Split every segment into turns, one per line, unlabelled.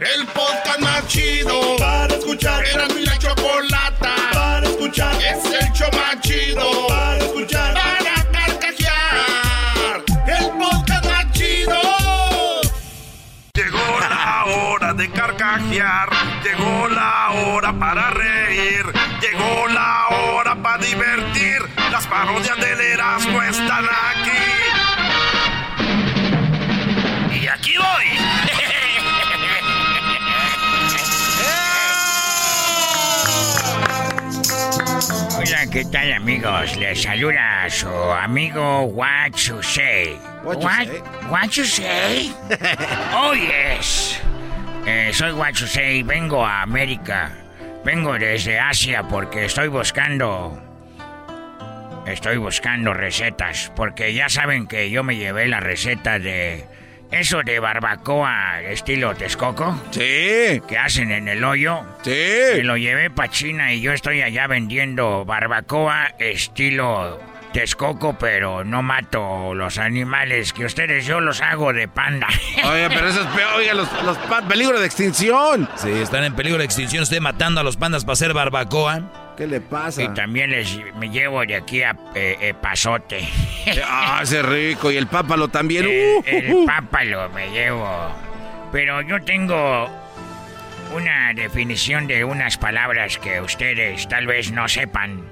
El podcast más
Hola, ¿qué tal amigos? Les saluda su amigo What You Say.
What you say?
What you say? oh yes. Eh, soy What You Say, vengo a América. Vengo desde Asia porque estoy buscando... Estoy buscando recetas porque ya saben que yo me llevé la receta de... Eso de barbacoa estilo Texcoco.
Sí.
Que hacen en el hoyo.
Sí.
Me lo llevé para China y yo estoy allá vendiendo barbacoa estilo Texcoco, pero no mato los animales que ustedes yo los hago de panda.
Oiga, pero eso es peor. Oiga, los, los peligro de extinción.
Sí, están en peligro de extinción. Usted matando a los pandas para hacer barbacoa.
¿Qué le pasa?
Y también les me llevo de aquí a eh, eh, Pasote.
Ah, ese rico. Y el pápalo también.
El,
Uh,
el
uh, uh.
pápalo me llevo. Pero yo tengo una definición de unas palabras que ustedes tal vez no sepan.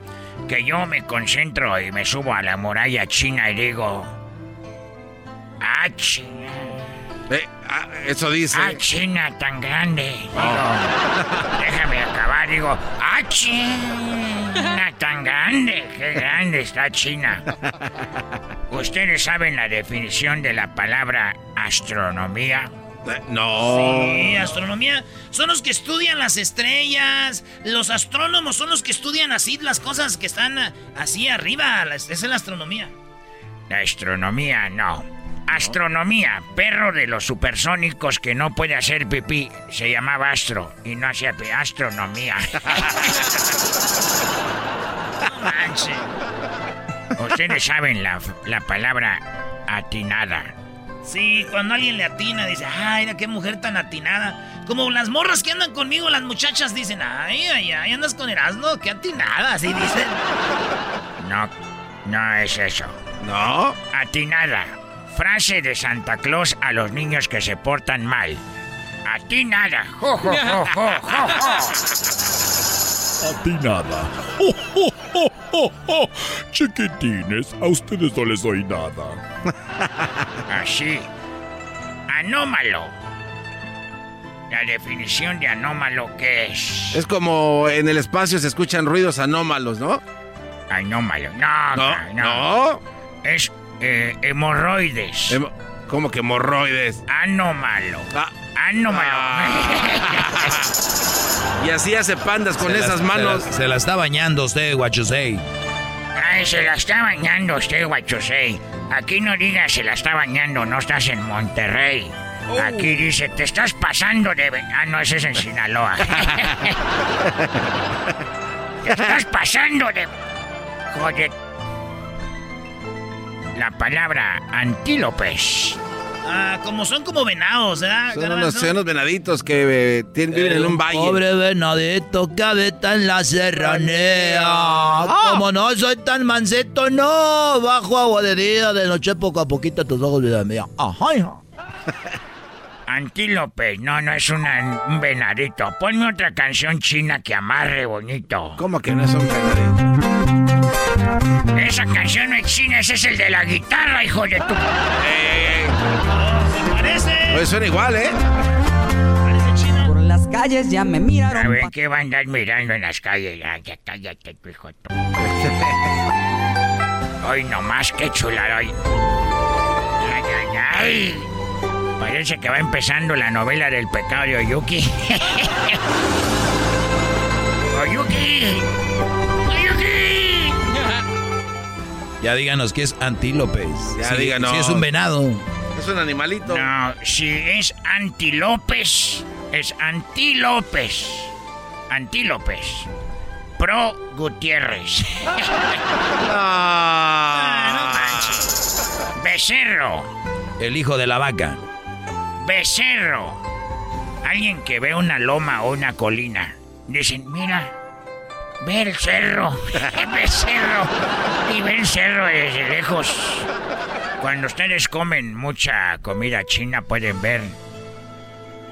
Que yo me concentro y me subo a la muralla china y digo... ¡Ah, China!
Eh, ah, eso dice.
¡Ah, China tan grande! Digo, déjame acabar, digo... ¡Ah, China tan grande! ¡Qué grande está China! ¿Ustedes saben la definición de la palabra astronomía?
Eh, no.
Sí, astronomía. Son los que estudian las estrellas. Los astrónomos son los que estudian así las cosas que están ah, así arriba. Esa es la astronomía.
La astronomía no. Astronomía, perro de los supersónicos que no puede hacer pipí. Se llamaba Astro y no hacía astronomía.
Manche.
Ustedes saben la, la palabra atinada.
Sí, cuando alguien le atina, dice, ay, mira qué mujer tan atinada. Como las morras que andan conmigo, las muchachas dicen, ay, ay, ay, andas con Erasmo, qué atinada, así dicen.
No, no es eso.
No.
Atinada. Frase de Santa Claus a los niños que se portan mal. Atinada. Jo, jo, jo, jo, jo, jo.
Atinada. ¡Oh, oh, oh, oh, oh! Chiquitines, a ustedes no les doy nada.
Así. Anómalo. La definición de anómalo, ¿qué es?
Es como en el espacio se escuchan ruidos anómalos, ¿no?
Anómalo. No,
No.
no. no. Es eh, hemorroides.
Hemo- ¿Cómo que hemorroides?
Anómalo.
Ah.
Anómalo.
Y así hace pandas con
Se la-
esas manos.
Se la, se la está bañando usted, say.
Ay, se la está bañando usted, guachosei. Aquí no digas se la está bañando, no estás en Monterrey. Aquí dice, te estás pasando de... ve-". Ah, no, ese es en Sinaloa. te estás pasando de... Joder. La palabra antílopes.
Ah, como son como venados, ¿verdad?
Son unos,
Garbanzo?
son unos venaditos que eh, tienen- viven en un valle.
Pobre venadito que habita en la serranía. Como no soy tan mansito, no. Bajo agua de día, de noche poco a poquito tus ojos vida mía. Ajá, hija.
Antílope, no, no es una- un venadito. Ponme otra canción china que amarre bonito.
¿Cómo que no es un venadito?
Esa canción no es china, ese es el de la guitarra, hijo de tu...
¿Se parece?
Pues suena igual, ¿eh?
Por las calles ya me
A
miraron.
ver, ¿qué va a andar mirando en las calles? Ya, ya cállate, tu hijo. tú. Hoy nomás, qué chulada hoy. Ay, ay, ay. Parece que va empezando la novela del pecado de Oyuki. Oyuki. Oyuki.
Ya díganos que es antílopes.
Ya
Sí,
díganos.
sí es un venado.
Es un animalito.
No, si es antilopes, es antílopes. Antílopes. Pro Gutiérrez.
Ah,
no manches. Becerro.
El hijo de la vaca.
Becerro. Alguien que ve una loma o una colina. Dicen, mira, ve el cerro. Becerro. Y ve el cerro desde lejos. Cuando ustedes comen mucha comida china pueden ver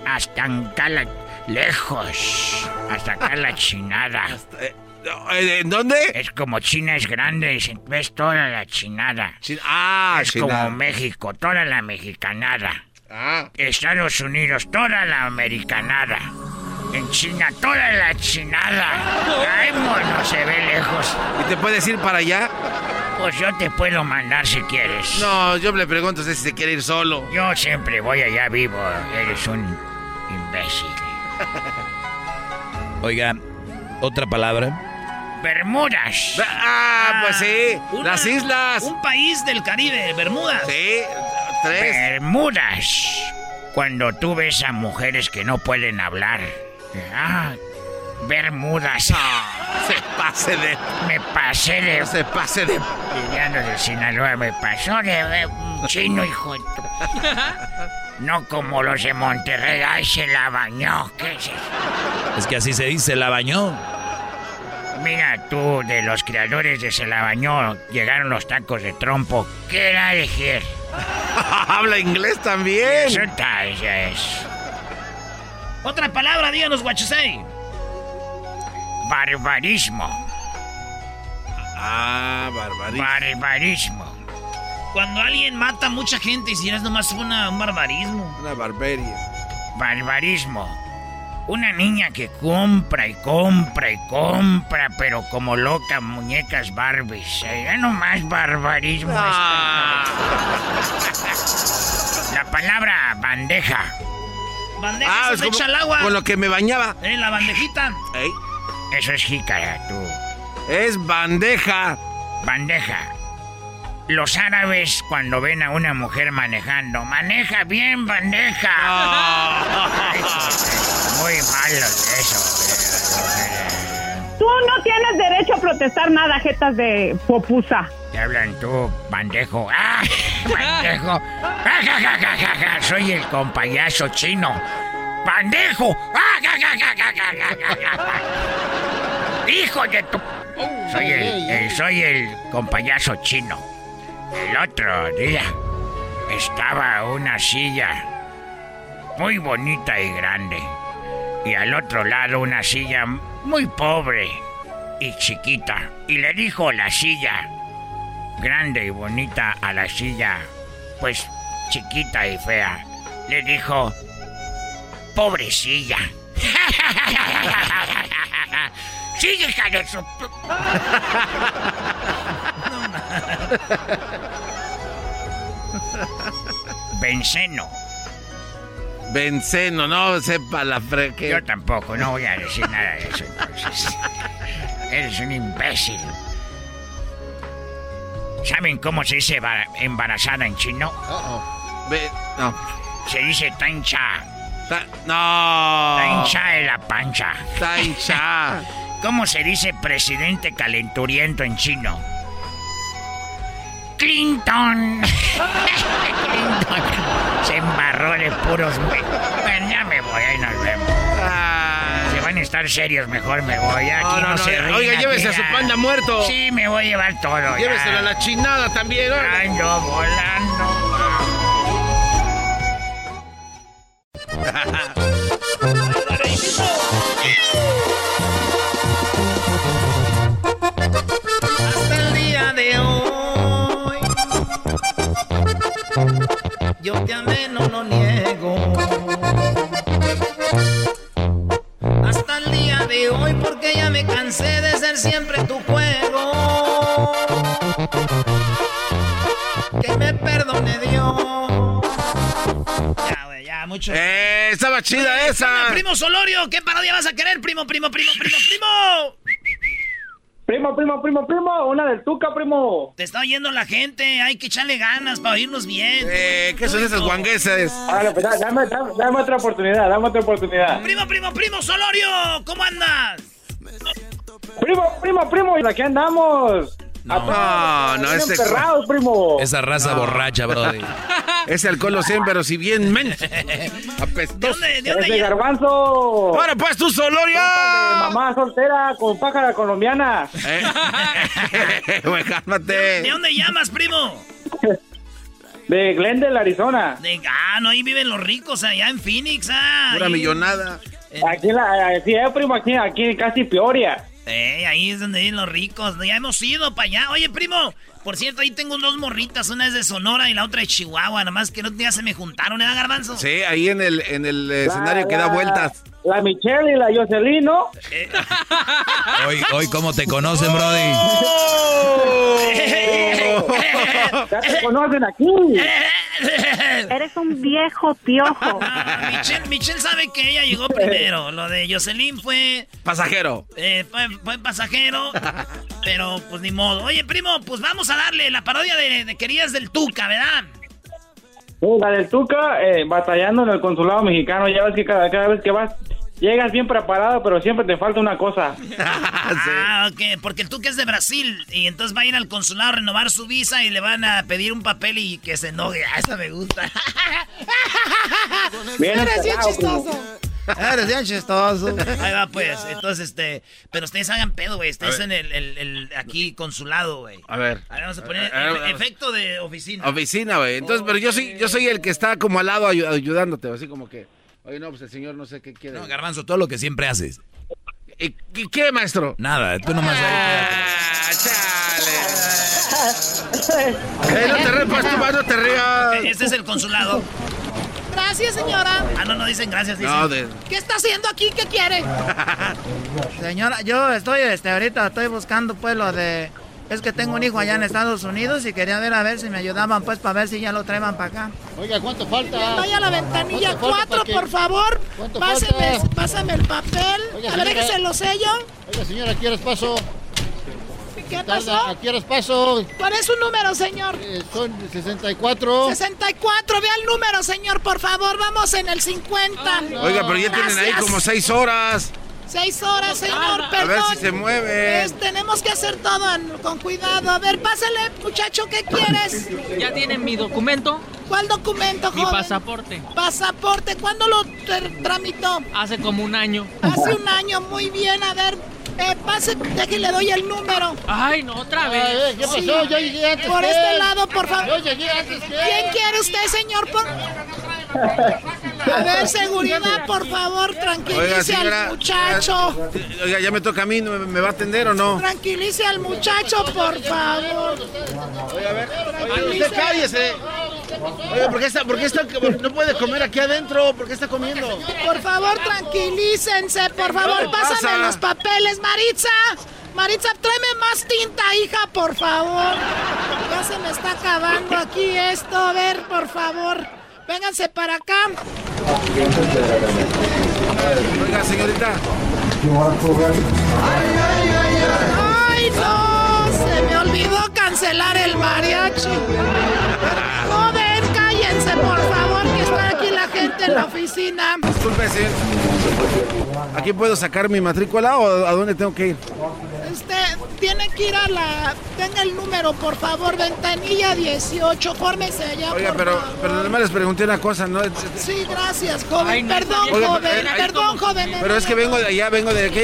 hasta acá la- lejos. Hasta acá la chinada.
Eh, ¿En dónde?
Es como China es grande, dicen, ves toda la chinada.
Chin- ah,
es como México, toda la mexicanada.
Ah,
Estados Unidos, toda la americanada. En China, toda la chinada. Ay, mono, se ve lejos.
¿y te puedes ir para allá?
Pues yo te puedo mandar si quieres.
No, yo le pregunto si se quiere ir solo.
Yo siempre voy allá vivo. Eres un imbécil.
Oiga, otra palabra.
Bermudas.
Ah, pues sí.
Una-
Las islas.
Un país del Caribe, Bermudas.
Sí, tres.
Bermudas. Cuando tú ves a mujeres que no pueden hablar. Ah, Bermudas.
Se pase de.
Me pasé de
No se pase de.
Liliano de Sinaloa me pasó de ver un chino, hijo de tu- No como los de Monterrey, ay, se la bañó. ¿Qué es eso?
Es que así se dice, la bañó.
Mira tú, de los creadores de Se la bañó, llegaron los tacos de trompo. ¿Qué era elegir?
Habla inglés también.
Eso está, eso es.
Otra palabra, díganos, guachusei.
Barbarismo.
Ah, barbarismo.
Barbarismo.
Cuando alguien mata a mucha gente y si es nomás una, un barbarismo.
Una barbarie.
Barbarismo. Una niña que compra y compra y compra, pero como loca, muñecas Barbies. Eh, Ya nomás barbarismo.
Ah.
La palabra bandeja.
Bandeja
Ah, es como
al agua.
con lo que me bañaba.
En la bandejita.
Eso es jícara, tú.
Es bandeja.
Bandeja. Los árabes cuando ven a una mujer manejando, maneja bien bandeja. Muy malo eso. eh,
Tú no tienes derecho a protestar nada, jetas de popusa.
Hablan tú, bandejo. ¡Ah! ¡Bandejo! ¡Ah, ja, ja, ja, ja, ja! Soy el compayazo chino. ¡Bandejo! ¡Ah, ja, ja, ja, ja, ja, ja, ja! ¡Hijo de tu... Soy el, el, soy el compayazo chino. El otro día estaba una silla muy bonita y grande. Y al otro lado una silla muy pobre y chiquita. Y le dijo la silla grande y bonita a la silla, pues chiquita y fea. Le dijo, pobrecilla. Sigue, hija de su... Benceno.
Benceno, no sepa la fre...
Yo tampoco, no voy a decir nada de eso entonces. Eres un imbécil. ¿Saben cómo se dice embara- embarazada en chino?
Ve- No.
Se dice tancha.
Ta- No.
Tancha de la pancha.
Tancha.
¿Cómo se dice presidente calenturiento en chino? Clinton. Clinton. Se embarró de puros... Bueno, ya me voy, ahí nos vemos.
Ah
estar serios, mejor me voy. Aquí
no,
no,
no
se
Oiga, llévese a su panda muerto.
Sí, me voy a llevar todo.
Lléveselo a la chinada también, volando.
Hasta el día de hoy. Yo te amé, no lo niego.
Porque ya me cansé de ser siempre tu juego. Que me perdone Dios. Ya, güey, ya, mucho.
Eh, estaba chida esa.
Primo Solorio, ¿qué parodia vas a querer? Primo, primo, primo, primo, primo.
Primo, primo, primo, primo, una del Tuca, primo.
Te está oyendo la gente, hay que echarle ganas para oírnos bien.
Eh, ¿qué son esas guangueses?
Ah, pues, dame, dame, dame otra oportunidad, dame otra oportunidad.
Primo, primo, primo, Solorio, ¿cómo andas?
Primo, primo, primo, ¿y aquí andamos?
No, no, no
ese.
ese.
primo.
Esa raza borracha, brody.
Ese alcohol lo sé, pero si bien men. Apestoso.
¿De dónde, de dónde
garbanzo.
Ahora pues tú, Solorio.
Mamá soltera con pájara colombiana.
Eh, Güey, cálmate.
¿De dónde llamas, primo?
De Glendale, Arizona.
De, ah, no, ahí viven los ricos, allá en Phoenix, ah.
Pura millonada.
Aquí, la, sí, eh, primo, aquí, aquí casi Peoria.
Eh, ahí es donde viven los ricos. Ya hemos ido para allá. Oye, primo, por cierto, ahí tengo dos morritas. Una es de Sonora y la otra de Chihuahua. Nada más que no ya se me juntaron, ¿eh, Garbanzo?
Sí, ahí en el, en el escenario que da vueltas.
La Michelle y la Jocelyn, ¿no?
Hoy, hoy ¿cómo te conocen, brody?
Ya te conocen aquí.
Eres un viejo piojo.
Ah, Michelle, Michelle sabe que ella llegó primero. Lo de Jocelyn fue,
Pasajero.
eh, fue, fue pasajero. Pero pues ni modo. Oye, primo, pues vamos a darle la parodia de, de Querías del Tuca, ¿verdad?
La del Tuca, eh, batallando en el consulado mexicano. Ya ves que cada, cada vez que vas, llegas bien preparado, pero siempre te falta una cosa.
Ah, ok, porque el Tuca es de Brasil y entonces va a ir al consulado a renovar su visa y le van a pedir un papel y que se enoje. Ah, esa me gusta.
Bien
Eres bien
enterrado,
chistoso. Eres bien chistoso. Ahí va, pues. Entonces, este. Pero ustedes hagan pedo, güey.
A
en el, el- el- aquí consulado, güey.
A ver.
Ahí vamos a poner
A ver,
efe-
a ver.
efecto de oficina.
Oficina, güey. Entonces, pero yo soy, yo soy el que está como al lado ayu- ayudándote, así como que. Oye, no, pues el señor no sé qué quiere.
No, Garbanzo, todo lo que siempre haces.
¿Y, qué, maestro?
Nada, tú nomás.
Ah, chale. Eh, no te repas, tú, no te rías.
Este es el consulado.
Gracias, señora.
Ah, no, no dicen gracias, dicen.
No, de...
¿Qué está haciendo aquí? ¿Qué quiere?
Señora, yo estoy, este, ahorita estoy buscando, pues, lo de... Es que tengo un hijo allá en Estados Unidos y quería ver a ver si me ayudaban, pues, para ver si ya lo traían para acá.
Oiga, ¿cuánto falta?
Vaya a la ventanilla
¿Cuánto falta
4,
para que-
por favor.
¿Cuánto
Páseme,
falta?
pásame el papel.
Oiga,
a ver, que se lo sello.
Oiga, señora, ¿a qué horas paso?
¿Qué pasó?
¿A qué horas paso?
¿Cuál es su número, señor?
Eh, son 64.
64, vea el número, señor, por favor. Vamos en el 50.
Oiga, pero ya tienen ahí como seis horas.
Seis horas, señor,
A
perdón.
ver si se mueve.
Es- tenemos que hacer todo con cuidado. A ver, pásale, muchacho, ¿qué quieres?
¿Ya tienen mi documento?
¿Cuál documento,
Mi
joven?
pasaporte.
Pasaporte, ¿cuándo lo tra- tramitó?
Hace como un año.
Hace un año, muy bien. A ver, eh, pase, déjale, le doy el número.
Ay, no, otra vez.
Ay, ¿Qué pasó?
Sí.
Yo llegué antes
Por
que
este
él.
lado, por favor.
Yo llegué antes que
¿Quién
él.
quiere usted, señor? Por... A ver, seguridad, por favor, tranquilice
Oiga, señora.
al muchacho.
Oiga, ya me toca a mí, ¿me, me va a atender o no?
Tranquilice al muchacho, por favor.
Oiga, a ver. Oiga, usted cállese. Oiga, ¿por qué está, por qué está, no puede comer aquí adentro? ¿Por qué está comiendo?
Por favor, tranquilícense, por favor,
¿Qué le
pásame
pasa?
los papeles, Maritza. Maritza, tráeme más tinta, hija, por favor. Ya se me está acabando aquí esto. A ver, por favor. Vénganse para acá.
Oiga, señorita.
¡Ay, no! Se me olvidó cancelar el mariachi. Joven, cállense, por favor, que está aquí la gente en la oficina.
Disculpe, señor. ¿Aquí puedo sacar mi matrícula o a dónde tengo que ir?
Tiene que ir a la... Tenga el número, por favor, ventanilla 18. Fórmese allá,
Oiga,
por
pero,
favor.
pero nada más les pregunté una cosa, ¿no?
Sí, gracias, joven.
Ay, no,
perdón,
Oiga,
joven.
pero, eh,
perdón, joven.
Pero es que vengo de allá, vengo de aquí.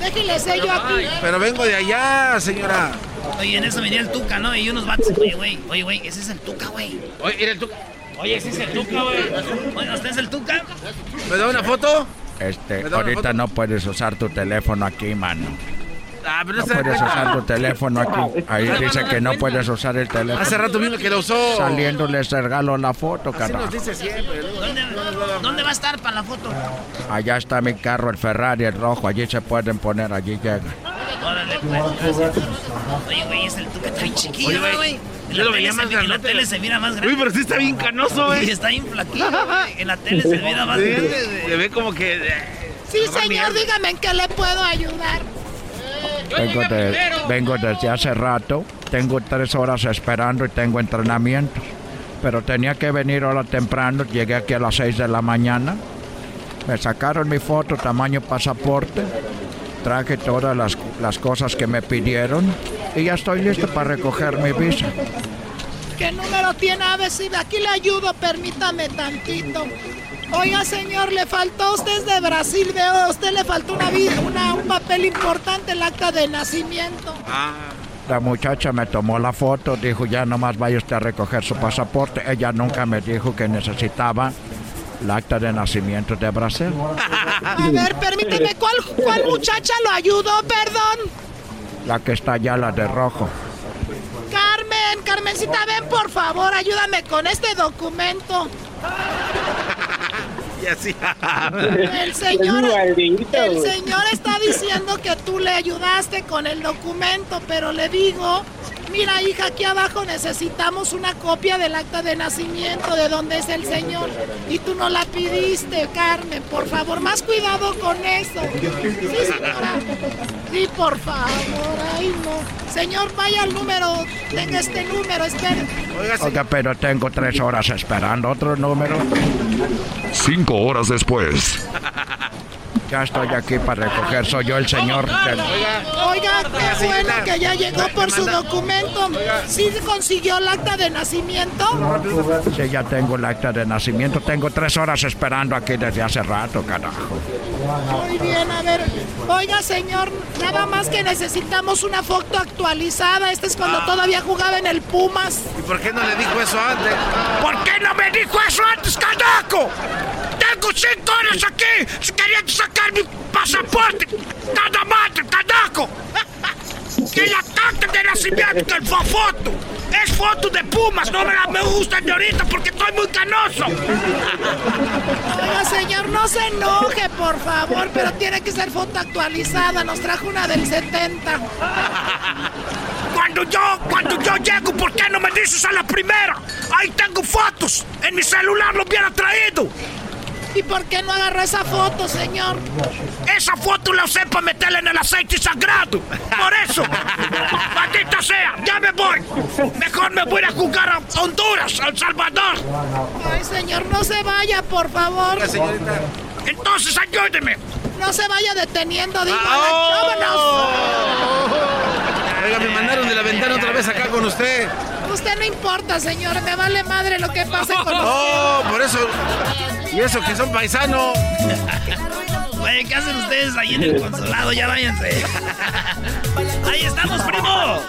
Déjele sello aquí.
Pero vengo de allá, señora.
Oye, en eso venía el Tuca, ¿no? Y unos vatos. Oye, güey, oye, güey, ese es el Tuca, güey.
Oye, mira tú.
Oye, ese es el Tuca, güey. Oye, ¿usted es el Tuca?
¿Me da una foto?
Este,
¿Me da una
ahorita
foto?
no puedes usar tu teléfono aquí, mano.
Ah, pero
No puedes usar tu teléfono aquí. Ahí dice que no puedes usar el teléfono.
Hace rato vino que lo usó.
Saliendo les regalo la foto,
Así
carajo.
nos dice siempre.
¿Dónde, ¿Dónde va a estar para la foto?
Allá está mi carro, el Ferrari, el rojo. Allí se pueden poner, allí llegan.
Órale, pues, gracias. Oye, güey, es el tuca bien chiquillo,
güey.
En
yo
la,
lo
tele
veía
se
más
ve- en la
grandote.
tele se mira más grande.
Uy, pero sí está bien canoso, güey.
Sí, está bien flaquillo, güey. En la tele se mira más
Sí,
grande.
Se ve como que. eh,
Sí, señor, dígame en qué le puedo ayudar.
Vengo, de- vengo desde hace rato. Tengo tres horas esperando y tengo entrenamiento. Pero tenía que venir ahora temprano. Llegué aquí a las seis de la mañana. Me sacaron mi foto, tamaño pasaporte. Traje todas las, las cosas que me pidieron. Y ya estoy listo para recoger mi visa.
¿Qué número tiene? A ver si aquí le ayudo, permítame tantito. Oiga, señor, le faltó a usted de Brasil, veo, a usted le faltó una, vi- una- un papel importante, el acta de nacimiento.
La muchacha me tomó la foto, dijo ya nomás vaya usted a recoger su pasaporte. Ella nunca me dijo que necesitaba el acta de nacimiento de Brasil.
A ver, permíteme, ¿cuál, cuál muchacha lo ayudó? Perdón.
La que está allá, la de rojo.
Carmen, Carmencita, ven por favor, ayúdame con este documento.
Y así.
El señor está diciendo que tú le ayudaste con el documento, pero le digo, mira hija, aquí abajo necesitamos una copia del acta de nacimiento de dónde es el señor. Y tú no la pidiste, Carmen, por favor, más cuidado con eso. Sí, señora. Sí, por favor, ay no. Señor, vaya al número, tenga este número, espere.
Oiga, pero tengo tres horas esperando otro número.
Cinco horas después.
Ya estoy aquí para recoger, soy yo el señor.
Oiga, qué bueno que ya llegó por su documento. ¿Sí consiguió el acta de nacimiento?
Sí, ya tengo el acta de nacimiento. Tengo tres horas esperando aquí desde hace rato, carajo.
Muy bien, a ver. Oiga, señor, nada más que necesitamos una foto actualizada. Este es cuando todavía jugaba en el Pumas.
¿Y por qué no le dijo eso antes?
¿Por qué no me dijo eso antes, carajo? Tengo cinco horas aquí queriendo sacar mi pasaporte. Nada más, carajo. Que la carta de nacimiento, fue foto. Es foto de Pumas, no me la me gusta de ahorita porque estoy muy canoso.
Oiga, señor, no se enoje, por favor, pero tiene que ser foto actualizada. Nos trajo una del 70.
Cuando yo, cuando yo llego, ¿por qué no me dices a la primera? Ahí tengo fotos. En mi celular lo hubiera traído.
¿Y por qué no agarró esa foto, señor?
Esa foto la usé para meterla en el aceite sagrado. Por eso. Maldita sea, ya me voy. Mejor me voy a jugar a Honduras, a El Salvador.
Ay, señor, no se vaya, por favor.
Entonces ayúdeme.
No se vaya deteniendo, digo.
Ah,
¡Vámonos!
Oiga, me mandaron de la ventana otra vez acá con usted.
Usted no importa, señor. Me vale madre lo que pase con usted.
Oh, por eso. Y eso que son paisanos.
Oye, ¿qué hacen ustedes ahí en el consulado? Ya váyanse. Ahí estamos, primo.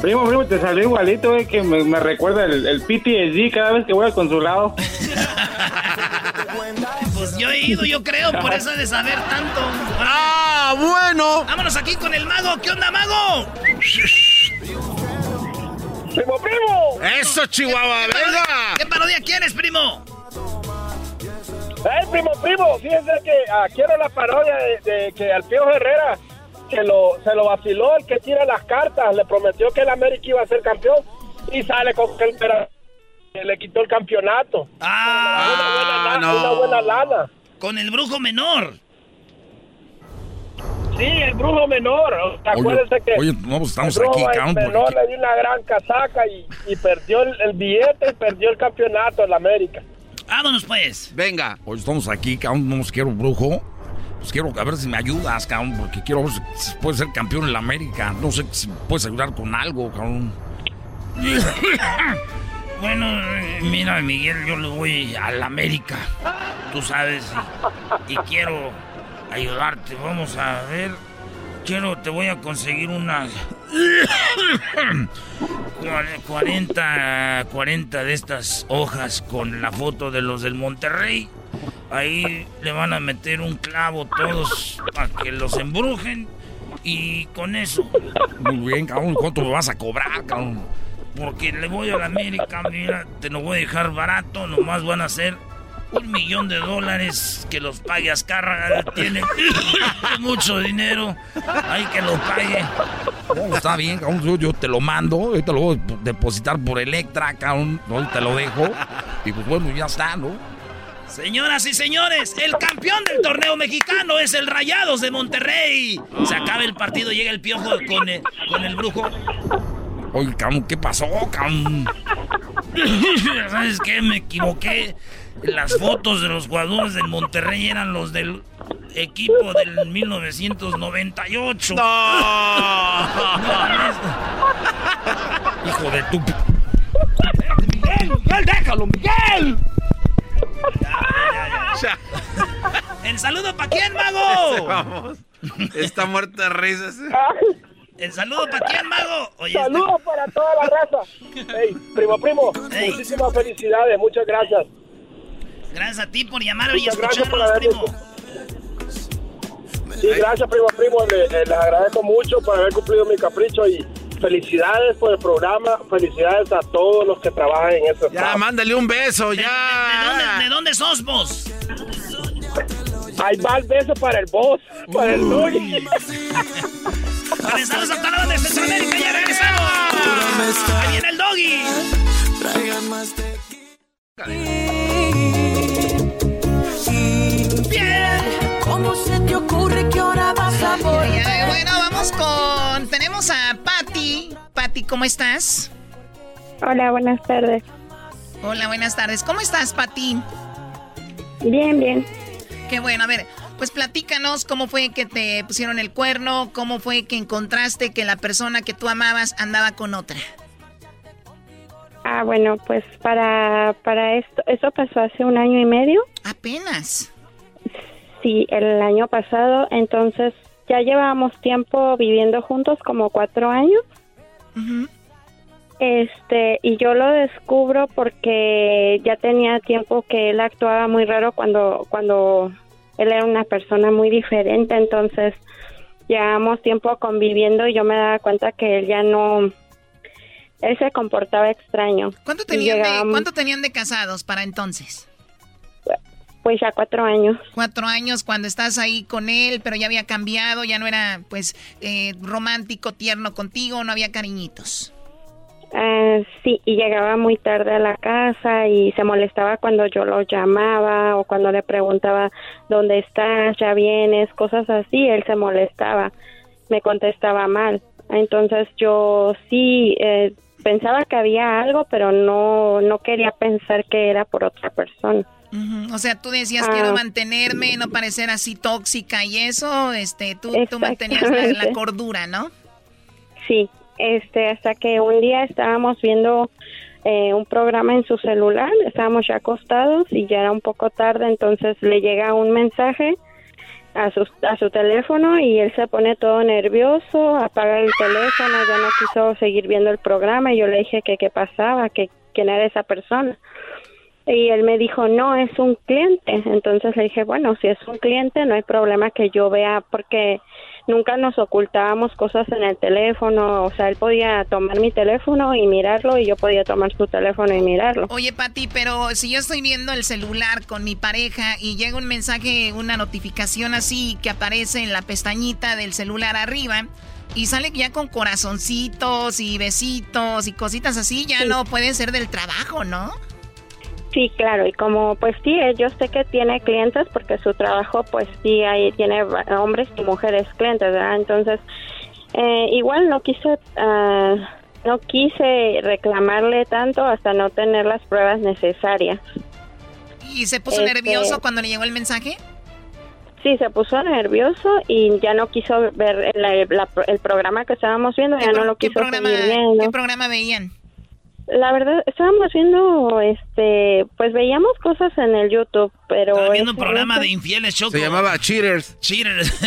Primo, primo, te salió igualito, güey, que me, me recuerda el, el PTSD cada vez que voy al consulado.
Pues yo he ido, yo creo, por eso he de saber tanto.
¡Ah, bueno!
Vámonos aquí con el mago. ¿Qué onda, mago?
¡Primo, primo!
¡Eso, Chihuahua! ¡Venga!
¿Qué parodia quieres, primo?
¡Ay, primo, primo! Fíjense que ah, quiero la parodia de, de que al Pío Herrera se lo, se lo vaciló el que tira las cartas. Le prometió que el América iba a ser campeón y sale con que el le quitó el campeonato.
Ah,
una, buena, la- una buena lana.
Con el brujo menor.
Sí, el brujo menor. Acuérdense que
oye, no, pues estamos
el brujo
aquí, cabrón,
menor le dio una gran casaca y, y perdió el, el billete y perdió el campeonato en la América.
Vámonos, pues.
Venga.
Hoy estamos aquí, cabrón, no nos quiero brujo. Pues quiero a ver si me ayudas, cabrón, porque quiero ver si puedes ser campeón en la América. No sé si puedes ayudar con algo, cabrón.
Bueno, eh, mira, Miguel, yo le voy a la América. Tú sabes, y, quiero ayudarte. Vamos a ver. Quiero, te voy a conseguir unas. cuare- 40, 40 de estas hojas con la foto de los del Monterrey. Ahí le van a meter un clavo todos para que los embrujen. Y con eso,
Muy bien, cabrón. ¿Cuánto me vas a cobrar, cabrón?
Porque le voy a la América, mira, te lo voy a dejar barato, nomás van a ser un millón de dólares que los pague Azcárraga, tiene mucho dinero, hay que lo pague.
No, está bien. Yo, yo te lo mando. Ahorita lo voy a depositar por Electra, cabrón. Te lo dejo. Y pues bueno, ya está, ¿no?
Señoras y señores, el campeón del torneo mexicano es el Rayados de Monterrey. Se acaba el partido, llega el piojo con el, con el brujo.
Oye, cabrón, ¿qué pasó, cabrón?
¿Sabes qué? Me equivoqué. Las fotos de los jugadores del Monterrey eran los del equipo del 1998.
Hijo de tu...
¡Miguel! ¡Miguel, déjalo, Miguel! ¿El saludo para quién, mago?
Vamos. Está muerto de risas.
¿El saludo para quién, mago? Oye, este-
Saludos para toda la raza. Hey, primo, primo, muchísimas felicidades, muchas gracias.
Gracias a ti por llamar y
Muchas gracias por
escucharnos, primo.
Sí, gracias, primo, primo. Le- eh, les agradezco mucho por haber cumplido mi capricho y felicidades por el programa. Felicidades a todos los que trabajan en este
Ya, mándale un beso, ya.
¿De dónde, de dónde sos vos?
Ahí va el beso para el boss, para el Doggy.
Regresamos a Talón de Centroamérica, ya regresamos. Ahí viene el doggy.
Bien. ¿Cómo se te ocurre que ahora vas a volver?
Bueno, vamos con. Tenemos a Patty. Patty, ¿cómo estás?
Hola, buenas tardes.
Hola, buenas tardes. ¿Cómo estás, Patty?
Bien, bien.
Qué bueno, a ver, pues platícanos cómo fue que te pusieron el cuerno, cómo fue que encontraste que la persona que tú amabas andaba con otra.
Ah, bueno, pues para, para esto, eso pasó hace un año y medio.
Apenas.
Sí, el año pasado, entonces ya llevábamos tiempo viviendo juntos, como cuatro años. Este, y yo lo descubro porque ya tenía tiempo que él actuaba muy raro cuando, cuando él era una persona muy diferente, entonces llevábamos tiempo conviviendo y yo me daba cuenta que él ya no, él se comportaba extraño.
¿Cuánto tenían, de, ¿Cuánto tenían de casados para entonces?
Pues ya cuatro años.
Cuatro años cuando estás ahí con él, pero ya había cambiado, ya no era pues eh, romántico, tierno contigo, no había cariñitos.
Ah, sí, y llegaba muy tarde a la casa y se molestaba cuando yo lo llamaba o cuando le preguntaba dónde estás, ya vienes, cosas así, él se molestaba, me contestaba mal. Entonces yo sí eh, pensaba que había algo, pero no no quería pensar que era por otra persona.
O sea, tú decías
Ah.
quiero mantenerme, no parecer así tóxica y eso, este, tú, tú mantenías la, cordura, ¿no?
Sí, este, hasta que un día estábamos viendo eh, un programa en su celular, estábamos ya acostados y ya era un poco tarde, entonces le llega un mensaje a su, a su teléfono y él se pone todo nervioso, apaga el teléfono, ya no quiso seguir viendo el programa y yo le dije que qué pasaba, que quién era esa persona. Y él me dijo, no, es un cliente. Entonces le dije, bueno, si es un cliente, no hay problema que yo vea, porque nunca nos ocultábamos cosas en el teléfono. O sea, él podía tomar mi teléfono y mirarlo, y yo podía tomar su teléfono y mirarlo.
Oye, Pati, pero si yo estoy viendo el celular con mi pareja y llega un mensaje, una notificación así que aparece en la pestañita del celular arriba y sale ya con corazoncitos y besitos y cositas así, ya no puede ser del trabajo, ¿no?
Sí, claro, y como pues sí, eh, yo sé que tiene clientes porque su trabajo pues sí, ahí tiene hombres y mujeres clientes, ¿verdad? Entonces, eh, igual no quise, ah, no quise reclamarle tanto hasta no tener las pruebas necesarias.
¿Y se puso
Este-
nervioso cuando le llegó el mensaje?
Sí, se puso nervioso y ya no quiso ver el, la- el programa que estábamos viendo, ya no lo quiso
programa,
seguir viendo.
¿Qué programa veían?
La verdad, estábamos viendo, este, pues veíamos cosas en el YouTube, pero...
Estaba viendo un programa de infieles, Choco.
Se llamaba Cheaters.
Cheaters.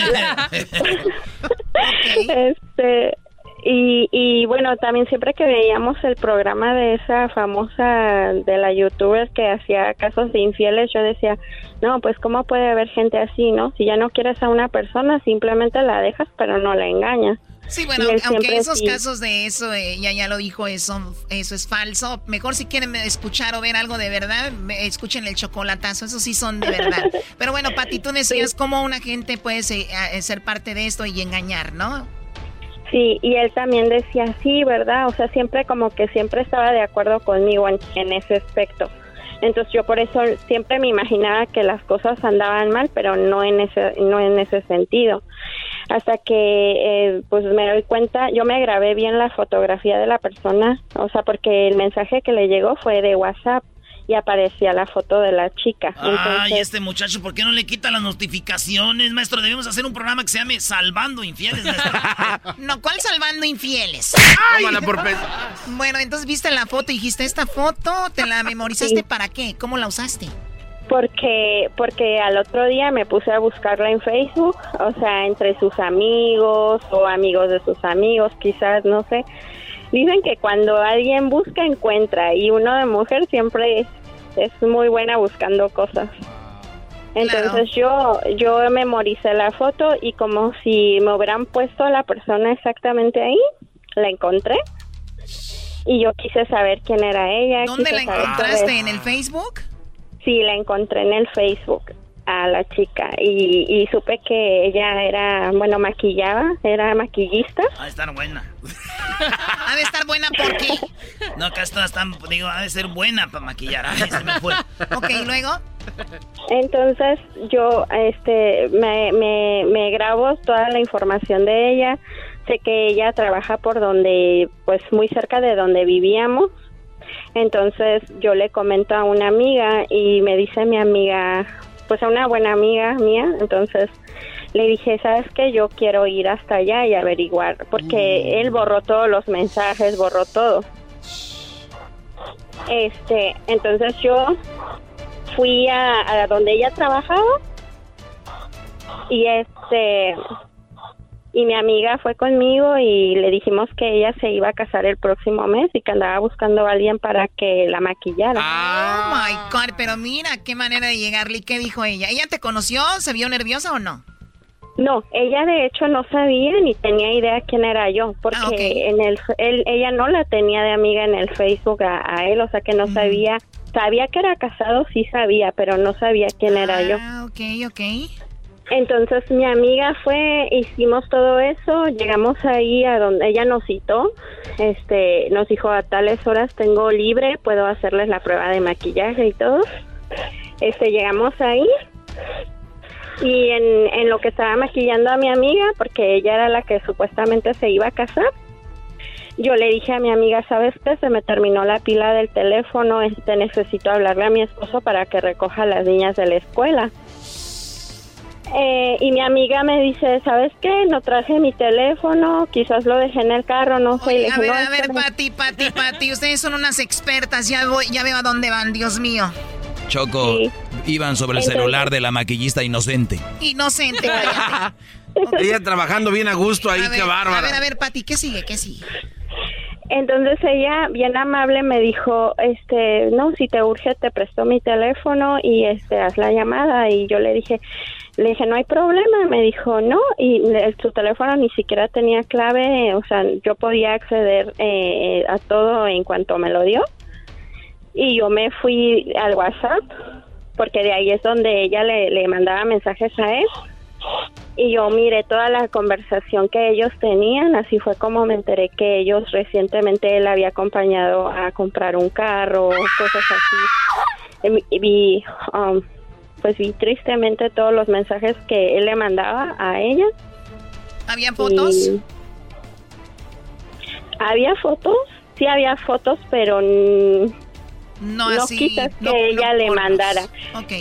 Este, Y, y bueno, también siempre que veíamos el programa de esa famosa, de la youtuber que hacía casos de infieles, yo decía, no, pues cómo puede haber gente así, ¿no? Si ya no quieres a una persona, simplemente la dejas, pero no la engañas.
Sí, bueno, aunque esos
sí.
casos de eso, ella ya lo dijo, eso, eso es falso. Mejor si quieren escuchar o ver algo de verdad, me- escuchen el chocolatazo, esos sí son de verdad. Pero bueno, Pati, tú decías cómo una gente puede se- eh, ser parte de esto y engañar, ¿no?
Sí, y él también decía, sí, ¿verdad? O sea, siempre como que siempre estaba de acuerdo conmigo en, en ese aspecto. Entonces yo por eso siempre me imaginaba que las cosas andaban mal, pero no en ese, no en ese sentido. Hasta que eh, pues me doy cuenta, yo me grabé bien la fotografía de la persona, o sea, porque el mensaje que le llegó fue de WhatsApp y aparecía la foto de la chica.
Ay,
Entonces,
este muchacho, ¿por qué no le quita las notificaciones, maestro? Debemos hacer un programa que se llame Salvando Infieles, maestro.
No, ¿cuál salvando infieles?
Por
Bueno, entonces viste la foto y dijiste, esta foto, ¿te la memorizaste para qué? ¿Cómo la usaste?
Porque, porque al otro día me puse a buscarla en Facebook, o sea, entre sus amigos o amigos de sus amigos, quizás, no sé. Dicen que cuando alguien busca, encuentra, y uno de mujer siempre es, es muy buena buscando cosas. Entonces yo, yo memoricé la foto y como si me hubieran puesto a la persona exactamente ahí, la encontré. Y yo quise saber quién era ella.
¿Dónde la encontraste? ¿En el Facebook?
Sí, la encontré en el Facebook a la chica y, y supe que ella era, bueno, maquillaba, era maquillista.
Ha de estar buena.
Ha de estar buena porque.
No, acá está, está, digo, ha de ser buena para maquillar. Ay, se me fue.
Ok, ¿y luego?
Entonces yo este me, me, me grabo toda la información de ella. Sé que ella trabaja por donde, pues muy cerca de donde vivíamos. Entonces yo le comento a una amiga y me dice mi amiga, pues a una buena amiga mía, entonces le dije, ¿sabes qué? Yo quiero ir hasta allá y averiguar, porque él borró todos los mensajes, borró todo. Este, entonces yo fui a, a donde ella trabajaba y este y mi amiga fue conmigo y le dijimos que ella se iba a casar el próximo mes y que andaba buscando a alguien para que la maquillara.
Oh my God, pero mira qué manera de llegarle. ¿Y qué dijo ella? ¿Ella te conoció? ¿Se vio nerviosa o no?
No, ella de hecho no sabía ni tenía idea quién era yo, porque en el él, ella no la tenía de amiga en el Facebook a, a él, o sea que no sabía, sabía que era casado, sí sabía, pero no sabía quién era yo.
Ah, ok, ok.
Entonces mi amiga fue, hicimos todo eso, llegamos ahí a donde ella nos citó, este, nos dijo a tales horas tengo libre, puedo hacerles la prueba de maquillaje y todo. Este, llegamos ahí y en, en lo que estaba maquillando a mi amiga, porque ella era la que supuestamente se iba a casar, yo le dije a mi amiga, ¿sabes qué? Se me terminó la pila del teléfono, este, necesito hablarle a mi esposo para que recoja a las niñas de la escuela. Eh, y mi amiga me dice, ¿sabes qué? No traje mi teléfono, quizás lo dejé en el carro, no sé.
A ver,
"No,
a ver,
espera".
Pati, Pati, Pati, ustedes son unas expertas, ya, voy, ya veo a dónde van, Dios mío.
Choco, iban sobre el
Entonces-
celular de la maquillista inocente.
Inocente.
Ella trabajando bien a gusto ahí,
A ver,
qué bárbara.
A ver, a ver, Pati, ¿qué sigue? ¿Qué sigue?
Entonces ella, bien amable, me dijo, este, no, si te urge, te presto mi teléfono y este, haz la llamada. Y yo le dije, le dije, no hay problema. Me dijo, no, y le- su teléfono ni siquiera tenía clave, o sea, yo podía acceder eh, a todo en cuanto me lo dio. Y yo me fui al WhatsApp, porque de ahí es donde ella le, le mandaba mensajes a él. Y yo miré toda la conversación que ellos tenían, así fue como me enteré que ellos recientemente él había acompañado a comprar un carro, cosas así. Y um, pues vi tristemente todos los mensajes que él le mandaba a ella.
¿Había fotos?
Y- Había fotos, sí había fotos, pero
No
no
así,
quizás que
no- no
ella le mandara.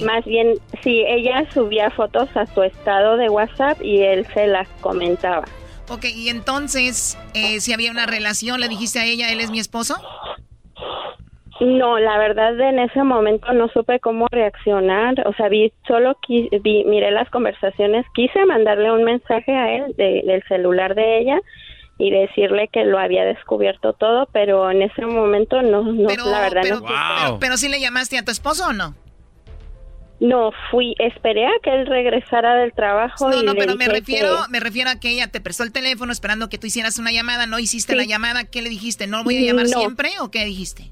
Más bien, sí, ella subía fotos a su estado de WhatsApp y él se las comentaba.
Ok, y entonces, eh, si había una relación, ¿le dijiste a ella, él es mi esposo?
No, la verdad en ese momento no supe cómo reaccionar, o sea, vi solo qui- vi, miré las conversaciones, quise mandarle un mensaje a él de- del celular de ella y decirle que lo había descubierto todo, pero en ese momento no, no la verdad
pero,
no.
pero, pero sí le llamaste a tu esposo o no?
No, fui, esperé a que él regresara del trabajo
No,
y
no,
le
pero me refiero,
que-
me refiero a que ella te prestó el teléfono esperando que tú hicieras una llamada, no hiciste
Sí.
la llamada, ¿qué le dijiste? ¿No voy a llamar
No.
siempre o qué dijiste?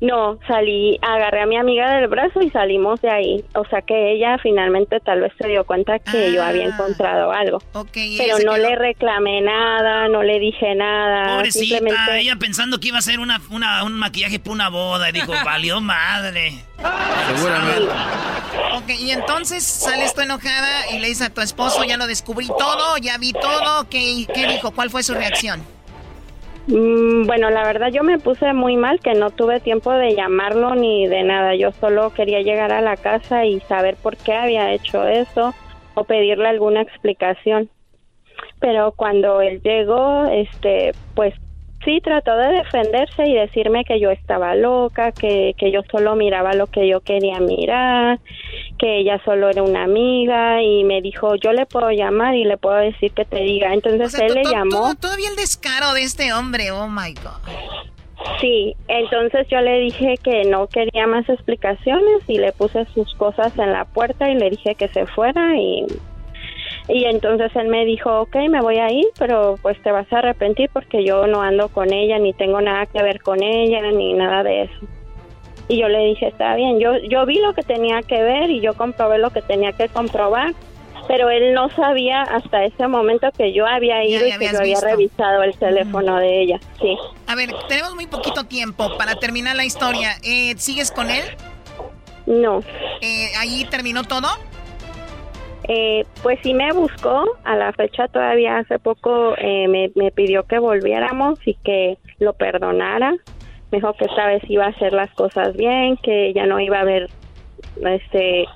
No, salí, agarré a mi amiga del brazo y salimos de ahí. O sea que ella finalmente tal vez se dio cuenta que yo había encontrado algo.
Ah.
Pero no
quedó-
le reclamé nada, no le dije nada.
Pobrecita,
simplemente-
ella pensando que iba a ser una, una- un maquillaje para una boda. Y dijo, valió madre.
Seguramente.
Ok, y entonces sales tú enojada y le dices a tu esposo, ya lo descubrí todo, ya vi todo, ¿qué, qué dijo? ¿Cuál fue su reacción?
Mm, Bueno, la verdad yo me puse muy mal que no tuve tiempo de llamarlo ni de nada. Yo solo quería llegar a la casa y saber por qué había hecho eso o pedirle alguna explicación. Pero cuando él llegó, este, pues sí trató de defenderse y decirme que yo estaba loca, que, que yo solo miraba lo que yo quería mirar, que ella solo era una amiga y me dijo, yo le puedo llamar y le puedo decir que te diga. Entonces él le llamó.
Todavía el descaro de este hombre, oh my God.
Sí, entonces yo le dije que no quería más explicaciones y le puse sus cosas en la puerta y le dije que se fuera y, y entonces él me dijo, ok, me voy a ir, pero pues te vas a arrepentir porque yo no ando con ella, ni tengo nada que ver con ella, ni nada de eso. Y yo le dije, está bien, yo, yo vi lo que tenía que ver y yo comprobé lo que tenía que comprobar, pero él no sabía hasta ese momento que yo había ido
ya
y que yo había
visto.
revisado el teléfono de ella, sí.
A ver, tenemos muy poquito tiempo para terminar la historia. Eh, ¿Sigues con él?
No.
Eh, ¿Ahí terminó todo?
Eh, pues sí me buscó, a la fecha todavía hace poco eh, me, pidió que volviéramos y que lo perdonara. Me dijo que esta vez iba a hacer las cosas bien, que ya no iba a haber, este,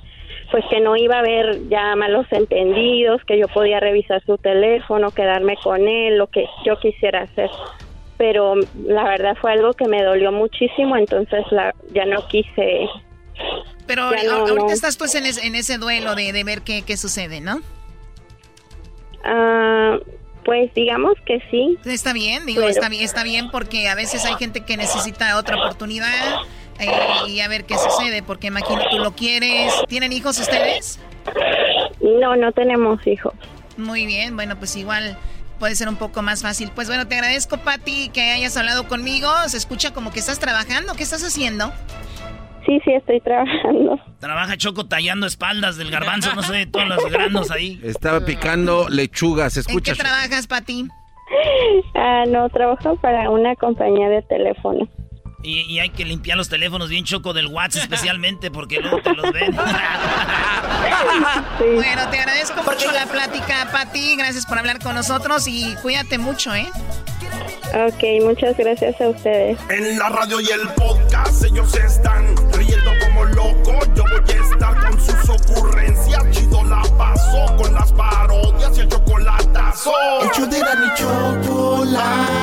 pues que no iba a haber ya malos entendidos, que yo podía revisar su teléfono, quedarme con él, lo que yo quisiera hacer. Pero la verdad fue algo que me dolió muchísimo, entonces la, ya no quise
Pero
no,
ahorita
no.
estás tú en ese, en ese duelo de, de ver qué, qué sucede, ¿no?
Ah, pues digamos que sí.
Está bien, digo,
Pero-
está bien, está bien porque a veces hay gente que necesita otra oportunidad eh, y a ver qué sucede, porque imagino tú lo quieres. ¿Tienen hijos ustedes?
No, no tenemos hijos.
Muy bien, bueno, pues igual puede ser un poco más fácil. Pues bueno, te agradezco, Patti, que hayas hablado conmigo. Se escucha como que estás trabajando. ¿Qué estás haciendo?
Sí, sí, estoy trabajando.
Trabaja Choco tallando espaldas del garbanzo, no sé, todos los granos ahí.
Estaba picando lechugas,
¿En qué
escucha.
trabajas, Patti?
Ah, no, trabajo para una compañía de teléfono.
Y, y hay que limpiar los teléfonos bien Choco del WhatsApp especialmente porque luego te los ven.
Bueno, te agradezco mucho la plática, Patti. Gracias por hablar con nosotros y cuídate mucho, ¿eh?
Ok, muchas gracias a ustedes.
En la radio y el podcast ellos están Yo voy a estar con sus ocurrencias. Chido la paso con las parodias y el chocolatazo.
El de la ni chocolata.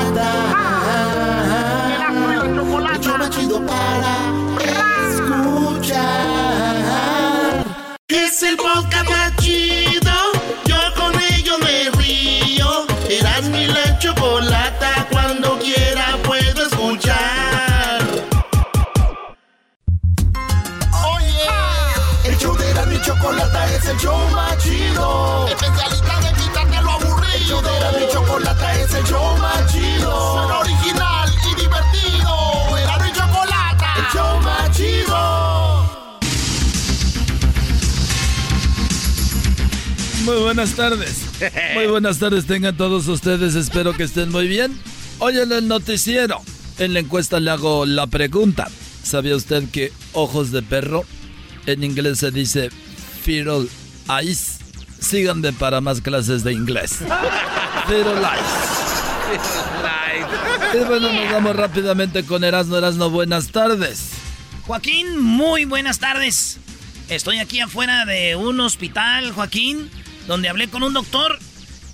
Buenas tardes. Muy buenas tardes tengan todos ustedes. Espero que estén muy bien. Hoy en el noticiero, en la encuesta le hago la pregunta. ¿Sabía usted que ojos de perro en inglés se dice feral eyes? Síganme para más clases de inglés. Feral eyes. Y bueno, nos vamos rápidamente con Erasmo. Erasmo, buenas tardes.
Joaquín, muy buenas tardes. Estoy aquí afuera de un hospital, Joaquín, donde hablé con un doctor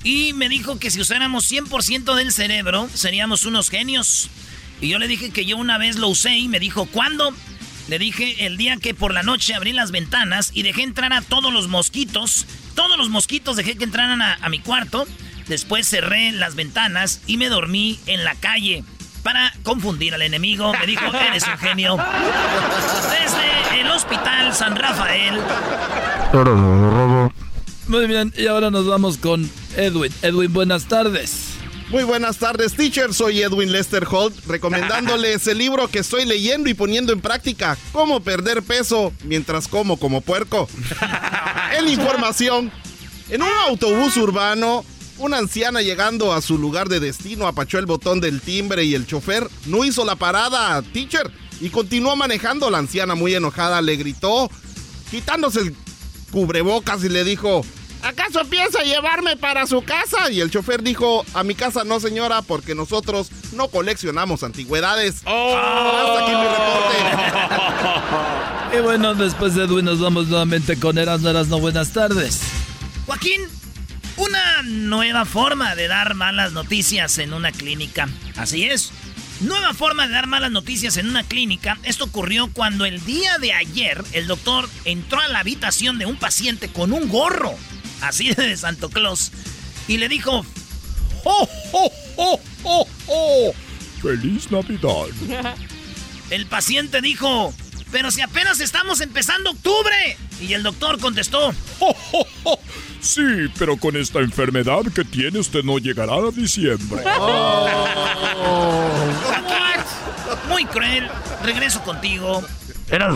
y me dijo que si usáramos 100% del cerebro, seríamos unos genios. Y yo le dije que yo una vez lo usé y me dijo, ¿cuándo? Le dije el día que por la noche abrí las ventanas y dejé entrar a todos los mosquitos. Todos los mosquitos dejé que entraran a, mi cuarto. Después cerré las ventanas y me dormí en la calle para confundir al enemigo. Me dijo, eres un genio. Desde el Hospital San Rafael.
Muy bien, y ahora nos vamos con Edwin. Edwin, buenas tardes.
Muy buenas tardes, teacher. Soy Edwin Lester Holt, recomendándoles el libro que estoy leyendo y poniendo en práctica, Cómo perder peso mientras como como puerco. en información, en un autobús urbano, una anciana llegando a su lugar de destino apachó el botón del timbre y el chofer no hizo la parada, teacher, y continuó manejando. La anciana muy enojada le gritó, quitándose el cubrebocas y le dijo, ¿acaso piensa llevarme para su casa? Y el chofer dijo, a mi casa no señora, porque nosotros no coleccionamos antigüedades. Hasta aquí mi reporte.
Y bueno, después de Edwin nos vamos nuevamente con Erasmo Erasmo. Buenas tardes.
Joaquín, una nueva forma de dar malas noticias en una clínica. Así es. Nueva forma de dar malas noticias en una clínica. Esto ocurrió cuando el día de ayer el doctor entró a la habitación de un paciente con un gorro, así de Santo Claus, y le dijo, ¡Oh, oh, oh, oh, oh!
¡Feliz Navidad!
El paciente dijo, pero si apenas estamos empezando octubre. Y el doctor contestó,
¡Oh, oh, oh! Sí, pero con esta enfermedad que tiene usted no llegará a diciembre.
Muy cruel. Regreso contigo.
Era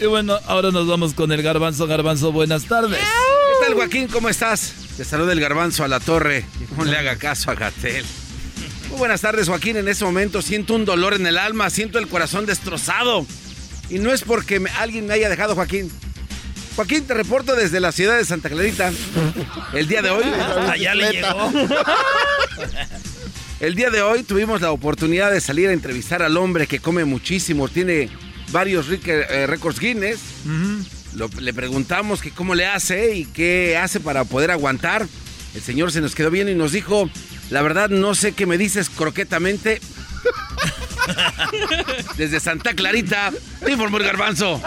Y bueno, ahora nos vamos con el garbanzo. Garbanzo, buenas tardes.
¿Qué tal, Joaquín? ¿Cómo estás? Te saluda el garbanzo a la torre. No le haga caso a Gatel. Muy buenas tardes, Joaquín. En este momento siento un dolor en el alma, siento el corazón destrozado. Y no es porque me- alguien me haya dejado, Joaquín. Joaquín, te reporto desde la ciudad de Santa Clarita. El día de hoy.
Allá le llegó.
El día de hoy tuvimos la oportunidad de salir a entrevistar al hombre que come muchísimo, tiene varios rique- eh, récords Guinness. Lo- le preguntamos que cómo le hace y qué hace para poder aguantar. El señor se nos quedó bien y nos dijo, la verdad no sé qué me dices croquetamente. Desde Santa Clarita, te informó el garbanzo.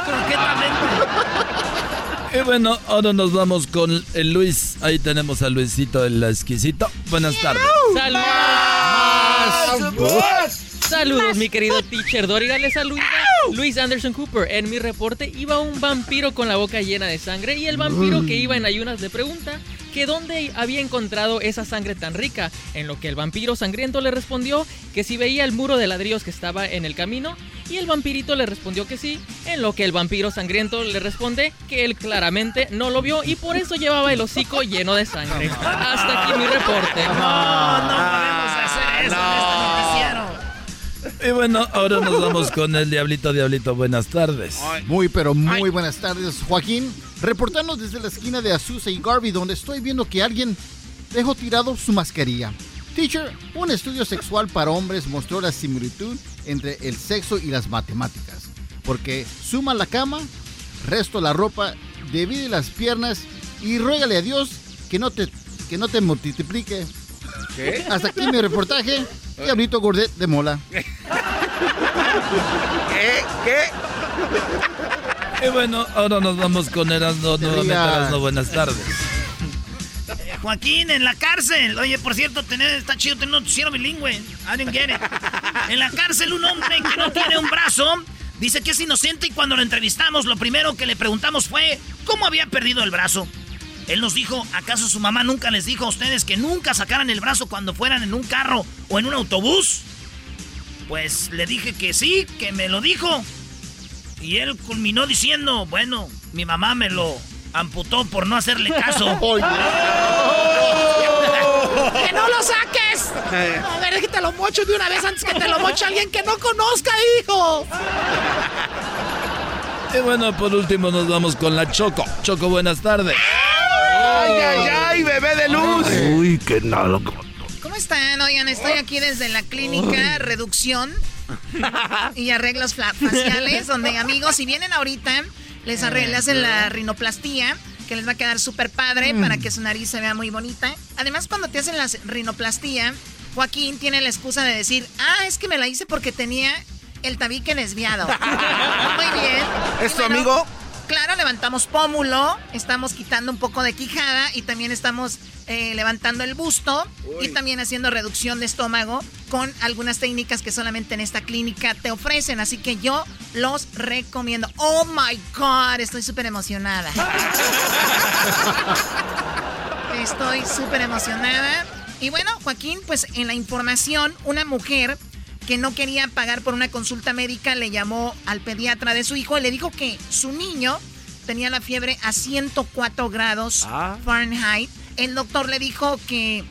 Y bueno, ahora nos vamos con el Luis. Ahí tenemos a Luisito el exquisito. Buenas tardes.
Saludos. Mi querido teacher Doriga. Le saluda Luis Anderson Cooper. En mi reporte iba un vampiro con la boca llena de sangre y el vampiro que iba en ayunas le pregunta que dónde había encontrado esa sangre tan rica. En lo que el vampiro sangriento le respondió que si veía el muro de ladrillos que estaba en el camino y el vampirito le respondió que sí. En lo que el vampiro sangriento le responde que él claramente no lo vio y por eso llevaba el hocico lleno de sangre. Hasta aquí mi reporte.
No, no podemos
bueno, ahora nos vamos con el Diablito. Diablito, buenas tardes.
Muy, pero muy buenas tardes, Joaquín. Reportando desde la esquina de Azusa y Garvey, donde estoy viendo que alguien dejó tirado su mascarilla. Teacher, un estudio sexual para hombres mostró la similitud entre el sexo y las matemáticas. Porque suma la cama, resto la ropa, divide las piernas y ruégale a Dios que no te, que no te multiplique.
¿Qué?
Hasta aquí mi reportaje. Diablito Gordet de Mola.
¿Qué? ¿Qué?
Y bueno, ahora nos vamos con Erasmo. Nuevamente,
Rías.
Erasmo, buenas tardes.
Joaquín, en la cárcel. Oye, por cierto, tener, está chido tener un noticiero bilingüe. I didn't get it. En la cárcel, un hombre que no tiene un brazo dice que es inocente y cuando lo entrevistamos, lo primero que le preguntamos fue cómo había perdido el brazo. Él nos dijo, ¿acaso su mamá nunca les dijo a ustedes que nunca sacaran el brazo cuando fueran en un carro o en un autobús? Pues le dije que sí, que me lo dijo. Y él culminó diciendo, bueno, mi mamá me lo amputó por no hacerle caso.
¡Que no lo saques! A ver, es que te lo mocho de una vez antes que te lo moche alguien que no conozca, hijo.
Y bueno, por último nos vamos con la Choco. Choco, buenas tardes.
¡Ay, ay, ay, bebé de luz!
Uy, qué nada.
¿Cómo están? Oigan, estoy aquí desde la clínica Reducción y Arreglos Faciales, donde amigos, si vienen ahorita, les, le hacen la rinoplastía, que les va a quedar súper padre para que su nariz se vea muy bonita. Además, cuando te hacen la rinoplastía, Joaquín tiene la excusa de decir, ah, es que me la hice porque tenía el tabique desviado. muy bien.
¿Es tu amigo?
Claro, levantamos pómulo, estamos quitando un poco de quijada y también estamos eh, levantando el busto y también haciendo reducción de estómago con algunas técnicas que solamente en esta clínica te ofrecen. Así que yo los recomiendo. Oh my God, estoy súper emocionada. Estoy súper emocionada. Y bueno, Joaquín, pues en la información, una mujer que no quería pagar por una consulta médica le llamó al pediatra de su hijo y le dijo que su niño tenía la fiebre a 104 grados
Ah.
Fahrenheit. El doctor le dijo que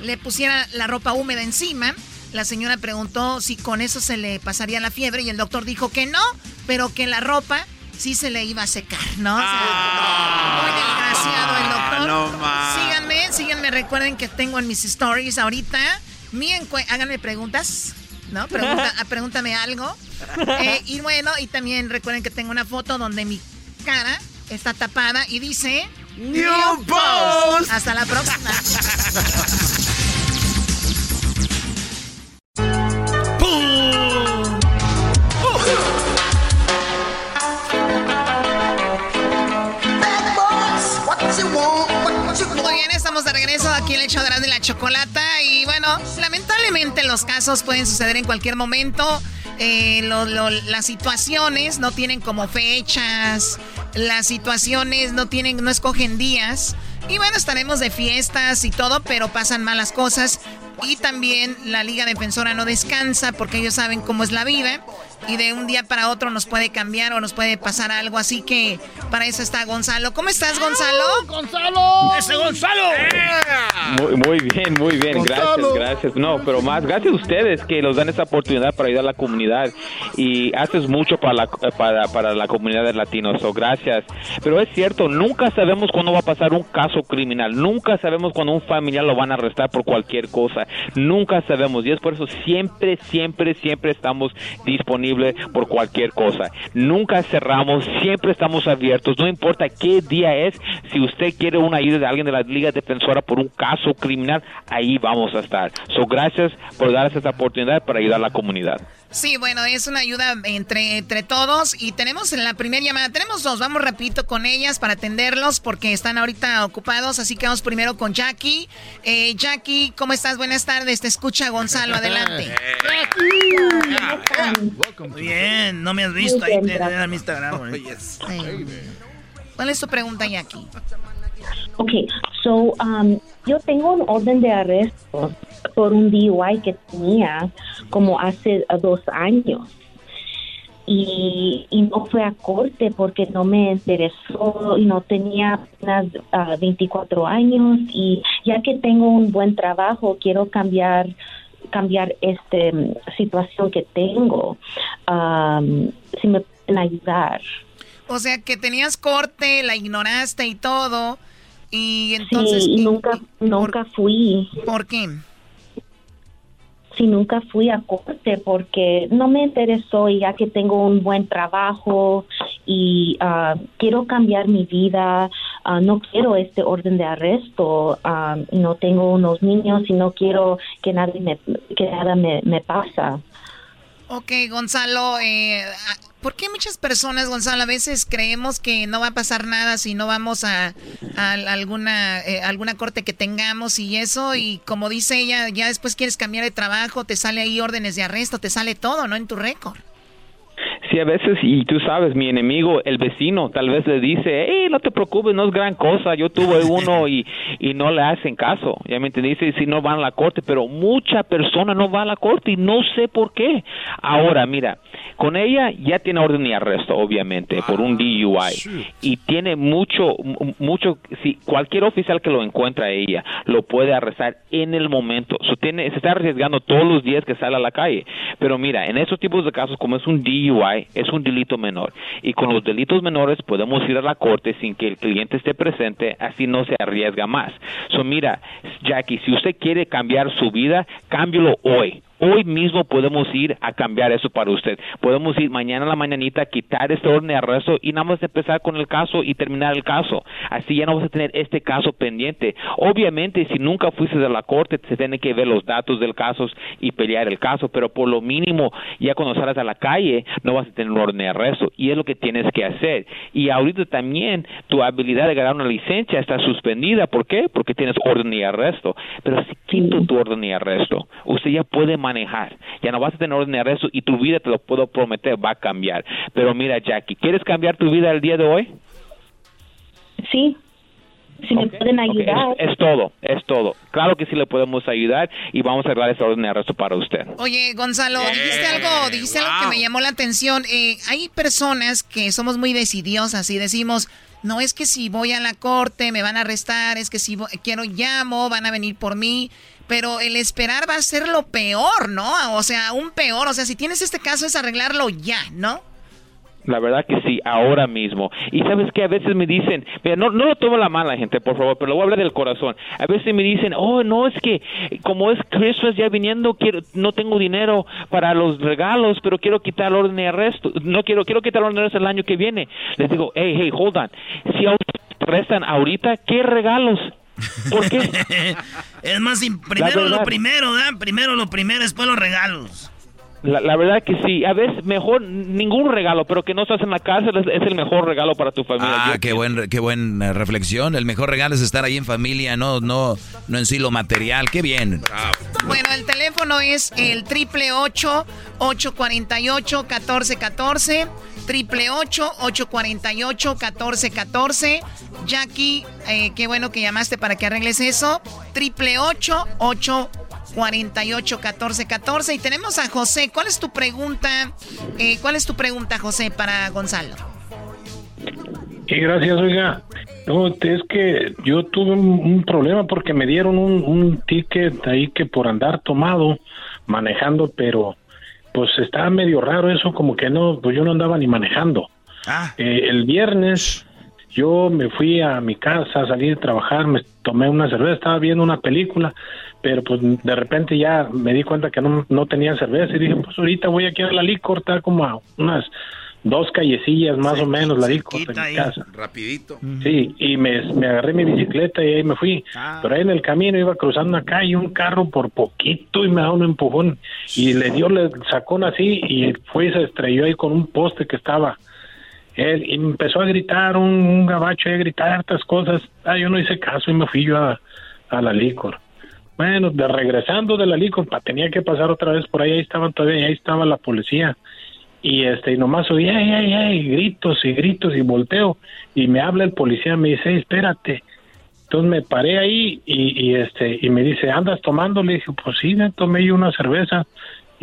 le pusiera la ropa húmeda encima. La señora preguntó si con eso se le pasaría la fiebre y el doctor dijo que no, pero que la ropa sí se le iba a secar, ¿no? O sea, muy desgraciado el doctor.
Ah, no.
Síganme, síganme, recuerden que tengo en mis stories ahorita. Mi háganme preguntas, ¿no? Pregunta- pregúntame algo. Eh, y bueno, y también recuerden que tengo una foto donde mi cara está tapada y dice...
New Post.
Hasta la próxima. regreso aquí el hecho de la chocolata y bueno, lamentablemente los casos pueden suceder en cualquier momento. Eh, las situaciones no tienen como fechas, las situaciones no tienen, no escogen días. Y bueno, estaremos de fiestas y todo, pero pasan malas cosas. Y también la Liga Defensora no descansa porque ellos saben cómo es la vida. Y de un día para otro nos puede cambiar o nos puede pasar algo. Así que para eso está Gonzalo. ¿Cómo estás, Gonzalo?
¡Gonzalo!
¡Ese Gonzalo!
Muy, muy bien, muy bien,
Gonzalo.
gracias, gracias. No, pero más, gracias a ustedes que nos dan esta oportunidad para ayudar a la comunidad y haces mucho para la, para, para la comunidad de latinos, so, gracias. Pero es cierto, nunca sabemos cuándo va a pasar un caso criminal, nunca sabemos cuándo un familiar lo van a arrestar por cualquier cosa, nunca sabemos y es por eso siempre, siempre, siempre estamos disponibles por cualquier cosa. Nunca cerramos, siempre estamos abiertos, no importa qué día es, si usted quiere una ayuda de alguien de la Liga Defensora por un caso criminal, ahí vamos a estar. So, gracias por darnos esta oportunidad para ayudar a la comunidad.
Sí, bueno, es una ayuda entre, entre todos y tenemos en la primera llamada, tenemos dos, vamos rapidito con ellas para atenderlos porque están ahorita ocupados, así que vamos primero con Jackie. Eh, Jackie, ¿cómo estás? Buenas tardes, te escucha Gonzalo, adelante.
Muy bien, no me has visto ahí en mi Instagram. güey.
¿Cuál es tu pregunta, Jackie?
Ok, so, um, yo tengo un orden de arresto por un DUI que tenía como hace uh, dos años. Y, no fue a corte porque no me interesó y no tenía apenas uh, 24 años y ya que tengo un buen trabajo quiero cambiar cambiar este situación que tengo um, si me pueden ayudar
O sea, que tenías corte, la ignoraste y todo y entonces...
sí, y
y-
nunca nunca fui
¿Por qué?
Sí, nunca fui a corte porque no me interesó y ya que tengo un buen trabajo y ah, quiero cambiar mi vida, ah, no quiero este orden de arresto, ah, no tengo unos niños y no quiero que nada me, que nada me, me pasa.
Ok, Gonzalo, eh, ¿por qué muchas personas, Gonzalo, a veces creemos que no va a pasar nada si no vamos a, alguna, eh, alguna corte que tengamos y eso? Y como dice ella, ya después quieres cambiar de trabajo, te sale ahí órdenes de arresto, te sale todo, ¿no? En tu récord.
Sí, a veces, y tú sabes, mi enemigo, el vecino, tal vez le dice, hey, no te preocupes, no es gran cosa, yo tuve uno y, y no le hacen caso, ya me entendiste, si no van a la corte, pero mucha persona no va a la corte y no sé por qué. Ahora, mira, con ella ya tiene orden de arresto, obviamente, por un DUI, y tiene mucho, mu- mucho, si cualquier oficial que lo encuentra a ella, lo puede arrestar en el momento, so, tiene, se está arriesgando todos los días que sale a la calle, pero mira, en esos tipos de casos, como es un DUI, es un delito menor. Y con los delitos menores podemos ir a la corte sin que el cliente esté presente, así no se arriesga más. So, mira, Jackie, si usted quiere cambiar su vida, cámbialo hoy. Hoy mismo podemos ir a cambiar eso para usted. Podemos ir mañana a la mañanita, quitar este orden de arresto y nada más empezar con el caso y terminar el caso. Así ya no vas a tener este caso pendiente. Obviamente, si nunca fuiste a la corte, se tienen que ver los datos del caso y pelear el caso, pero por lo mínimo, ya cuando salgas a la calle, no vas a tener un orden de arresto. Y es lo que tienes que hacer. Y ahorita también tu habilidad de ganar una licencia está suspendida. ¿Por qué? Porque tienes orden de arresto. Pero si quito tu orden de arresto, usted ya puede manejar. Ya no vas a tener orden de arresto y tu vida, te lo puedo prometer, va a cambiar. Pero mira, Jackie, ¿quieres cambiar tu vida el día de hoy?
Sí. Si me pueden ayudar.
Es, es todo, es todo. Claro que sí le podemos ayudar y vamos a arreglar ese orden de arresto para usted.
Oye, Gonzalo, dijiste algo, dijiste algo que me llamó la atención. Eh, hay personas que somos muy decidiosas y decimos, no es que si voy a la corte me van a arrestar, es que si vo- quiero llamo, van a venir por mí. Pero el esperar va a ser lo peor, ¿no? O sea, un peor. O sea, si tienes este caso es arreglarlo ya, ¿no?
La verdad que sí, ahora mismo. Y sabes que a veces me dicen, no, no lo tomo la mala gente, por favor, pero lo voy a hablar del corazón. A veces me dicen, oh, no, es que como es Christmas ya viniendo, quiero, no tengo dinero para los regalos, pero quiero quitar el orden de arresto. No quiero, quiero quitar orden de arresto el año que viene. Les digo, hey, hey, hold on. Si a arrestan ahorita, ¿qué regalos? ¿Por qué?
Es más, im- primero lo primero, ¿verdad? Primero lo primero, después los regalos.
La, la verdad que sí. A veces mejor ningún regalo, pero que no estás en la cárcel es, es el mejor regalo para tu familia.
Ah,
Yo
qué buen, qué buena reflexión. El mejor regalo es estar ahí en familia, no, no, no en sí lo material. Qué bien.
Bueno, el teléfono es el triple ocho ocho cuarenta y ocho catorce catorce triple ocho ocho cuarenta y ocho catorce catorce Jackie, eh, qué bueno que llamaste para que arregles eso. Triple ocho ocho cuarenta y ocho catorce catorce y tenemos a José. ¿Cuál es tu pregunta? Eh, ¿Cuál es tu pregunta, José, para Gonzalo?
Sí, gracias, oiga. No, es que yo tuve un, un problema porque me dieron un, un ticket ahí que por andar tomado, manejando, pero pues estaba medio raro eso, como que no, pues yo no andaba ni manejando. Eh, el viernes yo me fui a mi casa, salí de trabajar, me tomé una cerveza, estaba viendo una película, pero pues de repente ya me di cuenta que no, no tenía cerveza y dije, pues ahorita voy aquí a la licor, está como a unas dos callecillas más o menos la licor de mi casa.
Rapidito.
Sí, y me, me agarré mi bicicleta y ahí me fui. Pero ahí en el camino iba cruzando una calle, un carro por poquito y me da un empujón. Y le dio, le sacó así y fue y se estrelló ahí con un poste que estaba. Él empezó a gritar, un, un gabacho, a gritar hartas cosas. Ah, yo no hice caso y me fui yo a, a la licor. Bueno, de regresando de la licor, pa, tenía que pasar otra vez por ahí, ahí estaban todavía, ahí estaba la policía. Y este y nomás oí ay ay ay gritos y gritos y volteo. Y me habla el policía me dice "Ey, espérate entonces me paré ahí y, y, este y me dice andas tomando le dije pues sí me tomé yo una cerveza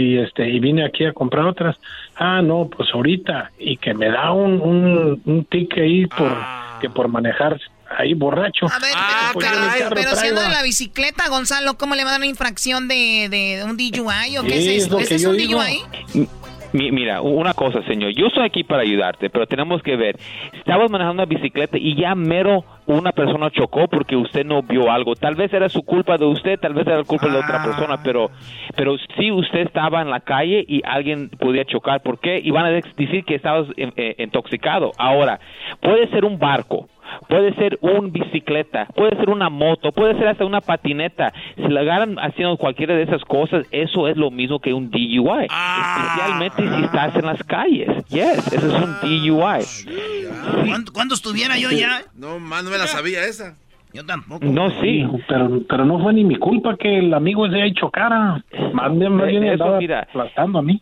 y este y vine aquí a comprar otras ah no pues ahorita y que me da un un, un ticket ahí por que por manejar ahí borracho
A ver,
Pues
pero,
el carro
pero siendo de la bicicleta, Gonzalo, ¿cómo le va a dar una infracción de, de un DUI o qué es
es
esto?
lo
¿Este
que
es un
digo.
DUI?
Mi- Mira, una cosa, señor, yo estoy aquí para ayudarte, pero tenemos que ver. Estabas manejando una bicicleta y ya mero una persona chocó porque usted no vio algo. Tal vez era su culpa de usted, tal vez era culpa de otra persona, pero pero si usted estaba en la calle y alguien podía chocar, ¿por qué? Y van a decir que estabas eh, eh, intoxicado. Ahora, puede ser un barco. Puede ser una bicicleta, puede ser una moto, puede ser hasta una patineta. Si la agarran haciendo cualquiera de esas cosas, eso es lo mismo que un DUI. Especialmente si estás en las calles. Yes, eso es un DUI.
¿Cuándo, cuándo estuviera yo ya?
No, más no me la sabía esa.
Yo tampoco.
No, sí.
pero pero no fue ni mi culpa que el amigo ese ahí chocara más bien más bien
Eh, eso,
andaba
mira.
aplastando a mí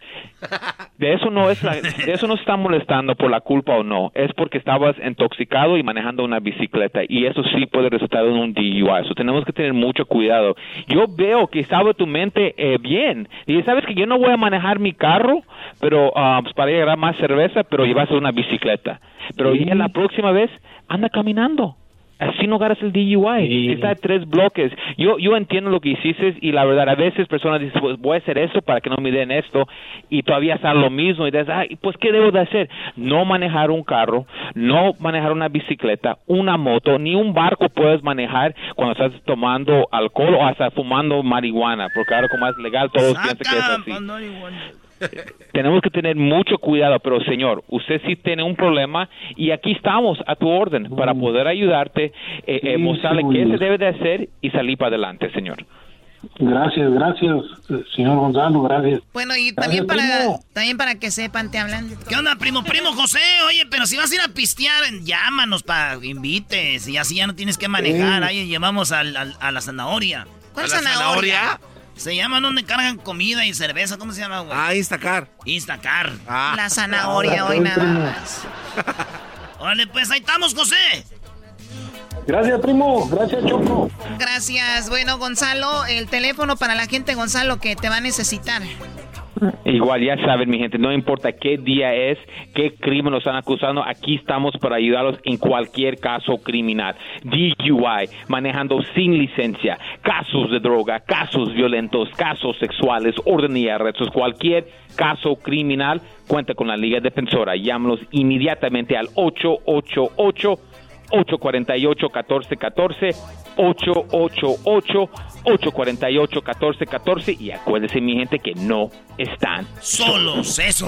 De eso no es, la- de eso no se está molestando por la culpa o no. Es porque estabas intoxicado y manejando una bicicleta y eso sí puede resultar en un DUI. Eso tenemos que tener mucho cuidado. Yo veo que estaba tu mente eh, bien y sabes que yo no voy a manejar mi carro, pero pues, para llegar más cerveza, pero llevas una bicicleta. Pero ya la próxima vez anda caminando. Así no ganas el DUI. Está a tres bloques. Yo, yo entiendo lo que hiciste y la verdad, a veces personas dicen, pues voy a hacer eso para que no me den esto y todavía está lo mismo y dices, ay, pues ¿qué debo de hacer? No manejar un carro, no manejar una bicicleta, una moto, ni un barco puedes manejar cuando estás tomando alcohol o hasta fumando marihuana, porque ahora como es legal todos piensan que es así. Tenemos que tener mucho cuidado, pero señor, usted sí tiene un problema y aquí estamos a tu orden para poder ayudarte, eh, eh, mostrarle qué se debe de hacer y salir para adelante, señor.
Gracias, gracias, señor Gonzalo, gracias.
Bueno, y también para, también para que sepan, te hablan.
¿Qué onda, primo? Primo José, oye, pero si vas a ir a pistear, llámanos para invites y así ya no tienes que manejar. Ahí llevamos al, al- a la zanahoria.
¿A
¿Cuál
la zanahoria?
Se llaman donde cargan comida y cerveza. ¿Cómo se llama, güey?
Ah, Instacar.
Instacar.
La zanahoria hoy nada más.
Órale, pues ahí estamos, José.
Gracias, primo. Gracias, Choco.
Gracias. Bueno, Gonzalo, el teléfono para la gente, Gonzalo, que te va a necesitar.
Igual ya saben, mi gente, no importa qué día es, qué crimen nos están acusando, aquí estamos para ayudarlos en cualquier caso criminal. DUI, manejando sin licencia, casos de droga, casos violentos, casos sexuales, orden y arrestos, cualquier caso criminal, cuenta con la Liga Defensora. Llámanos inmediatamente al 888 848-1414, 888-848-1414 y acuérdense mi gente que no están
solos, eso.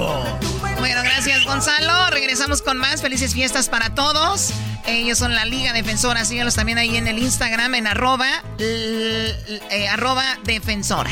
Bueno, gracias, Gonzalo. Regresamos con más. Felices fiestas para todos. Ellos son la Liga Defensora. Síganos también ahí en el Instagram, en arroba, l- eh, arroba defensora.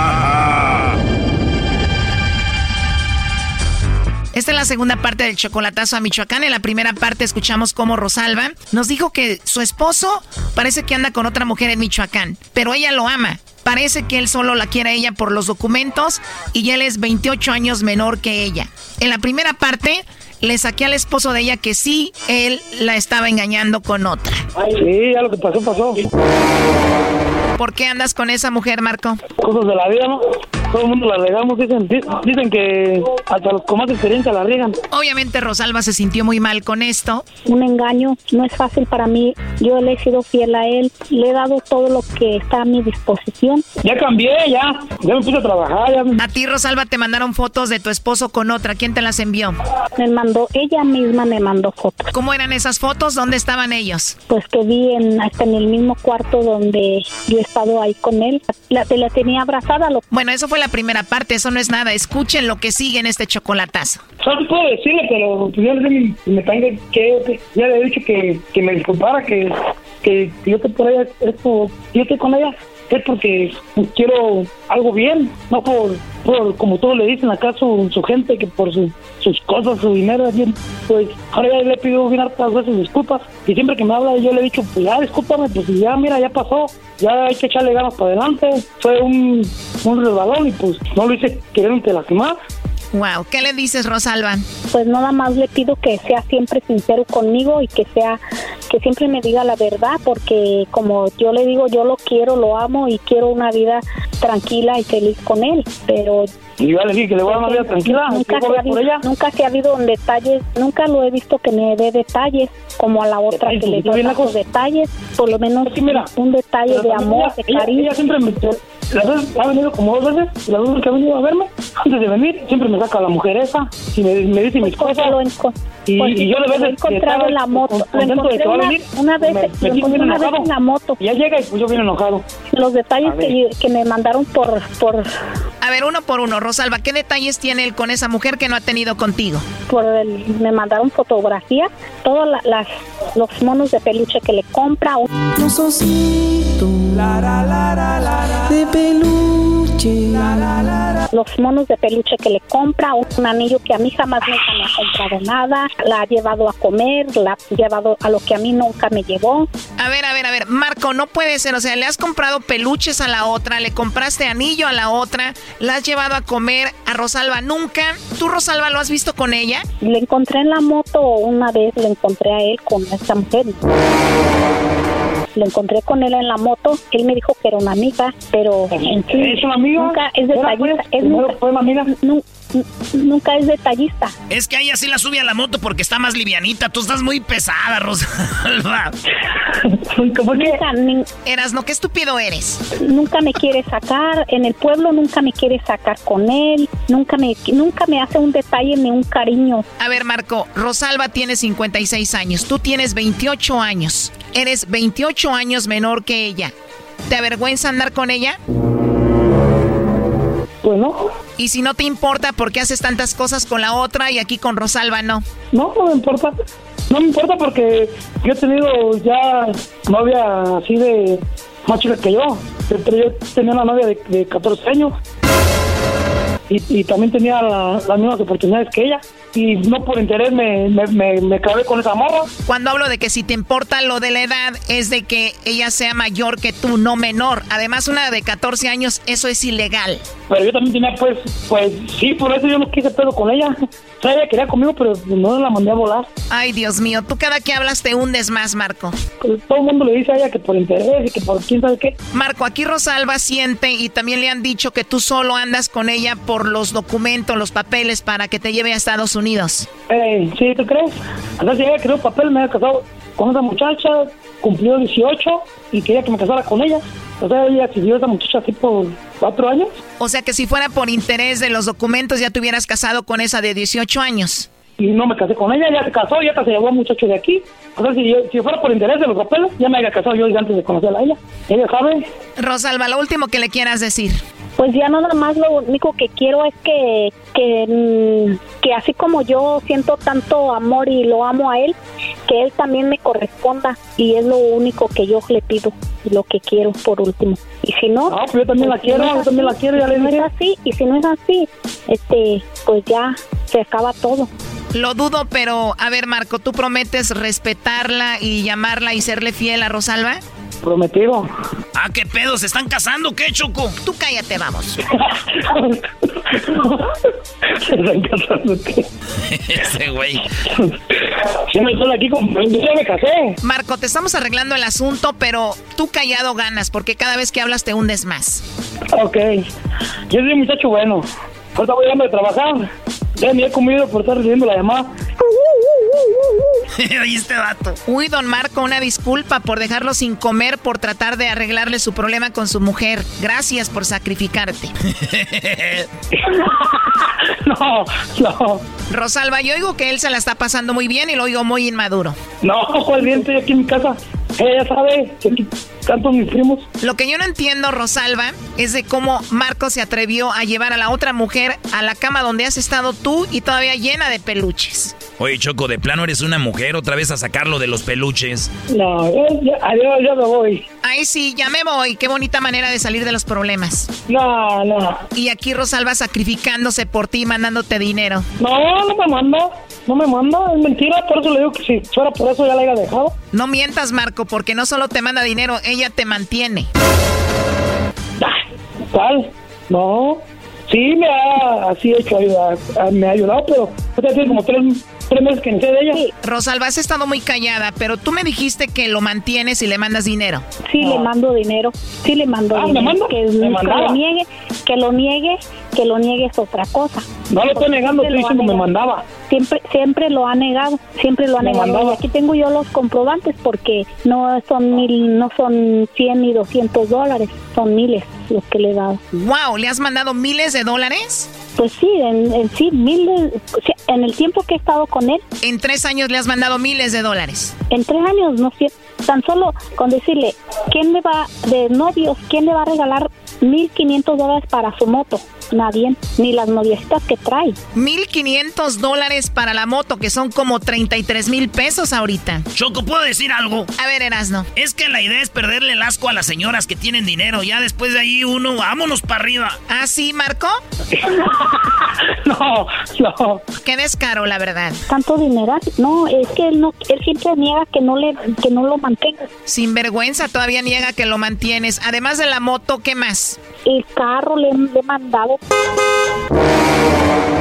Esta es la segunda parte del chocolatazo a Michoacán. En la primera parte escuchamos cómo Rosalba nos dijo que su esposo parece que anda con otra mujer en Michoacán, pero ella lo ama. Parece que él solo la quiere a ella por los documentos y él es 28 años menor que ella. En la primera parte le saqué al esposo de ella que sí, él la estaba engañando con otra.
Sí, ya lo que pasó, pasó.
¿Por qué andas con esa mujer, Marco?
Cosas de la vida, ¿no? Todo el mundo la regamos, dicen, di- dicen que hasta los con más experiencia la riegan.
Obviamente Rosalba se sintió muy mal con esto.
Un engaño no es fácil para mí. Yo le he sido fiel a él. Le he dado todo lo que está a mi disposición.
Ya cambié, ya. Ya me puse a trabajar. Ya.
A ti, Rosalba, te mandaron fotos de tu esposo con otra. ¿Quién te las envió?
Me mandó, ella misma me mandó fotos.
¿Cómo eran esas fotos? ¿Dónde estaban ellos?
Pues que vi en, hasta en el mismo cuarto donde yo estado ahí con él. La, la tenía abrazada. Lo...
Bueno, eso fue la primera parte, eso no es nada. Escuchen lo que sigue en este chocolatazo.
Solo puedo decirle, pero pues, yo le me, me tengo que, que- ya le he dicho que, que me disculpara, que, que yo te por ella, esto, yo estoy con ella, es porque pues, quiero algo bien, no por, por como todos le dicen acá su, su gente, que por su- sus cosas, su dinero, así, pues ahora ya le pido bien hartas veces disculpas, y siempre que me habla yo le he dicho, pues ya discúlpame, pues ya mira, ya pasó, ya hay que echarle ganas para adelante, fue un, un resbalón y pues no lo hice queriéndote lastimar.
Wow, ¿qué le dices, Rosalba?
Pues nada más le pido que sea siempre sincero conmigo y que sea que siempre me diga la verdad porque como yo le digo yo lo quiero lo amo y quiero una vida tranquila y feliz con él pero
Y yo le dije que le voy a dar una vida tranquila,
nunca se, ha,
por ella.
nunca se ha habido detalles nunca lo he visto que me dé detalles como a la otra que le dio tantos detalles por lo menos un detalle de amor
ella-
de
ella-
cariño
ella siempre me, las veces ha venido como dos veces, y las veces que ha venido a verme, antes de venir, siempre me saca la mujer esa y me, me dice mis cosas. Y,
pues,
y yo de
lo he
veces
encontrado en la moto. Lo
de
encontré
va a
una-
venir,
una vez-
me,
lo encontré una vez en la moto.
Y ya llega y pues yo bien enojado.
los detalles que, que me mandaron por por
A ver, uno por uno, Rosalba, ¿qué detalles tiene él con esa mujer que no ha tenido contigo?
por el- me mandaron fotografías todos la- las los monos de peluche que le compra
Los ositos de peluche
Los monos de peluche que le compra, un anillo que a mí jamás nunca me ha comprado nada, la ha llevado a comer, la ha llevado a lo que a mí nunca me llevó.
A ver, a ver, a ver, Marco, no puede ser, o sea, le has comprado peluches a la otra, le compraste anillo a la otra, la has llevado a comer a Rosalba nunca. ¿Tú, Rosalba, lo has visto con ella?
Le encontré en la moto una vez, le encontré a él con esta mujer. Lo encontré con él en la moto. Él me dijo que era una amiga, pero en sí,
¿Es una amiga?
nunca es
¿Era,
detallista.
pues?
Es
¿Primero
nunca,
fue una amiga?
Nu- nu- nunca es detallista.
Es que ella sí la sube a la moto porque está más livianita. Tú estás muy pesada, Rosalba.
Nunca, ni-
Eras, no, qué estúpido eres.
nunca me quiere sacar. En el pueblo nunca me quiere sacar con él. Nunca me, nunca me hace un detalle ni un cariño.
A ver, Marco, Rosalba tiene 56 años, tú tienes 28 años. Eres 28 años menor que ella. ¿Te avergüenza andar con ella?
Pues no.
Y si no te importa, ¿por qué haces tantas cosas con la otra y aquí con Rosalba no?
No, no me importa. No me importa porque yo he tenido ya novia así de más chica que yo. Pero yo tenía una novia de, de 14 años. Y, y también tenía la- las mismas oportunidades que ella. Y no por interés me, me, me, me acabé con esa morra.
Cuando hablo de que si te importa lo de la edad, es de que ella sea mayor que tú, no menor. Además, una de 14 años, eso es ilegal.
Pero yo también tenía, pues, pues sí, por eso yo no quise pedo con ella. O sea, ella quería conmigo, pero no la mandé a volar.
Ay, Dios mío, tú cada que hablas te hundes más, Marco.
Pues, todo el mundo le dice a ella que por interés y que por quién sabe qué.
Marco, aquí Rosalba siente y también le han dicho que tú solo andas con ella por los documentos, los papeles para que te lleve a Estados Unidos.
Ey, ¿sí tú crees? Entonces ella quería un papel, me había casado con esa muchacha, cumplió 18 y quería que me casara con ella. O sea, ella siguió a esa muchacha así por cuatro años.
O sea que si fuera por interés de los documentos ya te hubieras casado con esa de 18 años.
Y no me casé con ella, ella se casó y hasta se llevó a un muchacho de aquí. O sea, si, yo- si fuera por interés de los papeles, ya me había casado yo antes de conocerla a ella. Ella sabe.
Rosalba, lo último que le quieras decir.
Pues ya nada más lo único que quiero es que, que, mm, que así como yo siento tanto amor y lo amo a él, que él también me corresponda y es lo único que yo le pido y lo que quiero por último. Y si no,
pues yo también la
si
quiero, yo también la
así,
quiero, ya
y
le
si no
dije.
es así y si no es así, este, pues ya se acaba todo.
Lo dudo, pero a ver, Marco, ¿tú prometes respetarla y llamarla y serle fiel a Rosalba?
Prometido.
Ah, ¿qué pedo? ¿Se están casando? ¿Qué, Choco?
Tú cállate, vamos.
Se están casando, ¿qué?
Ese güey.
Yo me estoy aquí con... Yo ya me casé.
Marco, te estamos arreglando el asunto, pero tú callado ganas, porque cada vez que hablas te hundes más.
Ok. Yo soy un muchacho bueno. Ahorita voy llegando de trabajar. Ya ni he comido por estar recibiendo la llamada.
Este vato. Uy, don Marco, una disculpa por dejarlo sin comer por tratar de arreglarle su problema con su mujer. Gracias por sacrificarte.
no, no.
Rosalba, yo oigo que él se la está pasando muy bien y lo oigo muy inmaduro.
No, ¿cuál bien? Estoy aquí en mi casa. Ella sabe que aquí canto mis primos.
Lo que yo no entiendo, Rosalba, es de cómo Marco se atrevió a llevar a la otra mujer a la cama donde has estado tú y todavía llena de peluches.
Oye, Choco, de plano eres una mujer otra vez a sacarlo de los peluches.
No, ya, ya, adiós, ya me voy.
Ay, sí, ya me voy. Qué bonita manera de salir de los problemas.
No, no.
Y aquí Rosalba sacrificándose por ti, mandándote dinero.
No, no me manda. No me manda. Es mentira. Por eso le digo que si fuera por eso ya la haya dejado.
No mientas, Marco, porque no solo te manda dinero, ella te mantiene.
¿Cuál? No. Sí, me ha así hecho ayuda, me ha ayudado, pero o sea, tiene como tres, tres meses que ni sé de ella.
Rosalba, has estado muy callada, pero tú me dijiste que lo mantienes y le mandas dinero.
Sí, le mando dinero. Sí, le mando
Ah, ¿me
dinero.
manda?
Que,
Me
que lo niegue, que lo niegue, que lo niegue es otra cosa.
No lo estoy negando, estoy diciendo me mandaba.
Siempre, siempre lo ha negado, siempre lo ha
Me
negado.
mandaba.
Y aquí tengo yo los comprobantes porque no son mil, no son 100 ni 200 dólares, son miles los que le he dado.
Wow, ¿le has mandado miles de dólares?
Pues sí, en, en sí, miles, en el tiempo que he estado con él,
En tres años le has mandado miles de dólares.
en tres años, no tan solo con decirle, ¿quién le va, de novios, quién le va a regalar 1.500 dólares para su moto. Nadie, ni las noviecitas que trae.
1.500 dólares para la moto, que son como 33 mil pesos ahorita.
Choco, ¿puedo decir algo?
A ver, Erasno.
Es que la idea es perderle el asco a las señoras que tienen dinero. Ya después de ahí uno, vámonos para arriba.
¿Ah, sí, Marco?
no, no.
Qué descaro, la verdad.
¿Tanto dinero? No, es que él, no, él siempre niega que no, le, que no lo
Sin vergüenza, todavía niega que lo mantienes. Además de la moto, ¿qué más?
El carro le, le he mandado.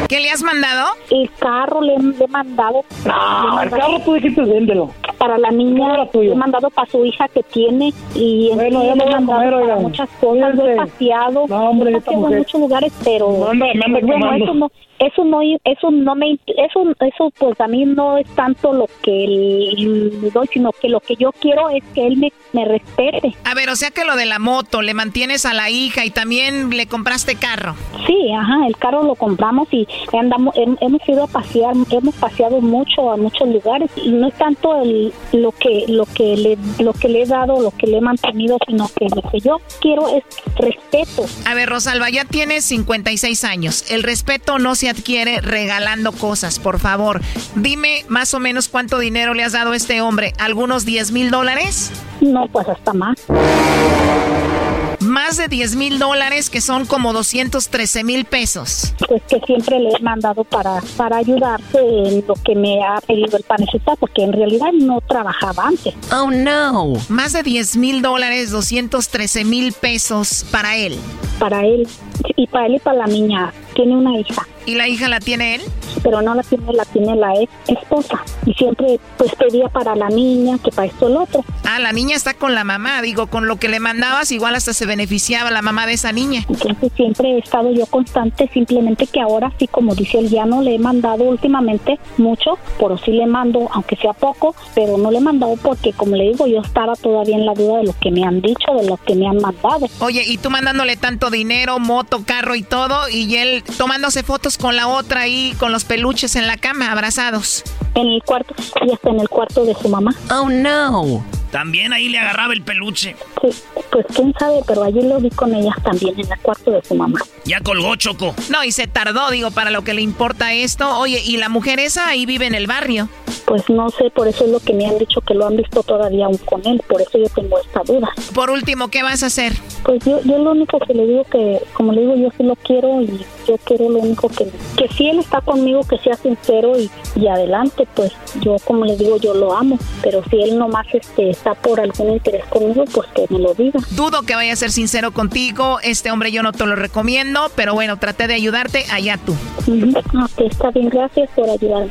¿Qué le has mandado?
El carro le, le he mandado.
No, el carro tú dijiste véndelo.
Para la niña, le he mandado para su hija que tiene y en
Bueno,
sí
ya
le
me
he
voy a
mandado
comer,
para muchas cosas, lo he paseado,
No, hombre, esta
paseado en
mujer.
muchos lugares, pero
Me anda- me anda
bueno, eso no, eso no, eso no me, eso, eso pues a mí no es tanto lo que le doy, sino que lo que yo quiero es que él me, me respete.
A ver, o sea que lo de la moto, le mantienes a la hija y también le compraste carro.
Sí, ajá, el carro lo compramos y andamos, hem- hemos ido a pasear, hemos paseado mucho a muchos lugares y no es tanto el, lo que lo que le lo que le he dado, lo que le he mantenido, sino que lo que yo quiero es respeto.
A ver, Rosalba, ya tienes 56 años. El respeto no se adquiere regalando cosas, por favor. Dime más o menos cuánto dinero le has dado a este hombre. ¿Algunos 10 mil dólares?
No, pues hasta más.
Más de 10 mil dólares, que son como 213 mil pesos.
Pues que siempre le he mandado para para ayudarse en lo que me ha pedido el panecita, porque en realidad no trabajaba antes.
Oh, no. Más de 10 mil dólares, 213 mil pesos para él.
Para él y para él y para la niña. Tiene una hija.
¿Y la hija la tiene él?
pero no la tiene, la tiene la ex esposa. Y siempre pues pedía para la niña, que para esto el otro.
Ah, la niña está con la mamá. Digo, con lo que le mandabas, igual hasta se beneficiaba la mamá de esa niña.
Entonces siempre he estado yo constante, simplemente que ahora sí, como dice él, ya no le he mandado últimamente mucho, pero sí le mando, aunque sea poco, pero no le he mandado porque, como le digo, yo estaba todavía en la duda de lo que me han dicho, de lo que me han mandado.
Oye, y tú mandándole tanto dinero, moto, carro y todo, y él tomándose fotos con la otra ahí, con los peluches en la cama, abrazados.
En el cuarto, y hasta en el cuarto de su mamá.
Oh, no.
También ahí le agarraba el peluche.
Sí, pues quién sabe, pero allí lo vi con ella también en el cuarto de su mamá.
Ya colgó Choco.
No, y se tardó, digo, para lo que le importa esto. Oye, ¿y la mujer esa ahí vive en el barrio?
Pues no sé, por eso es lo que me han dicho que lo han visto todavía aún con él, por eso yo tengo esta duda.
Por último, ¿qué vas a hacer?
Pues yo, yo lo único que le digo que, como le digo, yo sí lo quiero y yo quiero lo único que, que si él está conmigo, que sea sincero y, y adelante, pues yo, como le digo, yo lo amo, pero si él nomás este, está por algún interés conmigo, pues que me lo diga.
Dudo que vaya a ser sincero contigo. Este hombre yo no te lo recomiendo, pero bueno, traté de ayudarte, allá tú.
Ujú. Ok, está bien, gracias por ayudarme.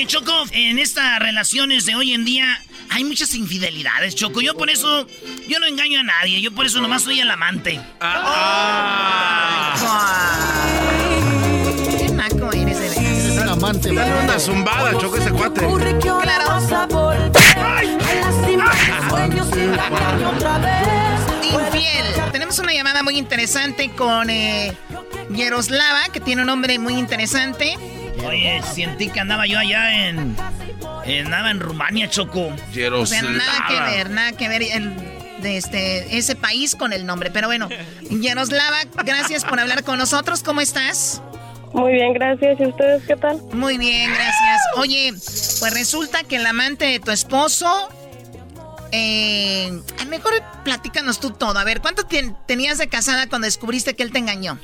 Oye, Choco, en estas relaciones de hoy en día hay muchas infidelidades, Choco. Yo por eso, yo no engaño a nadie. Yo por eso nomás soy el amante.
Qué naco eres, de veras.
Es un amante.
Dale una zumbada, Choco, ese cuate.
Infiel. Tenemos una llamada muy interesante con eh, Yaroslava, que tiene un nombre muy interesante.
Oye, sentí que andaba yo allá en. Andaba en Rumania, Choco.
O sea, nada que ver, nada que ver el- de este, ese país con el nombre. Pero bueno, Yaroslava, gracias por hablar con nosotros. ¿Cómo estás?
Muy bien, gracias. ¿Y ustedes qué tal?
Muy bien, gracias. Oye, pues resulta que el amante de tu esposo. Eh, a lo mejor platícanos tú todo. A ver, ¿cuánto tien- tenías de casada cuando descubriste que él te engañó?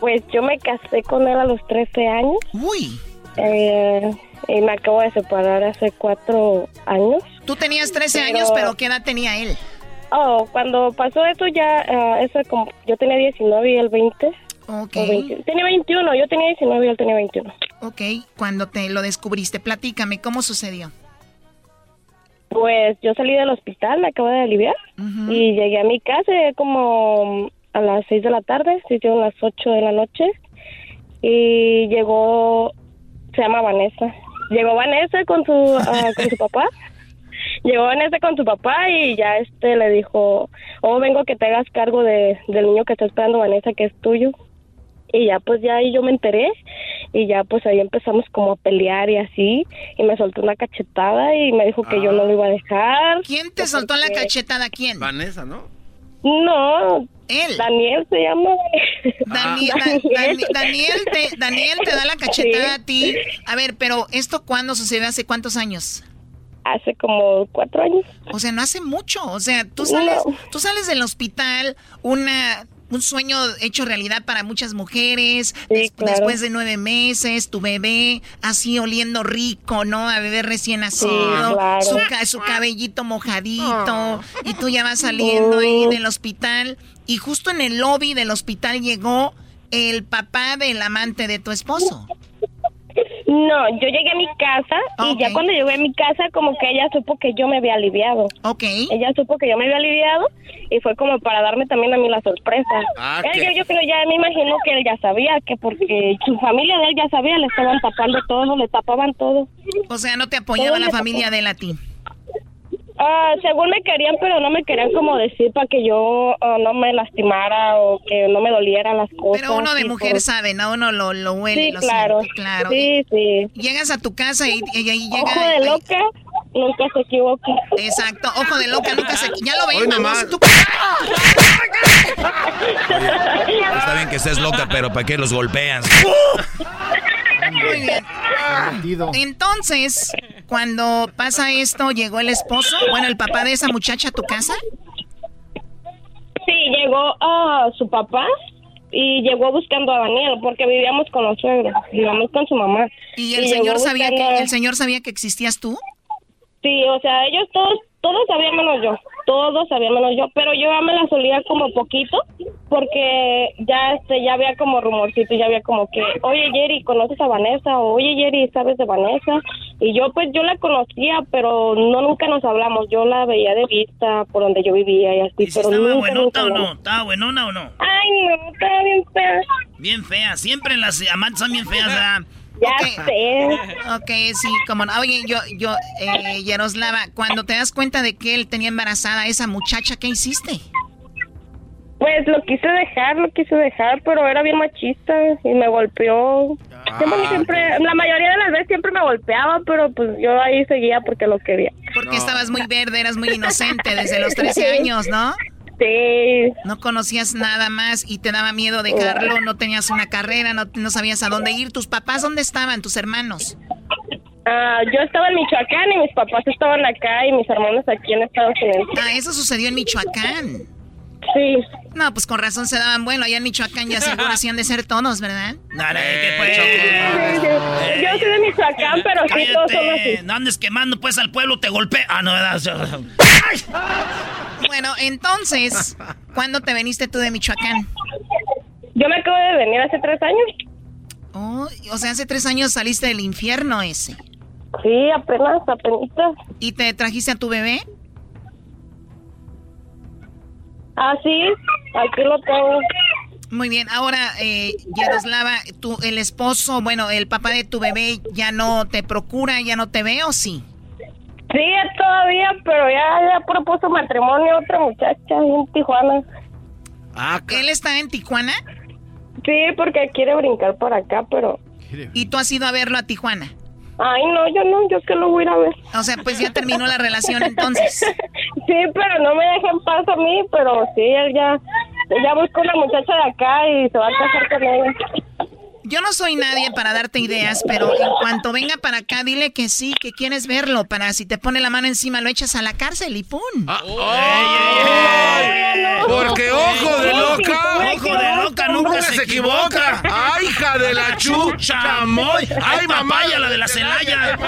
Pues yo me casé con él a los 13 años.
Uy.
Eh, y me acabo de separar hace cuatro años.
Tú tenías 13 años, pero ¿qué edad tenía él?
Oh, cuando pasó eso ya, ah, eso como, yo tenía 19 y él 20.
Ok.
O 20. Tenía 21, yo tenía 19 y él tenía 21.
Ok, cuando te lo descubriste, platícame, ¿cómo sucedió?
Pues yo salí del hospital, me acabo de aliviar y llegué a mi casa como a las 6 de la tarde, se hicieron las 8 de la noche y llegó, se llama Vanessa. Llegó Vanessa con su, ah, con su papá. Llegó Vanessa con su papá y ya este le dijo, oh, vengo que te hagas cargo de, del niño que está esperando Vanessa, que es tuyo. Y ya pues ya ahí yo me enteré y ya pues ahí empezamos como a pelear y así y me soltó una cachetada y me dijo que yo no lo iba a dejar.
¿Quién te soltó la cachetada? ¿Quién?
Vanessa, ¿no?
No.
Él.
Daniel se llama.
Daniel, Da- Dani- Daniel, te, Daniel te da la cachetada a ti. A ver, pero ¿esto cuándo sucedió? ¿Hace cuántos años?
Hace como cuatro años.
O sea, no hace mucho. O sea, tú sales, tú sales del hospital, una, un sueño hecho realidad para muchas mujeres. des-
claro.
Después de nueve meses, tu bebé así oliendo rico, ¿no? A bebé recién nacido,
claro.
su, ca- su cabellito mojadito, y tú ya vas saliendo ahí del hospital. Y justo en el lobby del hospital llegó el papá del amante de tu esposo.
No, yo llegué a mi casa y ya cuando llegué a mi casa como que ella supo que yo me había aliviado.
Ok.
Ella supo que yo me había aliviado y fue como para darme también a mí la sorpresa.
Ah,
Él, yo, yo creo ya me imagino que él ya sabía que porque su familia de él ya sabía, le estaban tapando todo, le tapaban todo.
O sea, no te apoyaba
Todo
la familia de él a ti.
Ah, según me querían, pero no me querían como decir para que yo ah, no me lastimara o que no me dolieran las cosas.
Pero uno de mujer
pues-
sabe, ¿no? Uno lo, lo huele,
Sí,
lo
claro.
siente, claro.
Sí, sí.
Llegas a tu casa y, y ahí llega...
Ojo de loca, nunca se equivoca.
Exacto, ojo de loca, nunca se... Ya lo vamos,
nomás.
tú-
Está bien que estés loca, pero ¿para qué los golpeas?
Muy bien. Entonces, cuando pasa esto, ¿llegó el esposo? Bueno, el papá de esa muchacha a tu casa.
Sí, llegó a su papá y llegó buscando a Daniel porque vivíamos con los suegros, vivíamos con su mamá.
¿Y el señor sabía
buscando-
que el señor sabía que existías tú?
Sí, o sea, ellos todos, todos sabían menos yo, todos sabían menos yo, pero yo ya me la solía como poquito, porque ya este, ya había como rumorcito, ya había como que, oye Jerry, ¿conoces a Vanessa? O, oye Jerry, ¿sabes de Vanessa? Y yo pues yo la conocía, pero no nunca nos hablamos, yo la veía de vista por donde yo vivía y así, pero
¿Estaba
nunca,
buenota
nunca
o no? ¿Estaba buenona o no?
Ay, no, estaba bien fea.
Bien fea. Siempre las amantes son bien feas, ¿verdad?
Ya sé.
Ok, sí, como no. Oye, yo, yo, eh, Yaroslava, cuando te das cuenta de que él tenía embarazada a esa muchacha, ¿qué hiciste?
Pues lo quise dejar, lo quise dejar, pero era bien machista y me golpeó. Siempre, siempre- la mayoría de las veces siempre me golpeaba, pero pues yo ahí seguía porque lo quería.
Porque estabas muy verde, eras muy inocente desde los 13 años, ¿no?
Sí.
No conocías nada más y te daba miedo dejarlo, no tenías una carrera, no, no sabías a dónde ir. ¿Tus papás dónde estaban, tus hermanos?
Ah, yo estaba en Michoacán y mis papás estaban acá y mis hermanos aquí en Estados Unidos.
Ah, eso sucedió en Michoacán.
Sí.
No, pues con razón se daban bueno. Allá en Michoacán ya seguro hacían de ser todos, ¿verdad?
Dale, ¿qué pues?
Yo soy de Michoacán, pero sí todos son así.
No andes quemando pues al pueblo, te golpea. Ah, no, ¿verdad?
Bueno, entonces, ¿cuándo te veniste tú de Michoacán?
Yo me acabo de venir hace tres años.
Oh, o sea, hace tres años saliste del infierno ese.
Sí, apenas, apenas.
¿Y te trajiste a tu bebé?
Ah, sí, aquí lo tengo.
Muy bien, ahora, eh, Yaroslava, tú, el esposo, bueno, el papá de tu bebé ya no te procura, ya no te ve o sí?
Sí, todavía, pero ya, ya propuso matrimonio a otra muchacha en Tijuana.
¿Él está en Tijuana?
Sí, porque quiere brincar por acá, pero...
¿Y tú has ido a verlo a Tijuana?
Ay, no, yo no, yo que lo voy a ir a ver.
O sea, pues ya terminó la relación entonces.
Sí, pero no me deja en paz a mí, pero sí, él ya, ya buscó una muchacha de acá y se va a casar con ella.
Yo no soy nadie para darte ideas, pero en cuanto venga para acá, dile que sí, que quieres verlo, para si te pone la mano encima lo echas a la cárcel y ¡pum!
Porque ojo de loca.
Ojo de loca nunca se equivoca.
¡Ay, hija de la chucha!
Chamoy. ¡Ay, mamaya, la de la Celaya!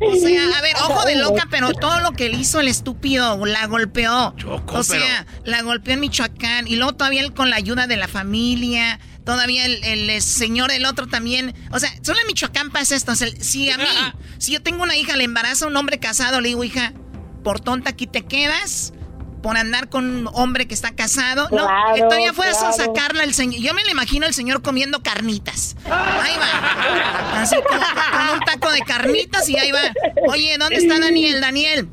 O sea, a ver, ojo de loca, pero todo lo que le hizo el estúpido, la golpeó. o sea, la golpeó en Michoacán y luego todavía él con la ayuda de la familia, todavía el, el señor, el otro también. O sea, solo en Michoacán pasa esto. O sea, si a mí, si yo tengo una hija, le embaraza a un hombre casado, le digo, hija, por tonta aquí te quedas, por andar con un hombre que está casado. no,
Claro,
eh, todavía fue a
claro.
sacarla el señor. Yo me lo imagino el señor comiendo carnitas. Ahí va. Así como con un taco de carnitas y ahí va. Oye, ¿dónde está Daniel? Daniel.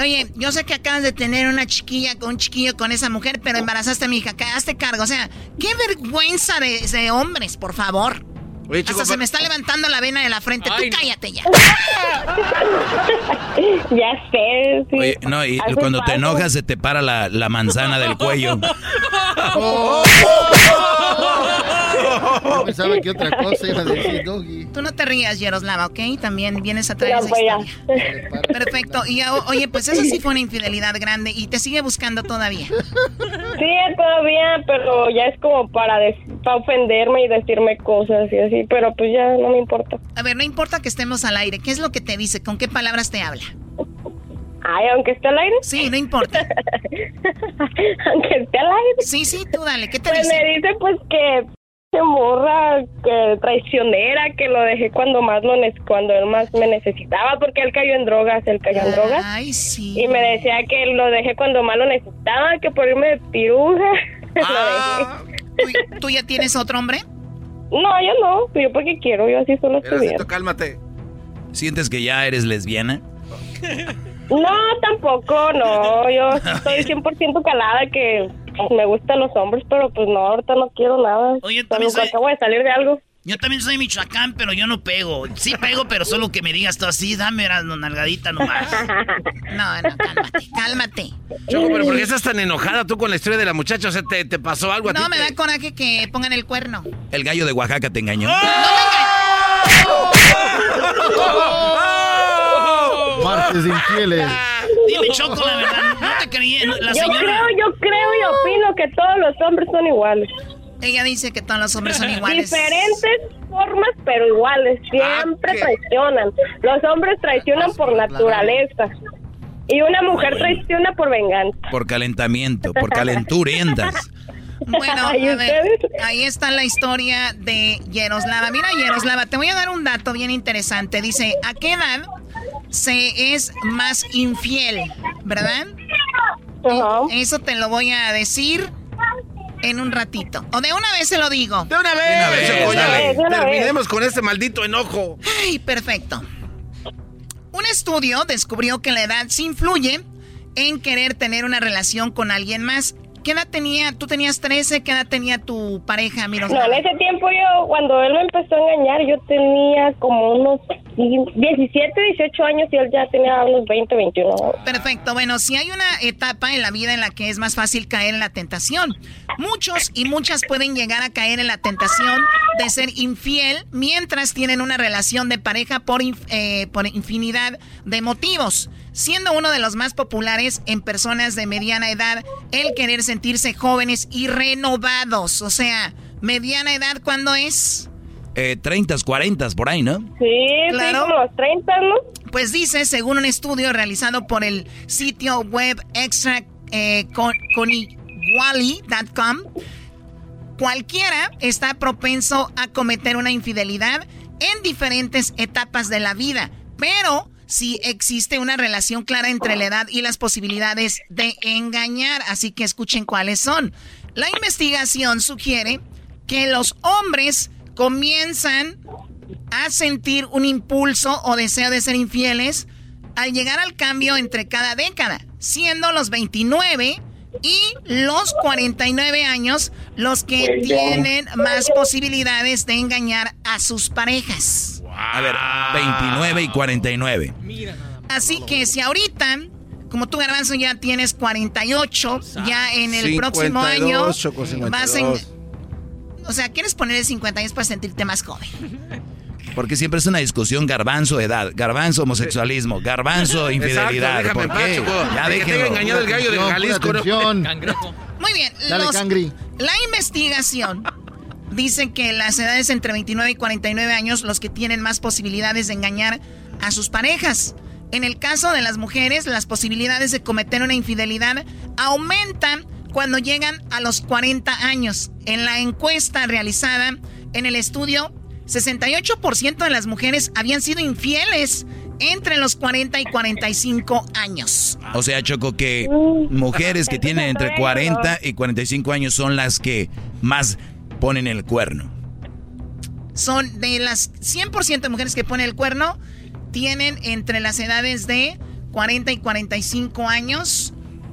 oye, yo sé que acabas de tener una chiquilla, un chiquillo con esa mujer, pero embarazaste a mi hija. Hazte cargo. O sea, qué vergüenza de, de hombres, por favor.
Oye,
Hasta se me está levantando la vena de la frente. Tú cállate ya.
ya sé. sí.
Oye, no, y
Hace
cuando te enojas se te para la, la manzana del cuello.
Yo pensaba que otra cosa iba a decir, Doggy.
Tú no te rías, Yaroslava, ¿ok? También vienes a traer
Ya,
esa
pues, ya.
historia. Perfecto. Y o- oye, pues eso sí fue una infidelidad grande y te sigue buscando todavía.
Sí, todavía, pero ya es como para, des- para ofenderme y decirme cosas y así, pero pues ya no me importa.
A ver, no importa que estemos al aire. ¿Qué es lo que te dice? ¿Con qué palabras te habla?
Ay, aunque esté al aire.
Sí, no importa.
aunque esté al aire.
Sí, sí, tú dale. ¿Qué te
Pues
dice?
me dice pues que morra, que traicionera, que lo dejé cuando más lo cuando él más me necesitaba, porque él cayó en drogas, él cayó en drogas.
Ay, sí.
Y me decía que lo dejé cuando más lo necesitaba, que por irme de piruja.
Ah.
lo dejé.
¿Tú, tú ya tienes otro hombre?
No, yo no, yo porque quiero, yo así solo estoy bien.
Cálmate.
¿Sientes que ya eres lesbiana?
No, tampoco, no, yo estoy 100% calada que me gustan los hombres, pero pues no, ahorita no quiero nada.
Oye, también soy-
acabo de salir de algo.
Yo también soy Michoacán, pero yo no pego. Sí pego, pero solo que me digas tú así, dame una nalgadita nomás.
No, no, cálmate, cálmate.
Choco, pero ¿por qué estás tan enojada tú con la historia de la muchacha? O sea, ¿te, te pasó algo a ti?
No, me
te-
da coraje que pongan el cuerno.
El gallo de Oaxaca te engañó.
Martes de infieles.
Dime, Choco, la verdad, no te creí. La
yo
señora...
creo, yo creo y opino que todos los hombres son iguales.
Ella dice que todos los hombres son iguales.
Diferentes formas, pero iguales. Siempre
¿qué?
traicionan. Los hombres traicionan por naturaleza. Y una mujer traiciona por venganza.
Por calentamiento, por calenturientas.
Bueno, a
¿Y
ver, ahí está la historia de Yeroslava. Mira, Yeroslava, te voy a dar un dato bien interesante. Dice, ¿a qué edad se es más infiel? ¿Verdad? Eso te lo voy a decir en un ratito. O de una vez se lo digo.
De una vez,
Una.
De una vez.
Terminemos con este maldito enojo.
Ay, perfecto. Un estudio descubrió que la edad sí influye en querer tener una relación con alguien más. ¿Qué edad tenía? ¿Tú tenías 13? ¿Qué edad tenía tu pareja,
No, en ese tiempo yo, cuando él me empezó a engañar, yo tenía como unos 17, 18 años y él ya tenía unos 20, 21.
Perfecto. Bueno, si hay una etapa en la vida en la que es más fácil caer en la tentación. Muchos y muchas pueden llegar a caer en la tentación de ser infiel mientras tienen una relación de pareja por, eh, por infinidad de motivos. Siendo uno de los más populares en personas de mediana edad el querer sentirse jóvenes y renovados. O sea, mediana edad, ¿cuándo es?
Eh, 30, 40, por ahí, ¿no?
Sí, sí, como los 30, ¿no?
Pues dice, según un estudio realizado por el sitio web extra eh, con, cualquiera está propenso a cometer una infidelidad en diferentes etapas de la vida, pero si existe una relación clara entre la edad y las posibilidades de engañar, así que escuchen cuáles son. La investigación sugiere que los hombres comienzan a sentir un impulso o deseo de ser infieles al llegar al cambio entre cada década, siendo los 29 y los 49 años los que tienen más posibilidades de engañar a sus parejas.
A ver, 29 y 49.
Así que si ahorita, como tú Garbanzo ya tienes 48, ya en el próximo
52,
año
Choco,
vas en...
52.
O sea, ¿quieres poner el 50 años para sentirte más joven?
Porque siempre es una discusión garbanzo edad, garbanzo homosexualismo, garbanzo infidelidad.
Exacto,
¿Por qué? Ya
que te engañado el gallo de Jalisco.
Muy bien.
Dale,
los-
Cangri.
la investigación dice que las edades entre 29 y 49 años los que tienen más posibilidades de engañar a sus parejas. En el caso de las mujeres, las posibilidades de cometer una infidelidad aumentan cuando llegan a los 40 años. En la encuesta realizada en el estudio, 68% de las mujeres habían sido infieles entre los 40 y 45 años.
O sea, Choco, que mujeres que tienen entre 40 y 45 años son las que más ponen el cuerno.
Son de las 100% de mujeres que ponen el cuerno, tienen entre las edades de 40 y 45 años,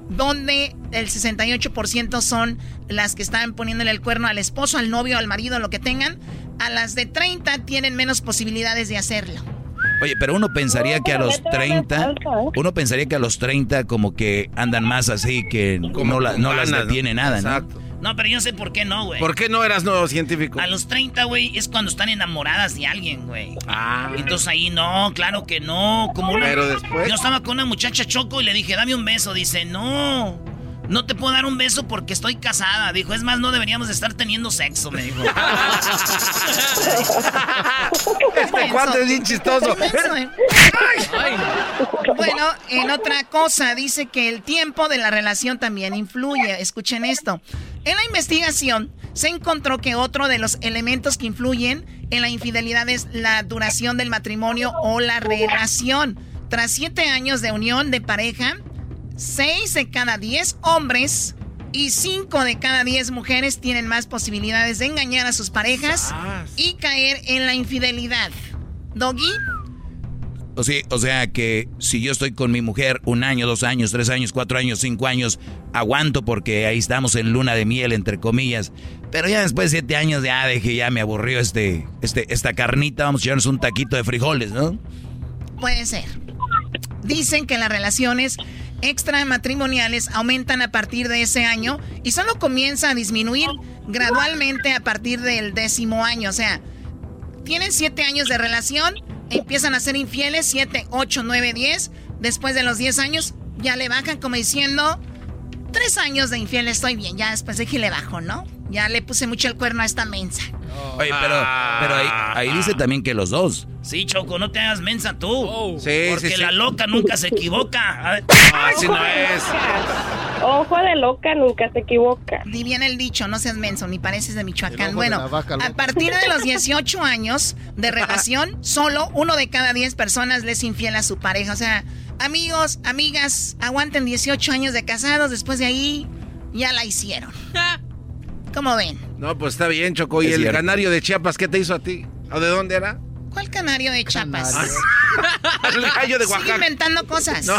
donde el 68% son las que están poniéndole el cuerno al esposo, al novio, al marido, lo que tengan. A las de 30 tienen menos posibilidades de hacerlo.
Oye, pero uno pensaría que a los 30, uno pensaría que a los 30 como que andan más así que no, la, no las detiene nada, ¿no? Exacto.
No, pero yo sé por qué no, güey.
¿Por qué no eras nuevo científico?
A los 30, güey, es cuando están enamoradas de alguien, güey. Ah. Entonces ahí no, claro que no. Como
Pero después.
Yo estaba con una muchacha choco y le dije, dame un beso. Dice, no. No te puedo dar un beso porque estoy casada. Dijo, es más, no deberíamos de estar teniendo sexo, me dijo.
este cuarto es bien chistoso.
Bueno, en otra cosa, dice que el tiempo de la relación también influye. Escuchen esto. En la investigación se encontró que otro de los elementos que influyen en la infidelidad es la duración del matrimonio o la relación. Tras siete años de unión de pareja, 6 de cada 10 hombres y 5 de cada 10 mujeres tienen más posibilidades de engañar a sus parejas y caer en la infidelidad. ¿Doggy?
O sea, o sea que si yo estoy con mi mujer un año, dos años, tres años, cuatro años, cinco años, aguanto porque ahí estamos en luna de miel, entre comillas. Pero ya después de siete años, ya dije, ya me aburrió este, este, esta carnita, vamos a echarnos un taquito de frijoles, ¿no?
Puede ser. Dicen que las relaciones extramatrimoniales aumentan a partir de ese año y solo comienza a disminuir gradualmente a partir del décimo año. O sea, tienen siete años de relación, empiezan a ser infieles, siete, ocho, nueve, diez. Después de los diez años, ya le bajan como diciendo, tres años de infiel estoy bien, ya después de que le bajo, ¿no? Ya le puse mucho el cuerno a esta mensa.
Oye, pero, pero ahí, dice también que los dos.
Sí, Choco, no te hagas mensa tú. Oh. Sí, porque la loca nunca se equivoca.
Así no es.
Ojo de loca nunca se equivoca.
Ni bien el dicho, no seas menso, ni pareces de Michoacán. Bueno, a partir de los 18 años de relación, solo uno de cada 10 personas les infiel a su pareja. O sea, amigos, amigas, aguanten 18 años de casados, después de ahí ya la hicieron. ¿Cómo ven?
No, pues está bien, Choco. ¿Y el canario de Chiapas qué te hizo a ti? ¿O de dónde era?
¿Cuál canario de Chiapas?
el gallo de Oaxaca.
Sigue inventando cosas.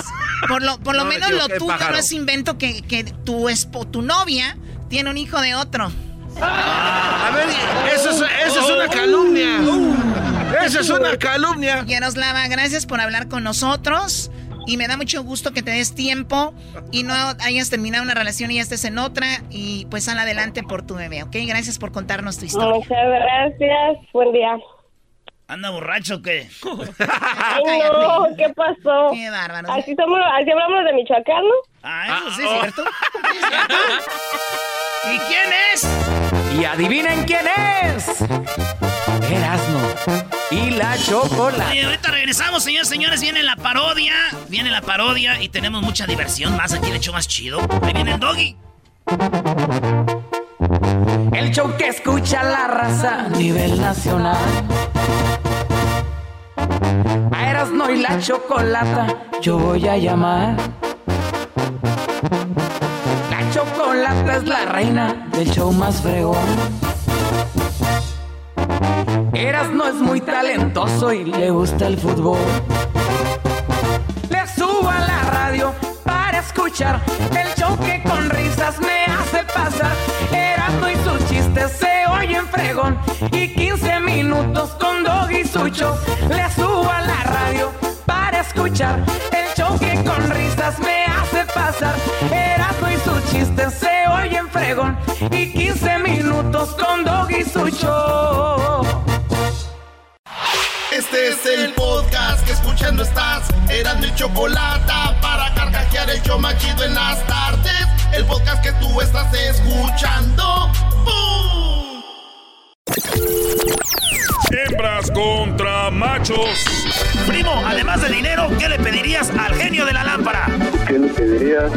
Por lo, por lo menos lo tuyo no es invento que, que tu, tu novia tiene un hijo de otro.
Ah, a ver, eso es, eso es una calumnia. Eso es una calumnia.
Yaroslava, gracias por hablar con nosotros. Y me da mucho gusto que te des tiempo y no hayas terminado una relación y ya estés en otra. Y pues sal adelante por tu bebé, ¿ok? Gracias por contarnos tu historia.
Muchas gracias. Buen día.
¿Anda borracho o qué?
Ay, no, ¿qué pasó?
Qué bárbaro.
Así, somos, así hablamos de Michoacán, ¿no?
Ah, eso sí es cierto. ¿Y quién es?
Y adivinen quién es. Erasno y la chocolate.
Ahorita regresamos, señores, señores. Viene la parodia. Viene la parodia y tenemos mucha diversión más aquí, el hecho más chido. Ahí viene el doggy.
El show que escucha la raza a nivel nacional. A Erasno y la chocolata yo voy a llamar. La chocolata es la reina del show más fregón. Eras no es muy talentoso y le gusta el fútbol. Le subo a la radio para escuchar el show que con risas me hace pasar. Erasmo y sus chistes se oyen fregón y 15 minutos con Dog y su show. Le subo a la radio para escuchar el show que con risas me hace pasar. Erasmo y sus chistes se oyen fregón y 15 minutos con Dog y su show.
Este es el podcast que escuchando estás. Eran mi chocolate para carcajear el yo machido en las tardes. El podcast que tú estás escuchando.
Hembras contra machos.
Primo, además de dinero, ¿qué le pedirías al genio de la lámpara?
¿Qué le pedirías?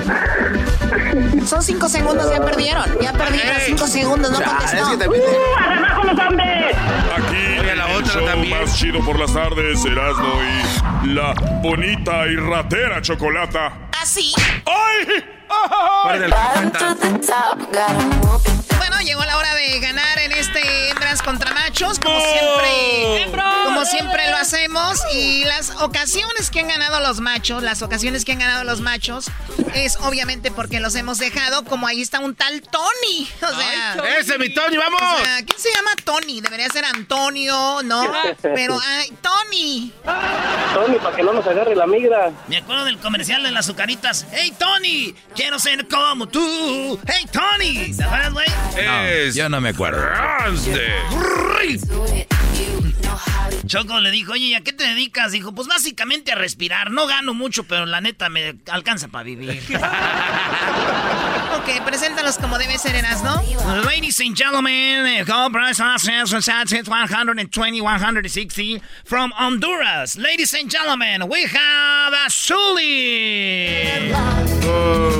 Son cinco segundos, ya perdieron. Ya perdieron cinco segundos, no contestó.
¡Uh, abajo los hombres!
Aquí
Oye, la otra show
también. más chido por las tardes, Erasmo y la bonita y ratera chocolata.
¿Así?
¡Ay!
Bueno, llegó la hora de ganar en este hembras contra machos, como siempre, como siempre lo hacemos. Y las ocasiones que han ganado los machos, las ocasiones que han ganado los machos, es obviamente porque los hemos dejado. Como ahí está un tal Tony. O sea,
¡Ese, mi Tony, vamos!
o sea, ¿quién se llama Tony? Debería ser Antonio, ¿no? Pero, ay, Tony.
Tony, para que no nos agarre la migra.
Me acuerdo del comercial de las azucaritas. ¡Hey, Tony! Quiero ser como tú. ¡Hey, Tony! ¿Te acuerdas, güey?
No, yo no me acuerdo.
Choco le dijo, oye, ¿y a qué te dedicas? Dijo, pues básicamente a respirar. No gano mucho, pero la neta me alcanza para vivir.
Ok, preséntalos como debe ser, ¿no?
Ladies and gentlemen, Saturday, 120, 160 from Honduras. Ladies and gentlemen, we have Azuli.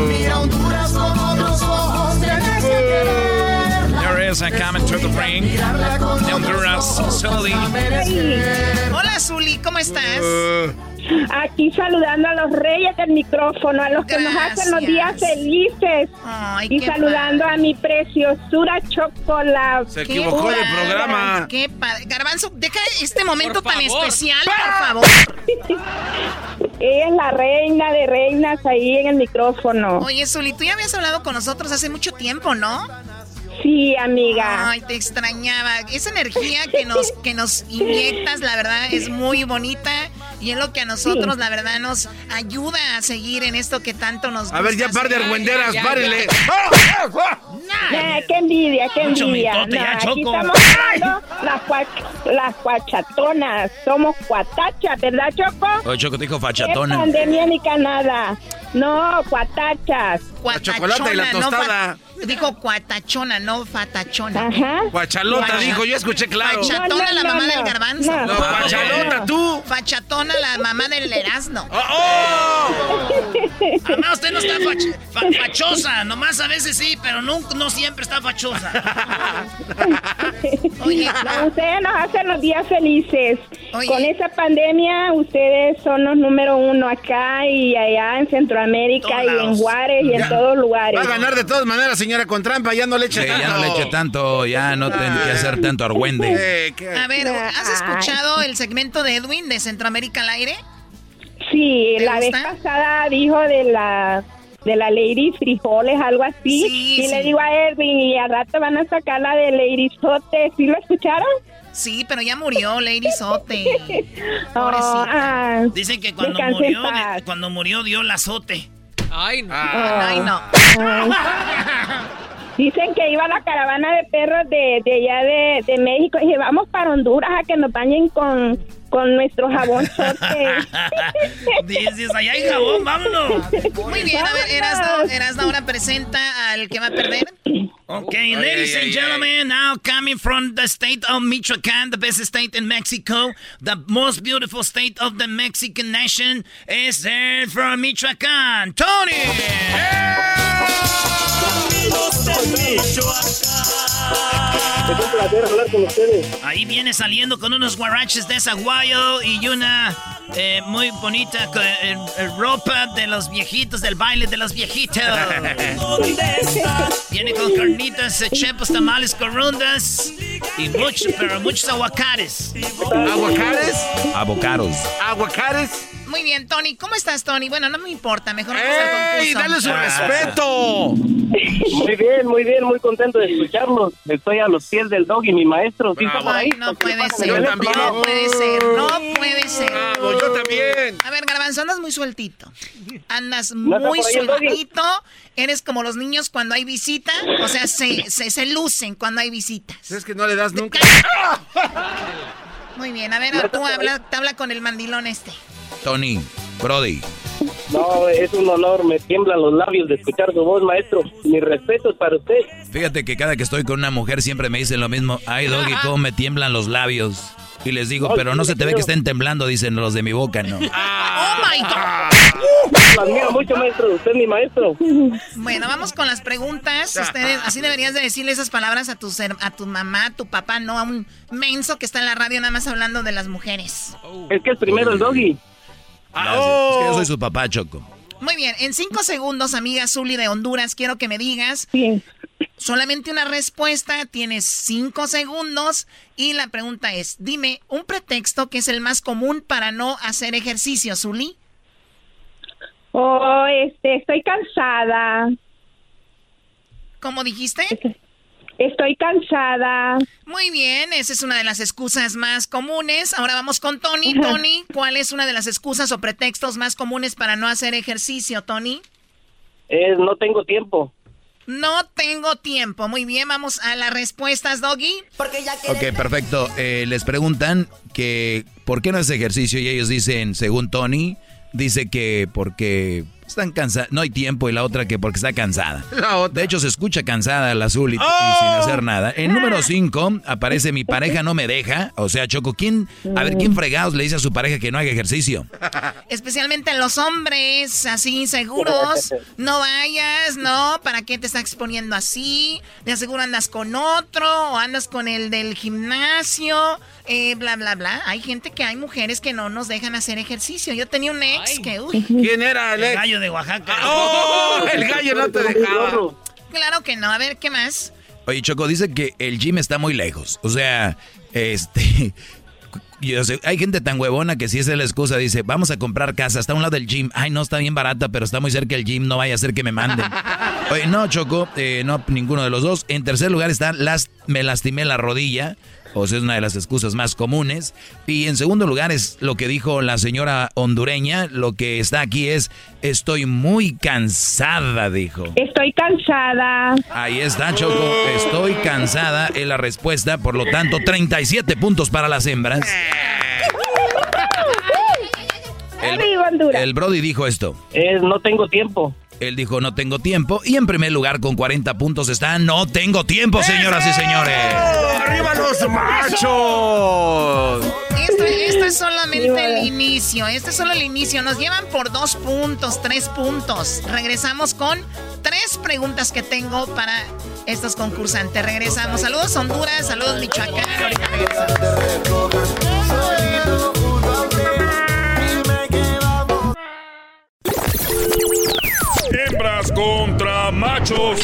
Mira Honduras querer.
There is a comment to the ring. Honduras, Sully.
Hola, Zuli, ¿cómo estás?
Aquí saludando a los reyes del micrófono, a los que nos hacen los días felices. y saludando a mi preciosura chocolate.
Se equivocó de programa.
Qué padre. Garbanzo, deja este momento tan especial, por favor.
Ella es la reina de reinas ahí en el micrófono.
Oye, Zuli, tú ya habías hablado con nosotros hace mucho tiempo, ¿no?
Sí, amiga.
Ay, te extrañaba. Esa energía que nos, que nos inyectas, la verdad, es muy bonita. Y es lo que a nosotros,
Sí.
la verdad, nos ayuda a seguir en esto que tanto nos gusta.
A ver, ya par de argüenderas, párenle.
Nah, qué envidia, qué envidia.
mitote, ya,
Nah, aquí
Choco.
estamos hablando las, cua- las cuachatonas. Somos cuatachas, ¿verdad, Choco?
Oye, Choco te dijo
¿Qué
fachatona.
pandemia ni canada? No, cuatachas.
chocolate y la
no
tostada.
fa- dijo cuatachona, no fatachona.
Ajá.
Guachalota,
Guacha-
dijo, yo escuché claro.
Fachatona,
No, no,
la mamá
no.
del garbanzo.
No.
No, guachalota, tú.
Fachatona, la mamá del erasno.
Además, usted no está fach- fa- fachosa. Nomás a veces sí, pero no, no siempre está fachosa.
Oye,
No, ustedes nos hacen los días felices. Con esa pandemia, ustedes son los número uno acá y allá en Centroamérica y en Juárez y en todos lugares.
Va a ganar de todas maneras, señora, con trampa. Ya no le eche
Sí,
tanto.
ya no le eche tanto, ya no tiene que hacer tanto argüende.
Eh.
A ver, ¿has escuchado el segmento de Edwin de Centroamérica al aire?
Sí,
¿Te
la vez pasada dijo de la de la Lady Frijoles, algo así.
Sí,
y
sí.
le digo a Edwin, y al rato van a sacar la de Lady Sote. ¿Sí lo escucharon?
Sí, pero ya murió Lady Sote.
Oh,
Pobrecita.
ah,
Dicen que cuando murió, cuando murió dio el azote.
Ay, no.
Ay, no.
Dicen que iba la caravana de perros de, de allá de, de México. Y dije, vamos para Honduras a que nos bañen con, con nuestro jabón.
Dices, allá hay jabón, vámonos.
Muy bien, a ver, Erasno, Erasno ahora presenta al que va a perder.
Okay,
Ay,
ladies
ay,
and
ay,
gentlemen, now coming from the state of Michoacán, the best state in Mexico, the most beautiful state of the Mexican nation, is there from Michoacán, Tony.
Es un placer hablar con ustedes.
Ahí viene saliendo con unos guaraches de y una eh, muy bonita eh, eh, ropa de los viejitos, del baile de los viejitos. Viene con carnitas, eh, chepos, tamales, corundas y muchos, pero muchos aguacates.
¿Aguacates?
Avocados.
¿Aguacates?
Muy bien, Tony. ¿Cómo estás, Tony? Bueno, no me importa. Mejor vamos al
¡Ey,
concurso.
dale su respeto!
Muy bien, muy bien, muy contento de escucharlos. Estoy a los pies del dog y mi maestro.
No puede ser.
Yo también.
No puede ser. No puede ser.
Bravo, yo también.
A ver, Garbanzo, andas muy sueltito. Andas
¿No está
muy sueltito. Eres como los niños cuando hay visita. O sea, se, se, se lucen cuando hay visitas.
Es que no le das nunca.
Muy bien, a ver, tú habla, te habla con el mandilón este.
Tony, Brody.
No, es un honor, me tiemblan los labios de escuchar su voz, maestro. Mis respetos para usted.
Fíjate que cada que estoy con una mujer siempre me dicen lo mismo. Ay, Doggy, cómo me tiemblan los labios. Y les digo, pero no se te ve que estén temblando, dicen los de mi boca, ¿no?
¡Oh, my God!
Lo admiro mucho, maestro. Usted es mi maestro.
Bueno, vamos con las preguntas. Ustedes, así deberías de decirle esas palabras a tu, ser- a tu mamá, a tu papá, no a un menso que está en la radio nada más hablando de las mujeres.
Es que es primero el doggy.
Gracias. Es que yo soy su papá, Choco.
Muy bien, en cinco segundos, amiga Zuli de Honduras, quiero que me digas solamente una respuesta. Tienes cinco segundos y la pregunta es, dime un pretexto que es el más común para no hacer ejercicio, Zuli.
Oh, este, estoy cansada.
¿Cómo dijiste?
Estoy cansada.
Muy bien, esa es una de las excusas más comunes. Ahora vamos con Tony. Tony, ¿cuál es una de las excusas o pretextos más comunes para no hacer ejercicio, Tony?
Es no tengo tiempo.
No tengo tiempo. Muy bien, vamos a las respuestas, Doggy. Porque ya
Ok, perfecto. Eh, les preguntan que por qué no hace ejercicio y ellos dicen, según Tony, dice que porque están cansados, no hay tiempo y la otra que porque está cansada. De hecho, se escucha cansada la azul y, y sin hacer nada. En número 5 aparece mi pareja no me deja. O sea, Choco, ¿quién, a ver, ¿quién fregados le dice a su pareja que no haga ejercicio?
Especialmente los hombres, así inseguros. No vayas, no, ¿para qué te estás exponiendo así? De aseguro andas con otro o andas con el del gimnasio, eh, bla, bla, bla. Hay gente que hay mujeres que no nos dejan hacer ejercicio. Yo tenía un ex que, uy.
¿Quién era el
El
ex?
gallo de Oaxaca.
¡Oh! El gallo no te dejaba.
Claro que no. A ver, ¿qué más?
Oye, Choco, dice que el gym está muy lejos. O sea, este... yo sé, hay gente tan huevona que si esa es la excusa, dice, vamos a comprar casa, está a un lado del gym. Ay, no, está bien barata, pero está muy cerca el gym, no vaya a ser que me manden. Oye, no, Choco, eh, no, ninguno de los dos. En tercer lugar está, las, me lastimé la rodilla. O sea, es una de las excusas más comunes. Y en segundo lugar es lo que dijo la señora hondureña. Lo que está aquí es, estoy muy cansada, dijo.
Estoy cansada.
Ahí está, Choco. Estoy cansada. Es la respuesta. Por lo tanto, 37 puntos para las hembras. El, el Brody dijo esto.
Es no tengo tiempo.
Él dijo no tengo tiempo. Y en primer lugar, con 40 puntos está no tengo tiempo, señoras y señores.
¡Arriba los machos!
Esto, esto es solamente el inicio. Este es solo el inicio. Nos llevan por dos puntos, tres puntos. Regresamos con tres preguntas que tengo para estos concursantes. Regresamos. Saludos Honduras, saludos Michoacán. Ahorita regresamos.
Contra machos.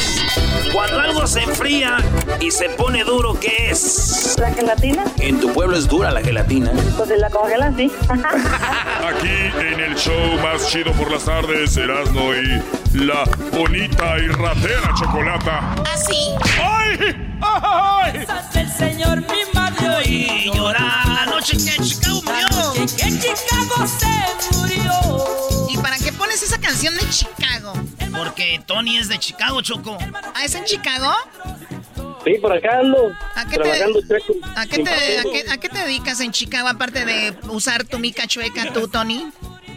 Cuando algo se enfría y se pone duro, ¿qué es?
¿La gelatina?
En tu pueblo es dura la gelatina.
Pues la congelan, sí.
Aquí en el show más chido por las tardes, Erasmo y la bonita y ratera chocolata.
¿Así?
¡Ay! ¡Ay!
el Señor mi madre
Y llorar la noche que Chicago murió.
que Chicago se murió.
¿Y para qué pones esa canción de Chicago?
Porque Tony es de Chicago, Choco.
¿Ah, es en Chicago?
Sí, por acá ando.
¿A qué te-
trabajando chueco.
¿A qué, te, a, qué, a qué te dedicas en Chicago aparte de usar tu mica chueca tú, Tony?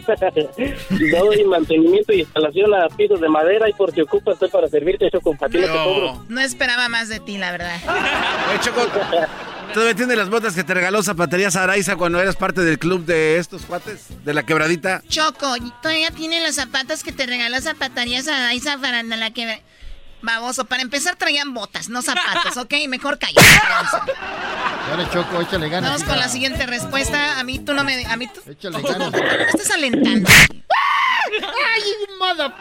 Doy mantenimiento y instalación a pisos de madera y por si ocupas estoy para servirte, Choco. A ti no te cobro.
No esperaba más de ti, la verdad.
Oye, Choco, ¿todavía tienes las botas que te regaló Zapaterías Araiza cuando eras parte del club de estos cuates? ¿De la quebradita?
Choco, todavía tiene los zapatos que te regaló Zapatarías a Daisa para la que... Baboso, para empezar traían botas, no zapatos, ¿ok? Mejor cállate.
Dale, Choco, échale ganas.
Vamos con la siguiente respuesta. A mí tú no me... A mí tú...
Échale ganas.
Me estás alentando.
¡Ay, mother!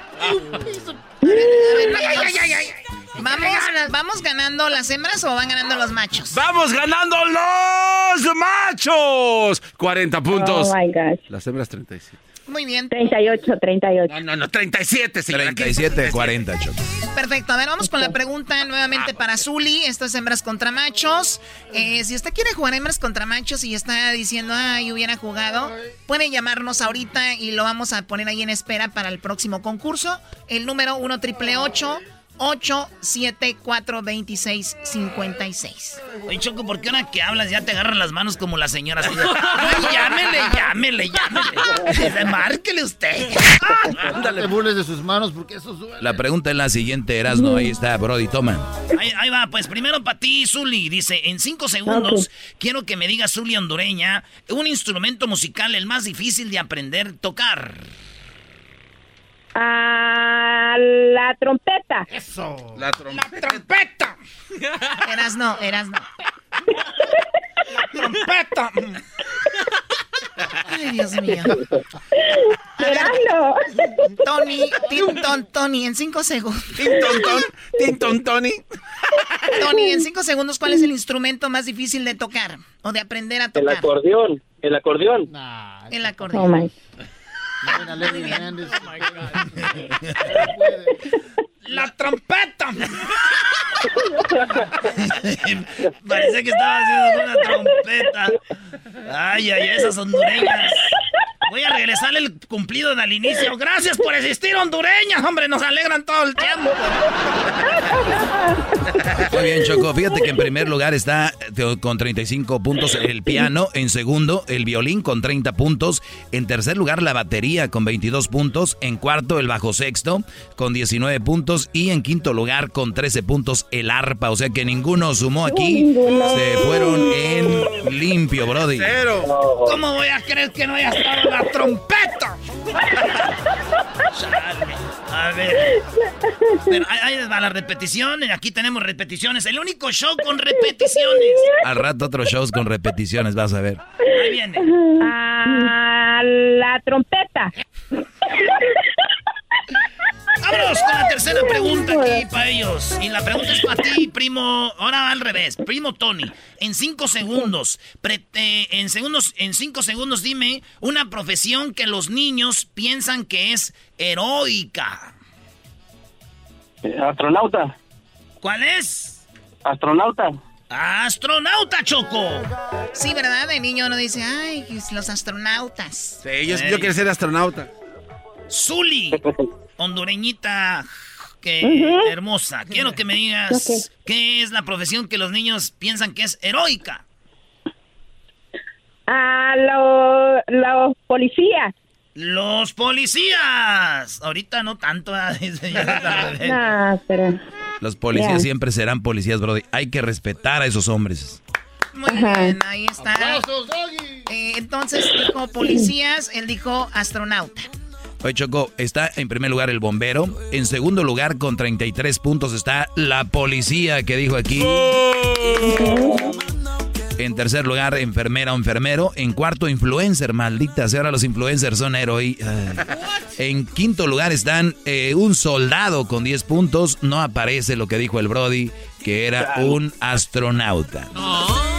Vamos, ¿Vamos ganando las hembras o van ganando los machos?
¡Vamos ganando los machos! 40 puntos.
Oh, my gosh.
Las hembras 37.
Muy bien.
38, 38.
No, no, no, 37, señora.
37, 40, Choco.
Perfecto. A ver, vamos con la pregunta nuevamente para Zuli. Esto es hembras contra machos. Eh, si usted quiere jugar hembras contra machos y está diciendo, ay, hubiera jugado, puede llamarnos ahorita y lo vamos a poner ahí en espera para el próximo concurso. El número 1 triple 874 2656
Oye, Choco, ¿por qué ahora que hablas ya te agarran las manos como la señora? Así de, "Ay, llámele, llámele, llámele. Márquele usted.
Te burles de sus manos porque eso duele.
La pregunta es la siguiente, Erasmo. Ahí está, Brody, toma.
Ahí, ahí va, pues primero para ti, Zuli. Dice, en cinco segundos, quiero que me digas, Zuli hondureña, un instrumento musical el más difícil de aprender a tocar.
A la trompeta.
Eso. La trompeta.
La trompeta.
Eras no, eras no.
trompeta.
Ay, Dios mío.
Verano.
Tony, Tinton, Tony, en cinco segundos.
Tinton, ton, Tinton, Tony.
Tony, en cinco segundos, ¿cuál es el instrumento más difícil de tocar o de aprender a
El
tocar?
acordeón. El acordeón.
El acordeón.
Oh my.
La trompeta. Parece que estaba haciendo una trompeta. Ay, ay, esas hondureñas. Voy a regresarle el cumplido al inicio. Gracias por existir, hondureñas. Hombre, nos alegran todo el tiempo.
Muy bien, Choco. Fíjate que en primer lugar está con 35 puntos el piano. En segundo, el violín con 30 puntos. En tercer lugar, la batería con 22 puntos. En cuarto, el bajo sexto con 19 puntos. Y en quinto lugar, con 13 puntos, el arpa. O sea que ninguno sumó aquí. Se fueron en limpio, Brody.
Cero.
¿Cómo voy a creer que no haya estado la trompeta? A ver. Pero ahí ahí les va la repetición. Aquí tenemos repeticiones. El único show con repeticiones.
Al rato otros shows con repeticiones, vas a ver.
Ahí viene.
A la trompeta.
Vámonos con la tercera pregunta aquí para ellos. Y la pregunta es para ti, primo. Ahora al revés, primo Tony. En cinco segundos, pre- eh, en segundos, en cinco segundos, dime una profesión que los niños piensan que es heroica.
Eh, Astronauta.
¿Cuál es?
Astronauta.
Astronauta, Choco.
Sí, ¿verdad? De niño uno dice, ay, los astronautas.
Sí, yo, yo quiero ser astronauta.
Zuli, hondureñita, que hermosa. Quiero que me digas qué es la profesión que los niños piensan que es heroica.
A los los policías.
Los policías. Ahorita no tanto. ah.
Ah, pero.
Los policías siempre serán policías, Brody. Hay que respetar a esos hombres.
Muy bien, ahí está. Eh, entonces dijo policías, él dijo astronauta.
Oye, Choco, está en primer lugar el bombero. En segundo lugar, con 33 puntos, está la policía que dijo aquí. En tercer lugar, enfermera o enfermero. En cuarto, influencer, maldita sea. Ahora los influencers son héroes. En quinto lugar están eh, un soldado con 10 puntos. No aparece lo que dijo el Brody, que era un astronauta.
Pues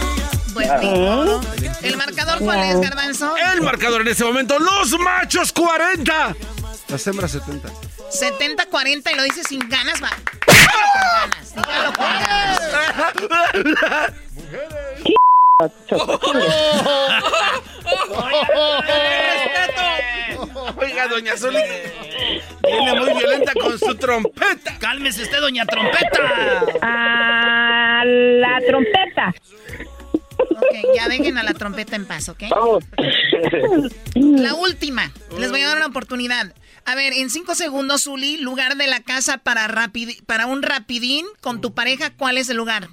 ¿El marcador cuál es, Garbanzo?
El marcador en este momento, los machos 40. Las hembras 70.
70-40 y lo dice sin ganas, va. Dígalo con ganas, dígalo con ganas.
Oiga, doña Zuli. Viene muy violenta con su trompeta.
Cálmese usted, doña trompeta.
A la trompeta.
Ok, ya dejen a la trompeta en paz, ¿ok? La última. Les voy a dar una oportunidad. A ver, en cinco segundos, Zuli, lugar de la casa para, rapidi- para un rapidín con tu pareja, ¿cuál es el lugar?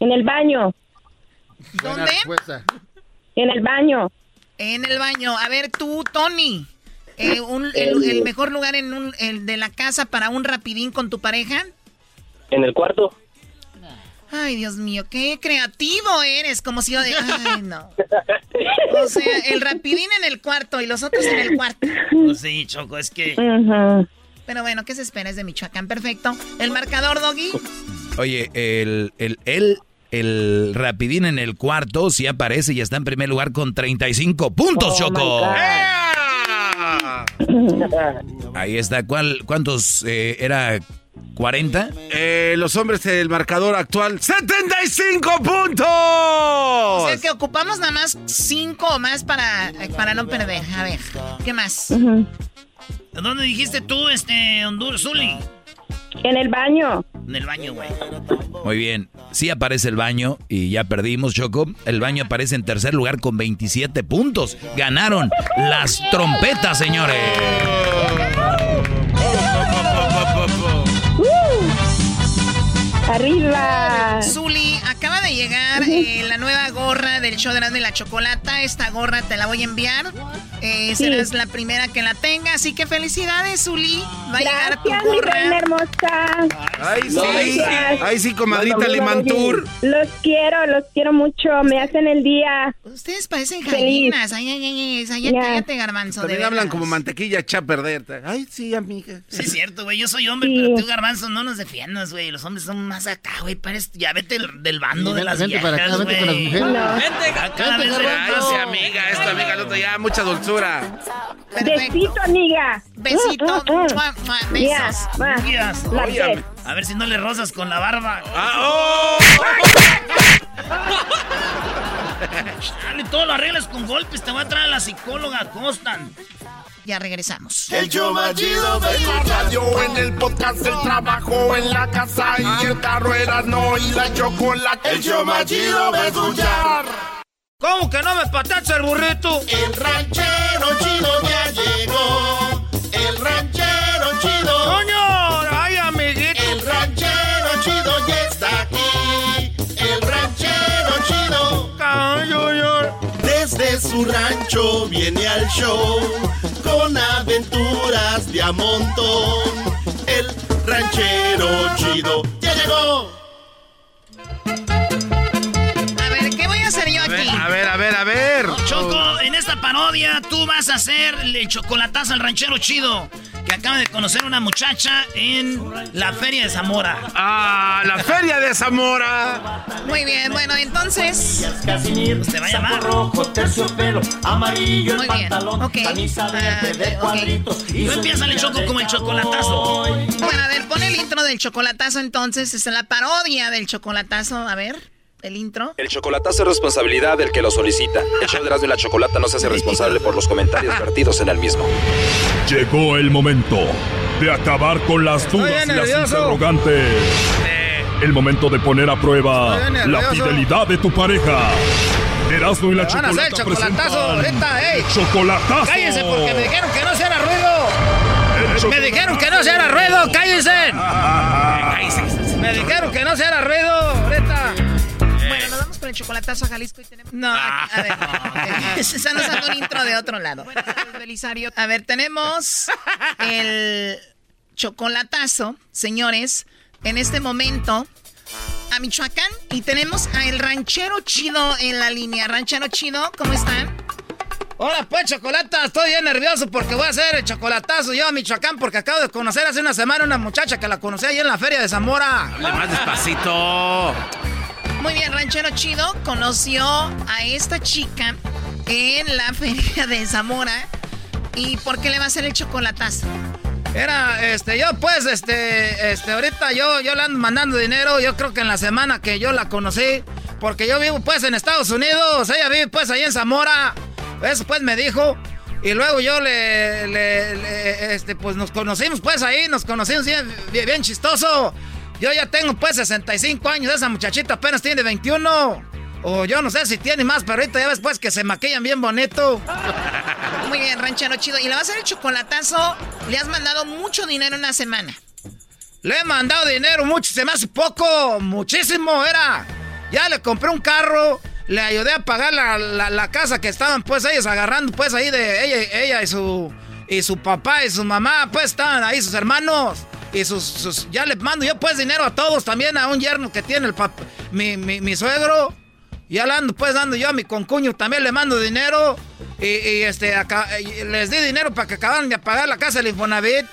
En el baño.
¿Dónde?
En el baño.
En el baño. A ver, tú, Tony. eh, un- el, el mejor lugar en un, el de la casa para un rapidín con tu pareja.
En el cuarto.
Ay, Dios mío, qué creativo eres. Como si yo de. Ay, no. O sea, el rapidín en el cuarto y los otros en el cuarto.
Pues sí, Choco, es que.
Pero bueno, ¿qué se espera? Es de Michoacán, perfecto. El marcador, Doggy.
Oye, el, el, el, el rapidín en el cuarto sí aparece y está en primer lugar con 35 puntos,
Oh,
Choco. Ahí está. ¿Cuál, ¿Cuántos eh, era? ¿40?
Eh, los hombres del marcador actual, 75 puntos.
O sea que ocupamos nada más cinco o más para, para no perder. A ver, ¿qué más?
¿Dónde dijiste tú, este, Honduras, Zuli?
En el baño.
En el baño, güey.
Muy bien. Sí aparece el baño y ya perdimos, Choco. El baño aparece en tercer lugar con 27 puntos. Ganaron las trompetas, señores.
Arriba.
Zuli, acaba de llegar eh, la nueva gorra del show de la, de la chocolata. Esta gorra te la voy a enviar. Eh, Serás la primera que la tenga. Así que felicidades, Uli. Va a llegar tu
mi
gorra.
reina hermosa.
Ay, sí.
Gracias.
Ay, sí, comadrita Limantur.
Los quiero, los quiero mucho. Me hacen el día.
Ustedes parecen gallinas. Ay, ay, ay, ay, ay, cállate, garbanzo. de
También hablan
veras.
como mantequilla echa a perder. Ay, sí, amiga.
Sí, es cierto, güey. Yo soy hombre, pero tú, garbanzo, no nos defiendas, güey. Los hombres son más acá, güey. Pares, ya vete del, del bando de las
Vente para acá,
viejas,
vente con las mujeres. No.
Vente, cada
Vente,
vez no.
sí, amiga, esta amiga, el otro ya, mucha dulzura.
Besito, amiga.
Besito.
Mm, mm, mm.
Besos.
A ver si no le rozas con la barba.
Ah,
Dale, todo lo arreglas con golpes. Te va a traer a la psicóloga Constant.
Ya regresamos.
El show más chido de la radio, en el podcast, el trabajo, en la casa y el carro era no y la chocolate. El show más chido de escuchar.
¿Cómo que no me patacha el burrito?
El ranchero chido ya llegó. El ranchero chido.
¡Coño!
Su rancho viene al show con aventuras de a montón. El ranchero chido ya llegó.
A ver, ¿qué voy a hacer yo
A ver,
aquí?
a ver, a ver, a ver.
Choco, en esta parodia tú vas a hacer el chocolatazo al ranchero chido que acaba de conocer una muchacha en la feria de Zamora.
Ah, la feria de Zamora.
Muy bien, bueno, entonces.
Te va a llamar.
rojo, terciopelo, amarillo
Muy bien, ok.
camisa verde
Ah, ok.
cuadritos.
Tú empieza el choco como el chocolatazo.
Bueno, a ver, pon el intro del chocolatazo entonces. Es la parodia del chocolatazo. A ver, el intro.
El chocolatazo es responsabilidad del que lo solicita. El show de Erasmo y la Chocolata no se hace responsable por los comentarios vertidos en el mismo.
Llegó el momento de acabar con las dudas y las interrogantes. El momento de poner a prueba la fidelidad de tu pareja. Erasmo y la
Me van a hacer
Chocolata
chocolatazo
presentan
ahorita, ey.
Chocolatazo.
Cállense porque me dijeron que no se haga ruido.
El
Me dijeron que no se haga ruido, cállense. Me dijeron que no se haga ruido ahorita.
Con el chocolatazo a Jalisco y tenemos. No, a ver. Se están usando un intro de otro lado. Belisario. A ver, tenemos el chocolatazo, señores, en este momento a Michoacán y tenemos a el ranchero chido en la línea. Ranchero chido, ¿cómo están?
Hola, pues, Chocolata, estoy bien nervioso porque voy a hacer el chocolatazo yo a Michoacán porque acabo de conocer hace una semana una muchacha que la conocí ahí en la feria de Zamora.
Hable más despacito.
Muy bien, ranchero chido conoció a esta chica en la feria de Zamora. ¿Y por qué le va a hacer el chocolatazo?
Era, este, yo pues, este, este, ahorita yo, yo le ando mandando dinero, yo creo que en la semana que yo la conocí, porque yo vivo pues en Estados Unidos, ella vive pues ahí en Zamora, eso pues me dijo, y luego yo le, le- este, pues nos conocimos pues ahí, nos conocimos bien chistoso, yo ya tengo pues 65 años, esa muchachita apenas tiene 21, o yo no sé si tiene más, pero ahorita ya ves pues que se maquillan bien bonito.
Muy bien, ranchero chido. ¿Y le va a hacer el chocolatazo? Le has mandado mucho dinero en una semana.
Le he mandado dinero mucho, se me hace poco, muchísimo, era. Ya le compré un carro, le ayudé a pagar la, la- la casa que estaban pues ellos agarrando pues ahí de ella, ella y su y su papá y su mamá, pues estaban ahí sus hermanos y sus, ya le mando yo pues dinero a todos, también a un yerno que tiene el mi, mi, suegro. Ya le ando pues dando yo a mi concuño, también le mando dinero y, este les di dinero para que acabaran de pagar la casa del Infonavit.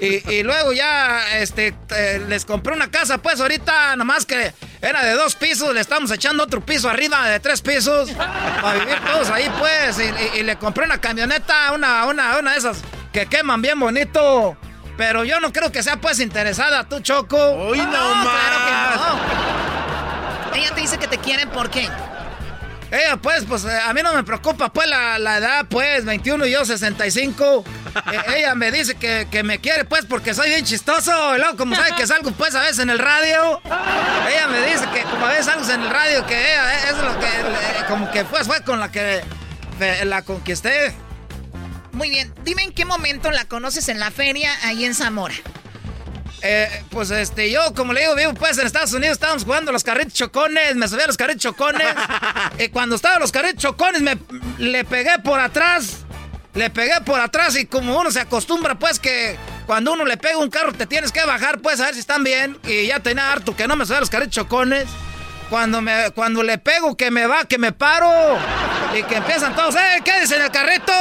Y, y luego ya este, eh, les compré una casa, pues ahorita nomás que era de dos pisos, le estamos echando otro piso arriba de tres pisos para vivir todos ahí, pues. Y- y le compré una camioneta, una, una, una de esas que queman bien bonito. Pero yo no creo que sea pues interesada, tú, Choco.
Hoy no,
Claro que no. Ella te dice que te quiere, ¿por qué?
Ella, pues, pues, eh, a mí no me preocupa, pues, la, la edad, pues, 21 y yo 65. Eh, ella me dice que, que me quiere, pues, porque soy bien chistoso. Y luego, como sabe que salgo, pues, a veces en el radio. Ella me dice que, como a veces salgo en el radio, que ella, eh, es lo que, eh, como que, pues, fue con la que eh, la conquisté.
Muy bien. Dime en qué momento la conoces en la feria ahí en Zamora.
Eh, pues este, yo como le digo, vivo pues en Estados Unidos, estábamos jugando los carritos chocones, me subí a los carritos chocones. y cuando estaba los carritos chocones, me le pegué por atrás. Le pegué por atrás y como uno se acostumbra, pues que cuando uno le pega un carro te tienes que bajar, pues a ver si están bien. Y ya tenía harto que no me subí a los carritos chocones. Cuando, me, cuando le pego que me va, que me paro. Y que empiezan todos, ¡eh, quédese en el carrito!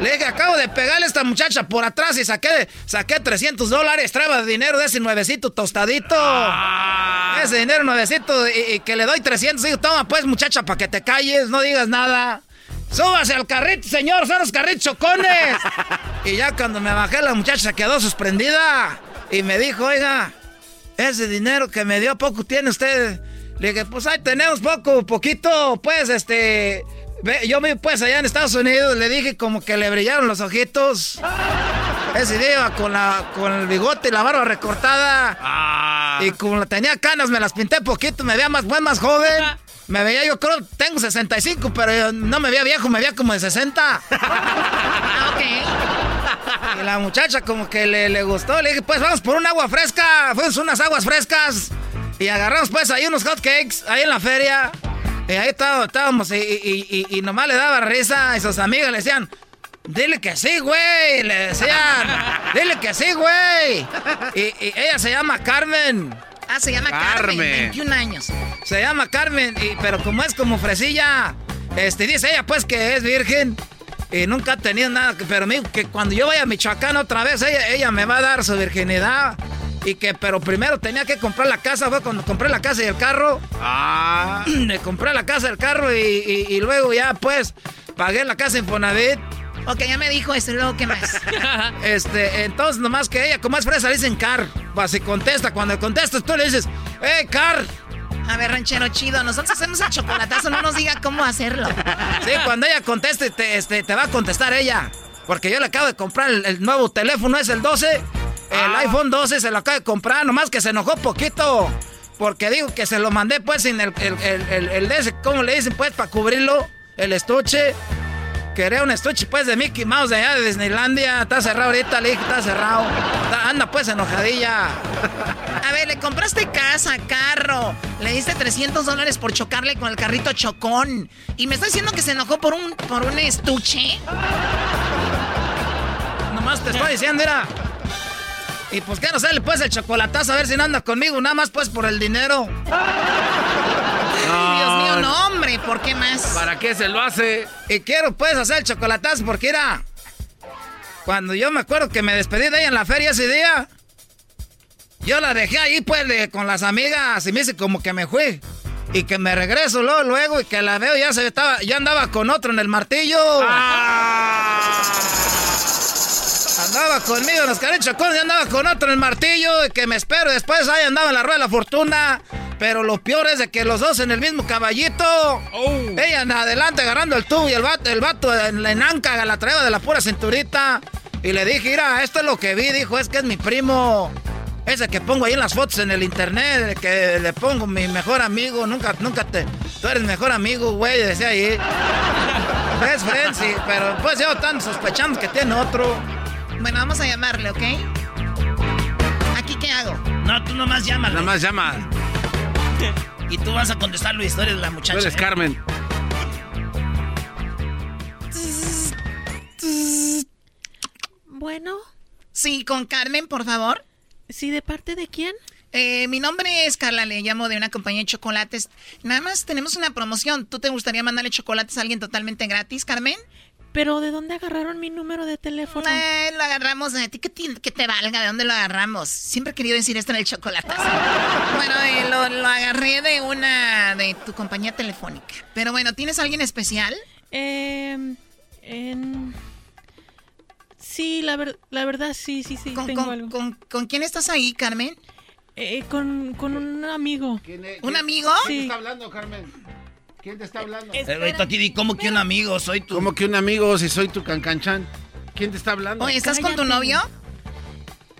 Le dije, acabo de pegarle a esta muchacha por atrás y saqué, saqué 300 dólares. Traba dinero de ese nuevecito tostadito.
Ah.
Ese dinero nuevecito y, y, que le doy 300. Digo, toma pues, muchacha, para que te calles, no digas nada. ¡Súbase al carrito, señor! ¡Son los carritos chocones! y ya cuando me bajé, la muchacha quedó suspendida. Y me dijo, oiga, ese dinero que me dio poco tiene usted. Le dije, pues ahí tenemos poco, poquito, pues, este... Yo me pues allá en Estados Unidos le dije como que le brillaron los ojitos. Ese día con, la, con el bigote y la barba recortada.
Ah.
Y como tenía canas, me las pinté poquito, me veía más buen, más joven. Me veía, yo creo, tengo 65, pero no me veía viejo, me veía como de 60. ok. Y la muchacha como que le, le gustó, le dije, pues vamos por un agua fresca, fuimos unas aguas frescas. Y agarramos pues ahí unos hot cakes, ahí en la feria. Y ahí estábamos y, y, y, y, nomás le daba risa y sus amigas le decían, dile que sí, güey. Le decían, dile que sí, güey. Y, ella se llama Carmen.
Ah, se llama Carmen. Carmen 21 años.
Se llama Carmen, y, pero como es como fresilla, este, dice ella pues que es virgen. Y nunca ha tenido nada, pero me dijo que cuando yo vaya a Michoacán otra vez, ella, ella me va a dar su virginidad. Y que, pero primero tenía que comprar la casa, fue cuando compré la casa y el carro.
Ah.
Le compré la casa y el carro y, y, y luego ya, pues, pagué la casa en Fonavit.
Ok, ya me dijo eso, luego, ¿qué más?
este, entonces, nomás que ella, como es fresa, le dicen car. Pues, si contesta, cuando contestas, tú le dices, ¡eh, car!
A ver, ranchero chido, nosotros hacemos el chocolatazo, no nos diga cómo hacerlo.
Sí, cuando ella conteste, te, este, te va a contestar ella. Porque yo le acabo de comprar el, el nuevo teléfono, es el 12. El
Ah.
iPhone 12 se lo acabo de comprar, nomás que se enojó poquito. Porque digo que se lo mandé pues sin el, el, el, el, ese, ¿cómo le dicen pues? Para cubrirlo, el estuche. Quería un estuche pues de Mickey Mouse de allá de Disneylandia. Está cerrado ahorita, le dije, está cerrado. Está- anda pues enojadilla.
A ver, le compraste casa, carro, le diste 300 dólares por chocarle con el carrito chocón. Y me está diciendo que se enojó por un, por un estuche.
Nomás te estoy diciendo, era. Y pues quiero hacerle pues el chocolatazo a ver si no anda conmigo, nada más pues por el dinero.
Ay, Dios mío, no, hombre, ¿por qué más?
¿Para qué se lo hace?
Y quiero pues hacer el chocolatazo porque era. Cuando yo me acuerdo que me despedí de ella en la feria ese día. Yo la dejé ahí pues de- con las amigas y me hice como que me fui. Y que me regreso luego, luego y que la veo ya se estaba, ya andaba con otro en el martillo. Andaba conmigo en los carichocones, ya andaba con otro en el martillo que me espero. Después ahí andaba en la rueda de la fortuna. Pero lo peor es de que los dos en el mismo caballito. Ella en adelante agarrando el tubo y el vato, el vato en la enanca la traía de la pura cinturita. Y le dije, mira, esto es lo que vi. Dijo, es que es mi primo. Ese que pongo ahí en las fotos en el internet, que le pongo mi mejor amigo. Nunca, nunca te. Tú eres mi mejor amigo, güey, decía ahí. Best friend, sí, pero pues yo están sospechando que tiene otro.
Bueno, vamos a llamarle, ¿ok? ¿Aquí qué hago?
No, tú nomás llámale.
Nada más llama.
Y tú vas a contestar la historia de la muchacha.
Tú eres
¿eh?
Carmen.
Bueno. Sí, con Carmen, por favor.
Sí, ¿de parte de quién?
Eh, mi nombre es Carla, le llamo de una compañía de chocolates. Nada más tenemos una promoción. ¿Tú te gustaría mandarle chocolates a alguien totalmente gratis, Carmen?
¿Pero de dónde agarraron mi número de teléfono?
Eh, lo agarramos a ti, que te, que te valga, ¿de dónde lo agarramos? Siempre he querido decir esto en el chocolate. bueno, eh, lo, lo agarré de una, de tu compañía telefónica. Pero bueno, ¿tienes alguien especial?
Eh, en... Sí, la, ver- la verdad, sí, sí, sí,
¿Con,
tengo
con-
algo.
con- con quién estás ahí, Carmen?
Eh, con, con un amigo.
¿Un amigo?
Sí.
hablando, Carmen? ¿Quién te está hablando?
Eh, aquí di como que un amigo, soy tu.
¿Cómo que un amigo si soy tu cancanchan? ¿Quién te está hablando?
Oye, ¿estás con tu novio?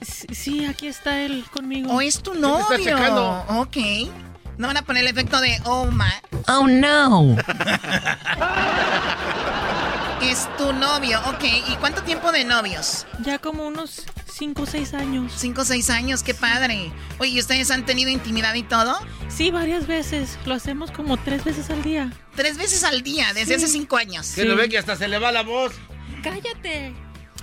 Sí, aquí está él conmigo.
¿O es tu
te
novio?
está checando?
Ok. No van a poner el efecto de oh my.
Oh, no.
Es tu novio, ok. ¿Y cuánto tiempo de novios?
Ya como unos cinco o seis años.
Cinco o seis años, qué padre. Oye, ¿y ustedes han tenido intimidad y todo?
Sí, varias veces. Lo hacemos como tres veces al día.
Tres veces al día, desde hace cinco años.
Que lo ve que hasta se le va la voz.
Cállate.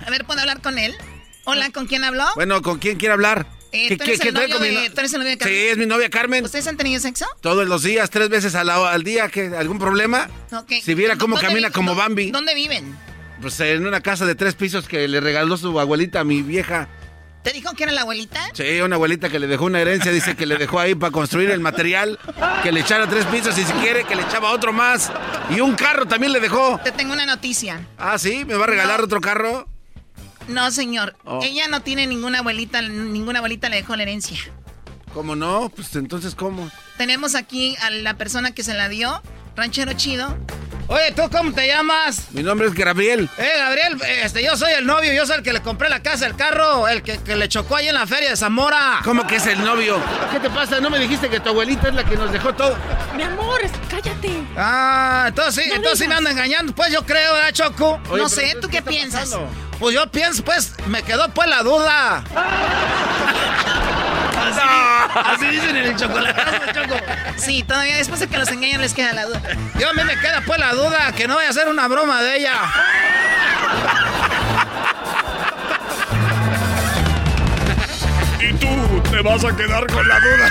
A ver, ¿puedo hablar con él? Hola, ¿con quién habló?
Bueno, ¿con quién quiere hablar?
Eh,
¿Qué-
¿tú, eres
qué
el novio de,
no-
¿Tú eres el novio de Carmen?
Sí, es mi novia Carmen.
¿Ustedes han tenido sexo?
Todos los días, tres veces al, al día. ¿qué? ¿Algún problema?
Ok.
Si viera cómo
¿Dónde
camina como Bambi.
¿Dónde viven?
Pues en una casa de tres pisos que le regaló su abuelita a mi vieja.
¿Te dijo que era la abuelita?
Sí, una abuelita que le dejó una herencia, dice que le dejó ahí para construir el material, que le echara tres pisos y si quiere que le echaba otro más. Y un carro también le dejó.
Te tengo una noticia.
Ah, sí, ¿me va a regalar otro carro?
No, señor.
Oh.
Ella no tiene ninguna abuelita, ninguna abuelita le dejó la herencia.
¿Cómo no? Pues entonces, ¿cómo?
Tenemos aquí a la persona que se la dio, ranchero chido.
Oye, ¿tú cómo te llamas?
Mi nombre es Gabriel.
Eh, Gabriel, este, yo soy el novio, yo soy el que le compré la casa, el carro, el que, que le chocó ahí en la feria de Zamora.
¿Cómo que es el novio? ¿Qué te pasa? ¿No me dijiste que tu abuelita es la que nos dejó todo?
Mi amor, cállate.
Ah, entonces sí,
No
entonces sí me anda engañando, pues yo creo, ¿verdad, Choco?
Oye,
no sé, ¿tú
¿qué
qué, piensas?
pasando?
Pues yo pienso, pues, me quedó pues la duda.
Así, así dicen en el chocolatazo, Choco.
Sí, todavía después de que los engañan les queda la duda.
Yo a mí me queda pues la duda que no vaya a ser una broma de ella.
Y tú te vas a quedar con la duda.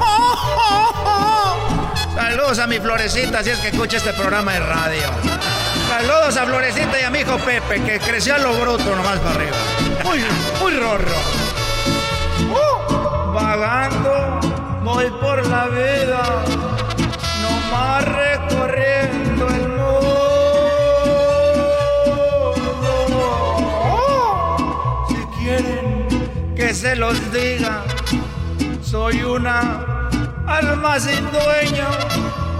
Saludos a mi florecita, si es que escucha este programa de radio. Saludos a Florecita y a mi hijo Pepe, que creció a lo bruto nomás para arriba. Muy, muy rorro. Uh, vagando, voy por la vida, nomás recorriendo el mundo. Si quieren que se los diga, soy una alma sin dueño.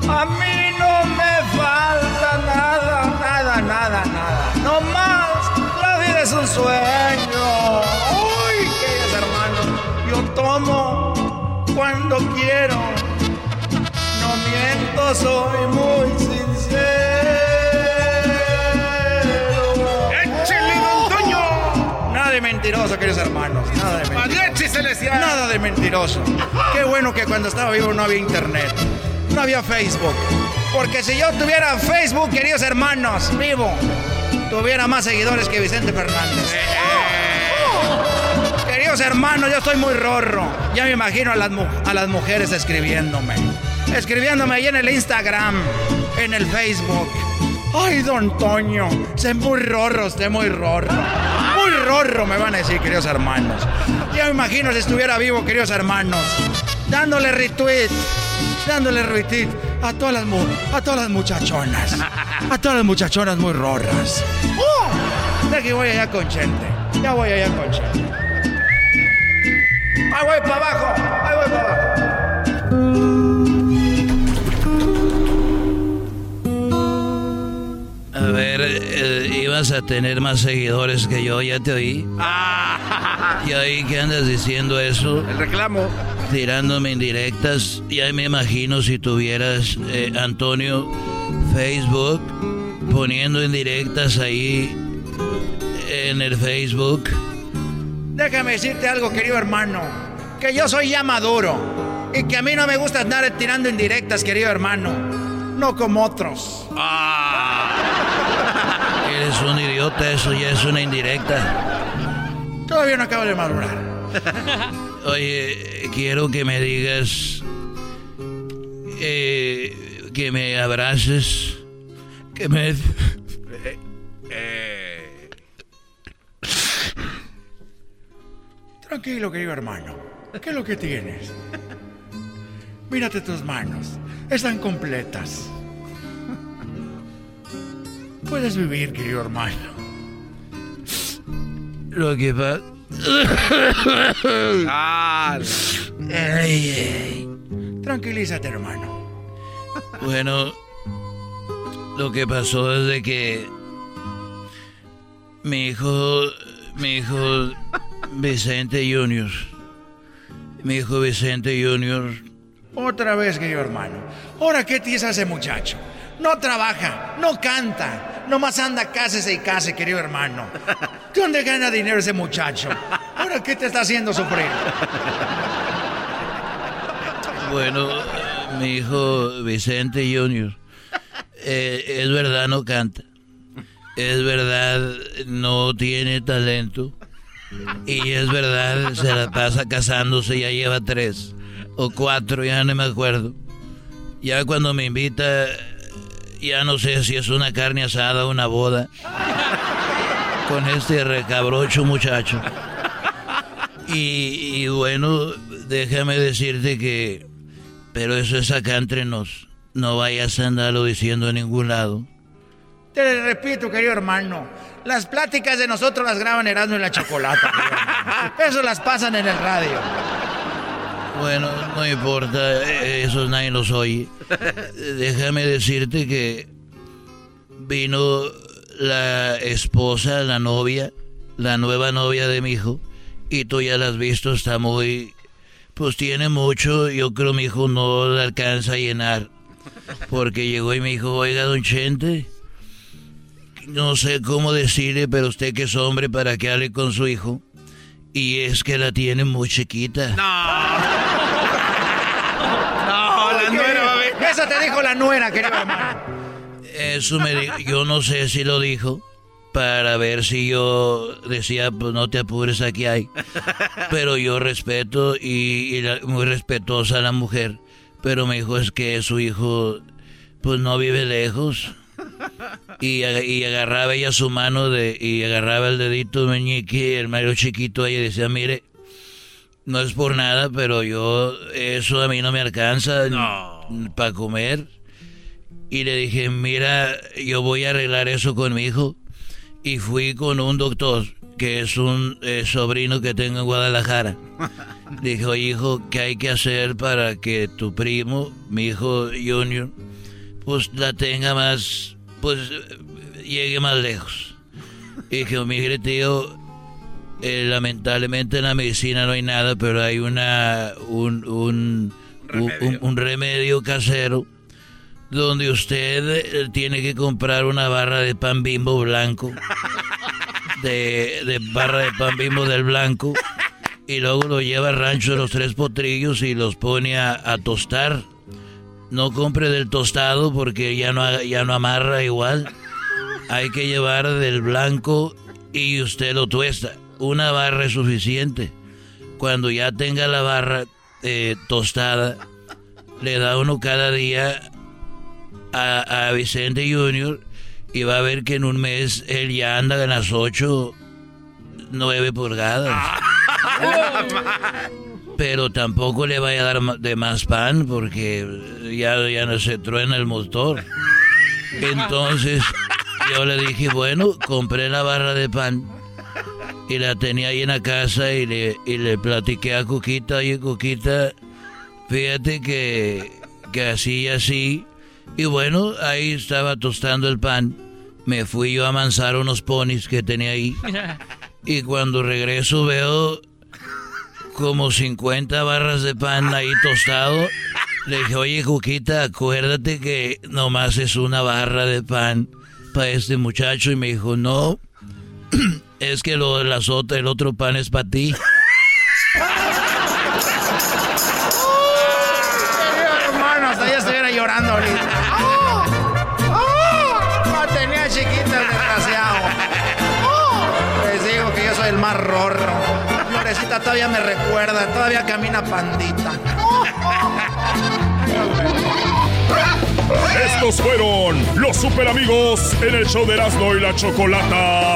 A mí no me falta nada, nada, nada, nada. No más, la vida es un sueño. Uy, queridos hermanos, yo tomo cuando quiero. No miento, soy muy sincero. Mentiroso, queridos hermanos. Nada de mentiroso.
¡Mariachi celestial!
Nada de mentiroso. Qué bueno que cuando estaba vivo no había internet. No había Facebook. Porque si yo tuviera Facebook, queridos hermanos, vivo, tuviera más seguidores que Vicente Fernández. Queridos hermanos, yo estoy muy rorro. Ya me imagino a las, a las mujeres escribiéndome. Escribiéndome ahí en el Instagram, en el Facebook. Ay, don Toño, sé muy rorro, usted muy rorro. Muy rorro, me van a decir, queridos hermanos. Ya me imagino si estuviera vivo, queridos hermanos, dándole retweet, dándole retweet a todas las, a todas las muchachonas. A todas las muchachonas muy rorras. ¡Uh! De aquí voy allá con Chente. Ya voy allá con Chente. Ahí voy para abajo, ahí voy para abajo. A ver, eh, ibas a tener más seguidores que yo, ya te oí. ¿Y ahí qué andas diciendo eso?
El reclamo.
Tirándome indirectas. Ya me imagino si tuvieras, eh, Antonio, Facebook, poniendo indirectas ahí en el Facebook. Déjame decirte algo, querido hermano. Que yo soy ya maduro. Y que a mí no me gusta andar tirando indirectas, querido hermano. No como otros. Eres un idiota, eso ya es una indirecta. Todavía no acabo de madurar. Oye, quiero que me digas. eh, que me abraces. Que me. Tranquilo, querido hermano. ¿Qué es lo que tienes? Mírate tus manos. Están completas.
Puedes vivir, querido hermano?
Lo que pasa...
Ah, Ey, ey. Tranquilízate, hermano.
Bueno, lo que pasó es de que mi hijo, mi hijo Vicente Junior, mi hijo Vicente Junior,
Otra vez, querido hermano. Ahora, ¿qué hizo ese muchacho? No trabaja, no canta, nomás anda cásese y case, querido hermano. ¿De dónde gana dinero ese muchacho? Ahora, ¿qué te está haciendo sufrir?
bueno, mi hijo Vicente Junior, eh, es verdad no canta, es verdad no tiene talento y es verdad se la pasa casándose, ya lleva tres o cuatro, ya no me acuerdo. Ya cuando me invita, ya no sé si es una carne asada o una boda. Con este recabrocho muchacho. Y, bueno, déjame decirte que... Pero eso es acá entre nos. No vayas a andarlo diciendo en ningún lado.
Te repito, querido hermano. Las pláticas de nosotros las graban Erasmo y la Chocolata. Eso las pasan en el radio.
Bueno, no importa, eh, eso nadie los oye. Déjame decirte que vino la esposa, la novia, la nueva novia de mi hijo, y tú ya la has visto, está muy... Pues tiene mucho, yo creo mi hijo no le alcanza a llenar. Porque llegó y me dijo, oiga, don Chente, no sé cómo decirle, pero usted que es hombre para que hable con su hijo. Y es que la tiene muy chiquita.
No, la nuera va a ver. Eso te dijo la nuera, querido hermano.
Eso me dijo, yo no sé si lo dijo para ver si yo decía, pues no te apures, aquí hay. Pero yo respeto y, y la- muy respetuosa la mujer. Pero me dijo es que su hijo, pues no vive lejos. Y, y agarraba ella su mano de, y agarraba el dedito meñique, el Mario chiquito, ella decía, mire, no es por nada, pero yo, eso a mí no me alcanza para comer. Y le dije, mira, yo voy a arreglar eso con mi hijo. Y fui con un doctor, que es un eh, sobrino que tengo en Guadalajara. Oye, hijo, ¿qué hay que hacer para que tu primo, mi hijo Junior, pues la tenga más, pues llegue más lejos? Y dije, mire, tío, eh, lamentablemente en la medicina no hay nada, pero hay una un, un, un- un- un remedio casero donde usted eh, tiene que comprar una barra de pan bimbo blanco, de, de barra de pan bimbo del blanco, y luego lo lleva al rancho de los tres potrillos y los pone a, a tostar. No compre del tostado porque ya no, ya no amarra igual. Hay que llevar del blanco y usted lo tuesta. Una barra es suficiente. Cuando ya tenga la barra eh, tostada, le da uno cada día a, a Vicente Junior y va a ver que en un mes él ya anda en las 8, 9 pulgadas. Pero tampoco le vaya a dar de más pan porque ya, ya no se truena el motor. Entonces yo le dije, bueno, compré la barra de pan y la tenía ahí en la casa y le, y le platiqué a Cuquita, oye Cuquita, fíjate que, que así y así. Y bueno, ahí estaba tostando el pan. Me fui yo a amansar unos ponis que tenía ahí. Y cuando regreso veo como 50 barras de pan ahí tostado. Le dije, oye, Juquita, acuérdate que nomás es una barra de pan para este muchacho. Y me dijo, no, es que lo de las otras, el otro pan es para ti.
Querido hermano, hasta ya estuviera llorando ahorita. ¡Oh! ¡Oh! La tenía chiquita el desgraciado. ¡Oh! Les digo que yo soy el más rorro. Florecita todavía me recuerda, todavía camina pandita.
Estos fueron los super amigos en el show de Erasmo y la Chocolata.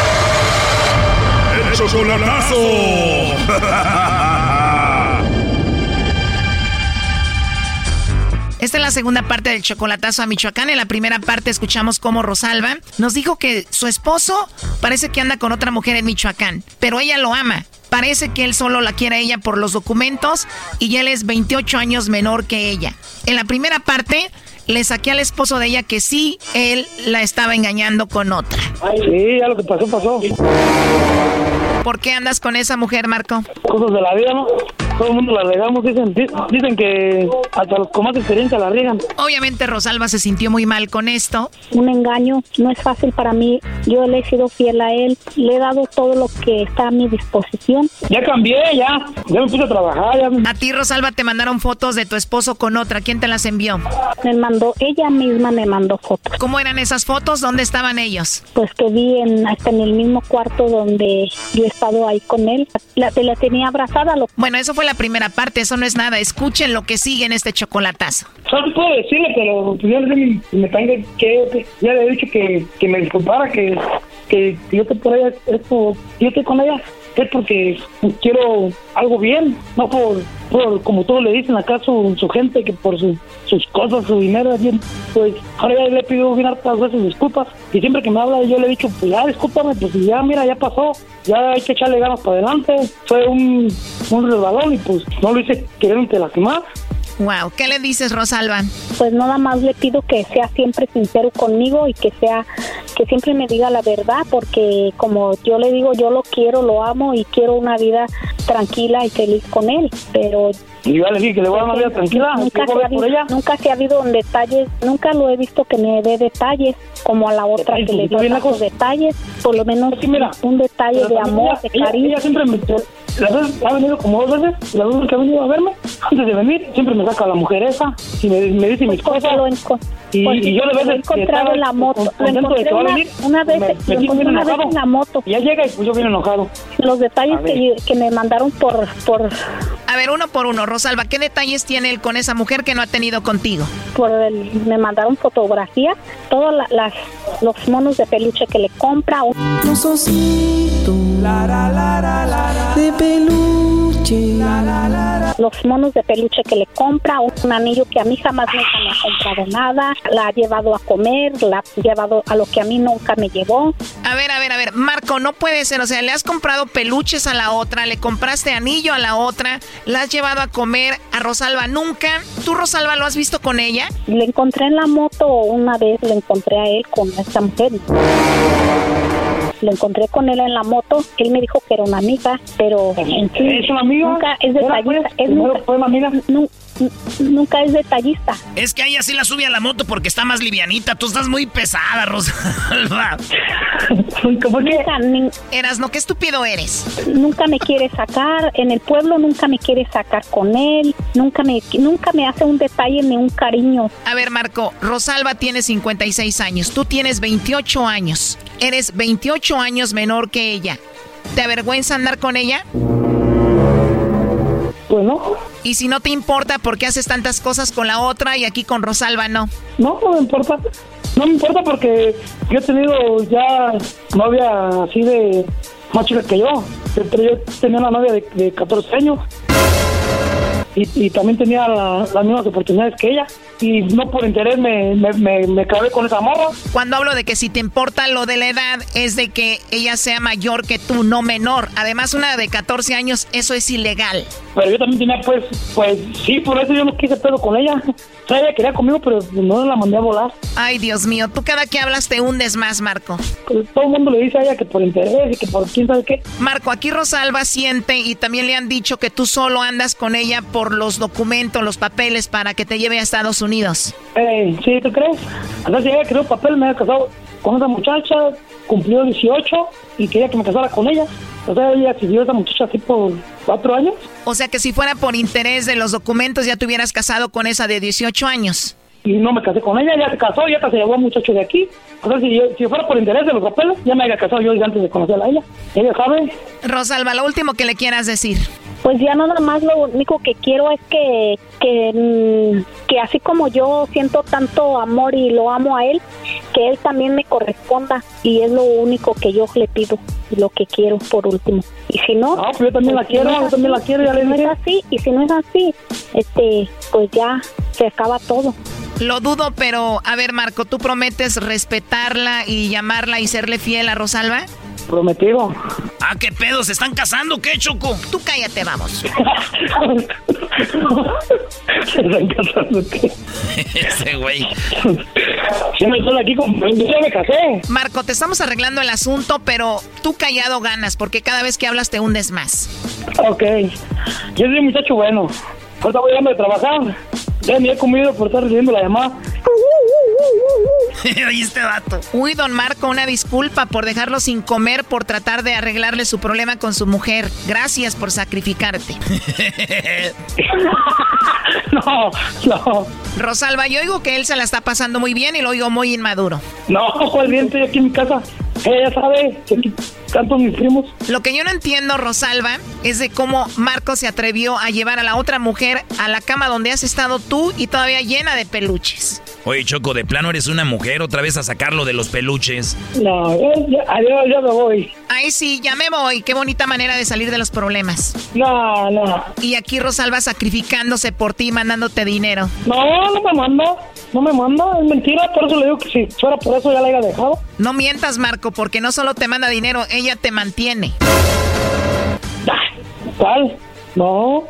Chocolatazo.
Esta es la segunda parte del chocolatazo a Michoacán. En la primera parte escuchamos cómo Rosalba nos dijo que su esposo parece que anda con otra mujer en Michoacán, pero ella lo ama. Parece que él solo la quiere a ella por los documentos y él es 28 años menor que ella. En la primera parte le saqué al esposo de ella que sí, él la estaba engañando con otra.
Sí, ya lo que pasó, pasó.
¿Por qué andas con esa mujer, Marco?
Cosas de la vida, ¿no? Todo el mundo la regamos, dicen, di- dicen que hasta los con más experiencia la riegan.
Obviamente Rosalba se sintió muy mal con esto.
un engaño, no es fácil para mí. Yo le he sido fiel a él, le he dado todo lo que está a mi disposición.
Ya cambié, ya, ya me puse a trabajar, ya.
A ti, Rosalba, te mandaron fotos de tu esposo con otra. ¿Quién te las envió?
Me mandó, ella misma me mandó fotos.
¿Cómo eran esas fotos? ¿Dónde estaban ellos?
Pues que vi en, hasta en el mismo cuarto donde yo he estado ahí con él. La, la tenía abrazada. Lo...
Bueno, eso fue la primera parte, eso no es nada. Escuchen lo que sigue en este chocolatazo.
Solo puedo decirle, pero yo me que, ya le he dicho que, que me disculpara, que, que yo estoy por ella, esto, yo estoy con ella, es porque quiero algo bien, no por, por como todos le dicen acá su, su gente, que por su- sus cosas, su dinero, bien, pues ahora ya le pido bien hartas veces disculpas, y siempre que me habla yo le he dicho, pues ya discúlpame, pues ya mira, ya pasó, ya hay que echarle ganas para adelante, fue un, un resbalón y pues no lo hice queriéndote lastimar.
Wow, ¿qué le dices, Rosalba?
Pues nada más le pido que sea siempre sincero conmigo y que sea, que siempre me diga la verdad, porque como yo le digo, yo lo quiero, lo amo y quiero una vida tranquila y feliz con él, pero
Y yo le dije que le voy a dar una vida tranquila,
nunca
que
se,
voy
ha
ella.
nunca se ha habido detalles, nunca lo he visto que me dé detalles como a la otra que le dio detalles, por lo menos un detalle de amor,
ella-
de
ella-
cariño.
Ella siempre me, las veces ha venido como dos veces, las veces que ha venido a verme, antes de venir, siempre me saca la mujer esa y me, me dice mis cosas. Y,
Pues,
y yo de
lo he
veces
encontrado en la moto. Lo encontré una,
venir,
una vez,
me,
lo
me
encontré una vez en la moto.
Y ya llega y pues yo bien enojado.
Los detalles que, que me mandaron por, por,
A ver, uno por uno, Rosalba, ¿qué detalles tiene él con esa mujer que no ha tenido contigo?
por el- me mandaron fotografías, todos la- las, los monos de peluche que le compra.
Los ositos de peluche.
Los monos de peluche que le compra, un anillo que a mí jamás nunca me ha comprado nada, la ha llevado a comer, la ha llevado a lo que a mí nunca me llevó.
A ver, a ver, a ver, Marco, no puede ser, o sea, le has comprado peluches a la otra, le compraste anillo a la otra, la has llevado a comer a Rosalba nunca. ¿Tú, Rosalba, lo has visto con ella?
Le encontré en la moto una vez, le encontré a él con esta mujer. Lo encontré con él en la moto, él me dijo que era una amiga, pero en
¿Es una amiga?
nunca es
¿Era,
detallista,
pues?
es
¿Primero
nunca,
fue una amiga?
Nu- nu- nunca es detallista.
Es que ella sí la sube a la moto porque está más livianita. Tú estás muy pesada, Rosalba.
Nunca, ni-
Eras, no, qué estúpido eres.
nunca me quiere sacar, en el pueblo nunca me quiere sacar con él, nunca me, nunca me hace un detalle ni un cariño.
A ver, Marco, Rosalba tiene 56 años, tú tienes 28 años. Eres 28 años menor que ella. ¿Te avergüenza andar con ella?
Pues no.
Y si no te importa, ¿por qué haces tantas cosas con la otra y aquí con Rosalba no?
No, no me importa. No me importa porque yo he tenido ya novia así de más chica que yo. Pero yo tenía una novia de, de 14 años. Y, y también tenía la- las mismas oportunidades que ella. Y no por interés me, me, me, me clavé con esa morra.
Cuando hablo de que si te importa lo de la edad, es de que ella sea mayor que tú, no menor. Además, una de 14 años, eso es ilegal.
Pero yo también tenía, pues, pues sí, por eso yo no quise pedo con ella. O sea, ella quería conmigo, pero no la mandé a volar.
Ay, Dios mío, tú cada que hablas te hundes más, Marco.
Pues todo el mundo le dice a ella que por interés y que por quién sabe qué.
Marco, aquí Rosalba siente y también le han dicho que tú solo andas con ella por los documentos, los papeles para que te lleve a Estados Unidos.
Eh, sí, ¿tú crees? Entonces ella quería papel, me había casado con esa muchacha, cumplió 18 y quería que me casara con ella. O sea, ella siguió a esa muchacha así por cuatro años.
O sea que si fuera por interés de los documentos ya te hubieras casado con esa de 18 años.
Y no me casé con ella, ya se casó, ya se llevó a un muchacho de aquí. O sea, si, yo, si fuera por interés de los papeles, ya me había casado yo antes de conocerla a ella. Ella sabe.
Rosalba, lo último que le quieras decir.
Pues ya nada más lo único que quiero es que, que, mm, que así como yo siento tanto amor y lo amo a él, que él también me corresponda y es lo único que yo le pido y lo que quiero por último. Y si no,
No, pues yo también la
si
quiero,
no
yo también la quiero, ya le
si no
dije.
es así y si no es así, este, pues ya se acaba todo.
Lo dudo, pero a ver, Marco, ¿tú prometes respetarla y llamarla y serle fiel a Rosalba?
Prometido.
Ah, ¿qué pedo? ¿Se están casando qué, Choco?
Tú cállate, vamos.
Se están casando, ¿qué?
Ese güey.
Sí, me estoy aquí con... Yo ya me casé.
Marco, te estamos arreglando el asunto, pero tú callado ganas, porque cada vez que hablas te hundes más.
Ok. Yo soy un muchacho bueno. Ahorita voy a irme a trabajar. Ya ni he comido por estar recibiendo la llamada.
Oye, este vato. Uy, don Marco, una disculpa por dejarlo sin comer por tratar de arreglarle su problema con su mujer. Gracias por sacrificarte.
no, no.
Rosalba, yo oigo que él se la está pasando muy bien y lo oigo muy inmaduro.
No, ¿cuál bien? Estoy aquí en mi casa. Ella sabe que aquí canto mis primos.
Lo que yo no entiendo, Rosalba, es de cómo Marco se atrevió a llevar a la otra mujer a la cama donde has estado tú y todavía llena de peluches.
Oye, Choco, de plano eres una mujer otra vez a sacarlo de los peluches.
No, ya, ya- adiós, ya me voy.
Ay, sí, ya me voy. Qué bonita manera de salir de los problemas.
No, no.
Y aquí Rosalba sacrificándose por ti, mandándote dinero.
No, no me manda. No me manda. Es mentira. Por eso le digo que si fuera por eso ya la haya dejado.
No mientas, Marco, porque no solo te manda dinero, ella te mantiene.
¿Cuál? No.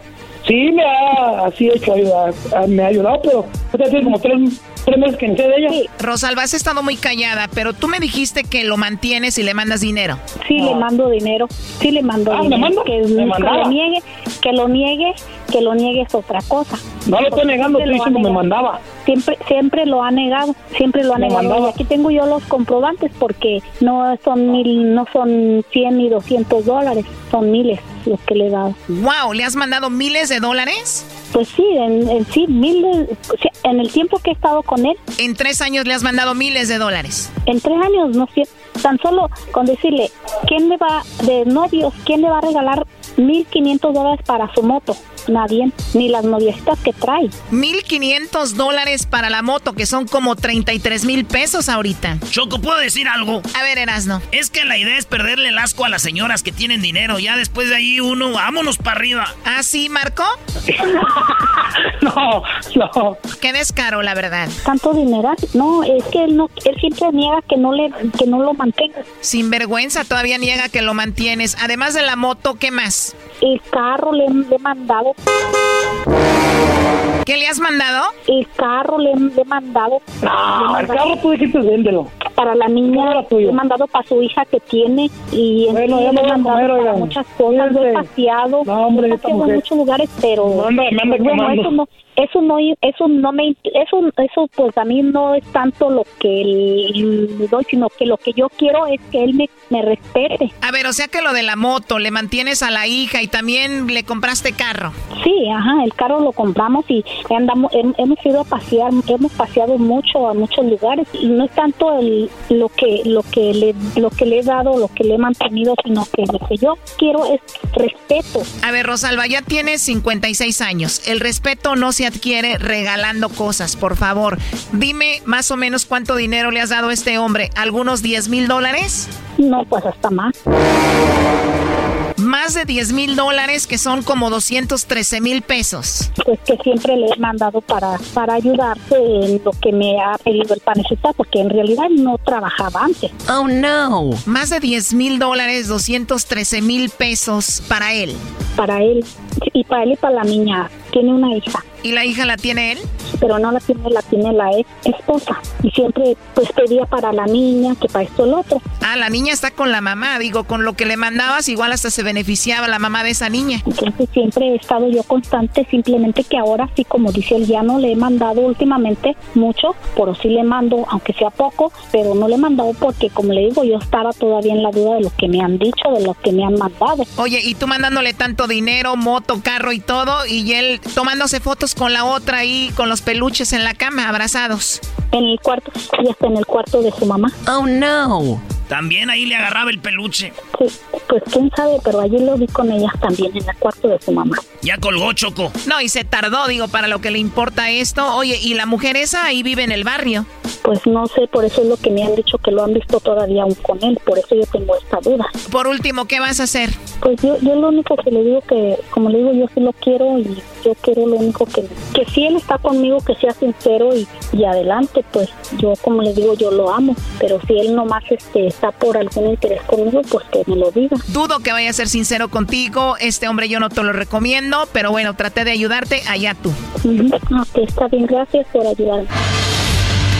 Sí, me ha así hecho ayudar. Me ha ayudado, pero ahorita tiene como tres, que de ella.
Rosalba, has estado muy callada, pero tú me dijiste que lo mantienes y le mandas dinero.
Sí, le mando dinero. Sí, le mando
Ah, ¿me
dinero.
manda?
Que,
¿Me
que
mandaba?
lo niegue, que lo niegue, que lo niegue es otra cosa.
No lo estoy negando, estoy diciendo me
negado.
mandaba.
Siempre, siempre lo ha negado, siempre lo ha
Me
negado.
mandaba.
Y aquí tengo yo los comprobantes porque no son mil, no son 100 ni 200 dólares, son miles los que le he dado.
Wow, ¿le has mandado miles de dólares?
Pues sí, en, en sí, miles, en el tiempo que he estado con él,
En tres años le has mandado miles de dólares.
en tres años, no tan solo con decirle, ¿quién le va, de novios, quién le va a regalar 1.500 dólares para su moto? Nadie, ni las noviecitas que trae.
1.500 dólares para la moto, que son como 33 mil pesos ahorita.
Choco, ¿puedo decir algo?
A ver, Erasno.
Es que la idea es perderle el asco a las señoras que tienen dinero. Ya después de ahí uno, vámonos para arriba.
¿Ah, sí, Marco?
no, no.
Qué descaro, la verdad.
Tanto dinero, no, es que él no, él siempre niega que no le, que no lo mantenga.
Sin vergüenza, todavía niega que lo mantienes. Además de la moto, ¿qué más?
El carro le, le he mandado.
¿Qué le has mandado?
El carro le, le he mandado.
No, el carro tú dijiste véndelo.
Para la niña, le he mandado para su hija que tiene y en
Bueno,
sí
ya
le he mandado
comer,
para muchas cosas, lo he paseado,
No, hombre,
he paseado en muchos lugares, pero
Me anda- me anda
bueno, eso no, eso no, eso no me, eso, eso pues a mí no es tanto lo que le doy, sino que lo que yo quiero es que él me, me respete.
A ver, o sea que lo de la moto, le mantienes a la hija y también le compraste carro.
Sí, ajá, el carro lo compramos y andamos, hem- hemos ido a pasear, hemos paseado mucho a muchos lugares y no es tanto el, lo que lo que le lo que le he dado, lo que le he mantenido, sino que lo que yo quiero es respeto.
A ver, Rosalba, ya tienes 56 años. El respeto no se adquiere regalando cosas, por favor. Dime más o menos cuánto dinero le has dado a este hombre. ¿Algunos 10 mil dólares?
No, pues hasta más.
Más de 10 mil dólares, que son como 213 mil pesos.
Pues que siempre le he mandado para para ayudarse en lo que me ha pedido el panecita, porque en realidad no trabajaba antes.
Oh, no. Más de 10 mil dólares, 213 mil pesos para él.
Para él y para él y para la niña. Tiene una hija.
¿Y la hija la tiene él?
pero no la tiene, la tiene la ex esposa. Y siempre pues pedía para la niña, que para esto el otro.
Ah, la niña está con la mamá. Digo, con lo que le mandabas, igual hasta se beneficiaba la mamá de esa niña.
Entonces siempre he estado yo constante, simplemente que ahora sí, como dice él, ya no le he mandado últimamente mucho, pero sí le mando, aunque sea poco, pero no le he mandado porque, como le digo, yo estaba todavía en la duda de lo que me han dicho, de lo que me han mandado.
Oye, y tú mandándole tanto dinero, moto, carro y todo, y él tomándose fotos con la otra ahí, con los peluches en la cama, abrazados?
En el cuarto, y está en el cuarto de su mamá.
Oh, no.
También ahí le agarraba el peluche.
Sí, pues quién sabe, pero allí lo vi con ellas también en el cuarto de su mamá.
Ya colgó Choco.
No, y se tardó, digo, para lo que le importa esto. Oye, ¿y la mujer esa ahí vive en el barrio?
Pues no sé, por eso es lo que me han dicho que lo han visto todavía aún con él, por eso yo tengo esta duda.
Por último, ¿qué vas a hacer?
Pues yo, yo lo único que le digo que, como le digo, yo sí lo quiero y yo quiero lo único que, que si él está conmigo, que sea sincero y, y adelante, pues yo como le digo, yo lo amo, pero si él nomás este, está por algún interés conmigo, pues que me lo diga.
Dudo que vaya a ser sincero contigo, este hombre yo no te lo recomiendo, pero bueno, traté de ayudarte, allá tú.
Ok, está bien, gracias por ayudarme.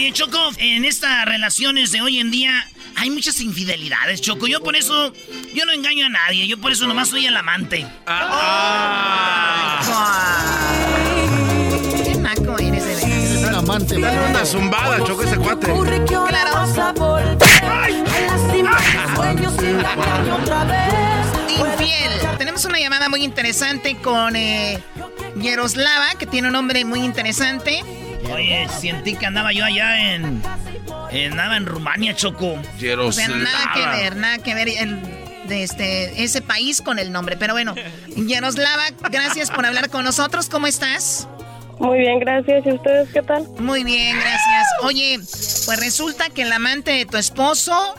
Oye, Choco, en estas relaciones de hoy en día hay muchas infidelidades, Choco. Yo por eso, yo no engaño a nadie. Yo por eso nomás soy el amante.
Qué naco eres de.
Es amante.
Dale una zumbada, Choco, ese cuate.
Infiel. Tenemos una llamada muy interesante con eh, Yaroslava, que tiene un nombre muy interesante.
Oye, sentí que andaba yo allá en. en- andaba en Rumania, Choco.
O sea, nada que ver, nada que ver el, de este, ese país con el nombre. Pero bueno, Yaroslava, gracias por hablar con nosotros. ¿Cómo estás?
Muy bien, gracias. ¿Y ustedes qué tal?
Muy bien, gracias. Oye, pues resulta que el amante de tu esposo.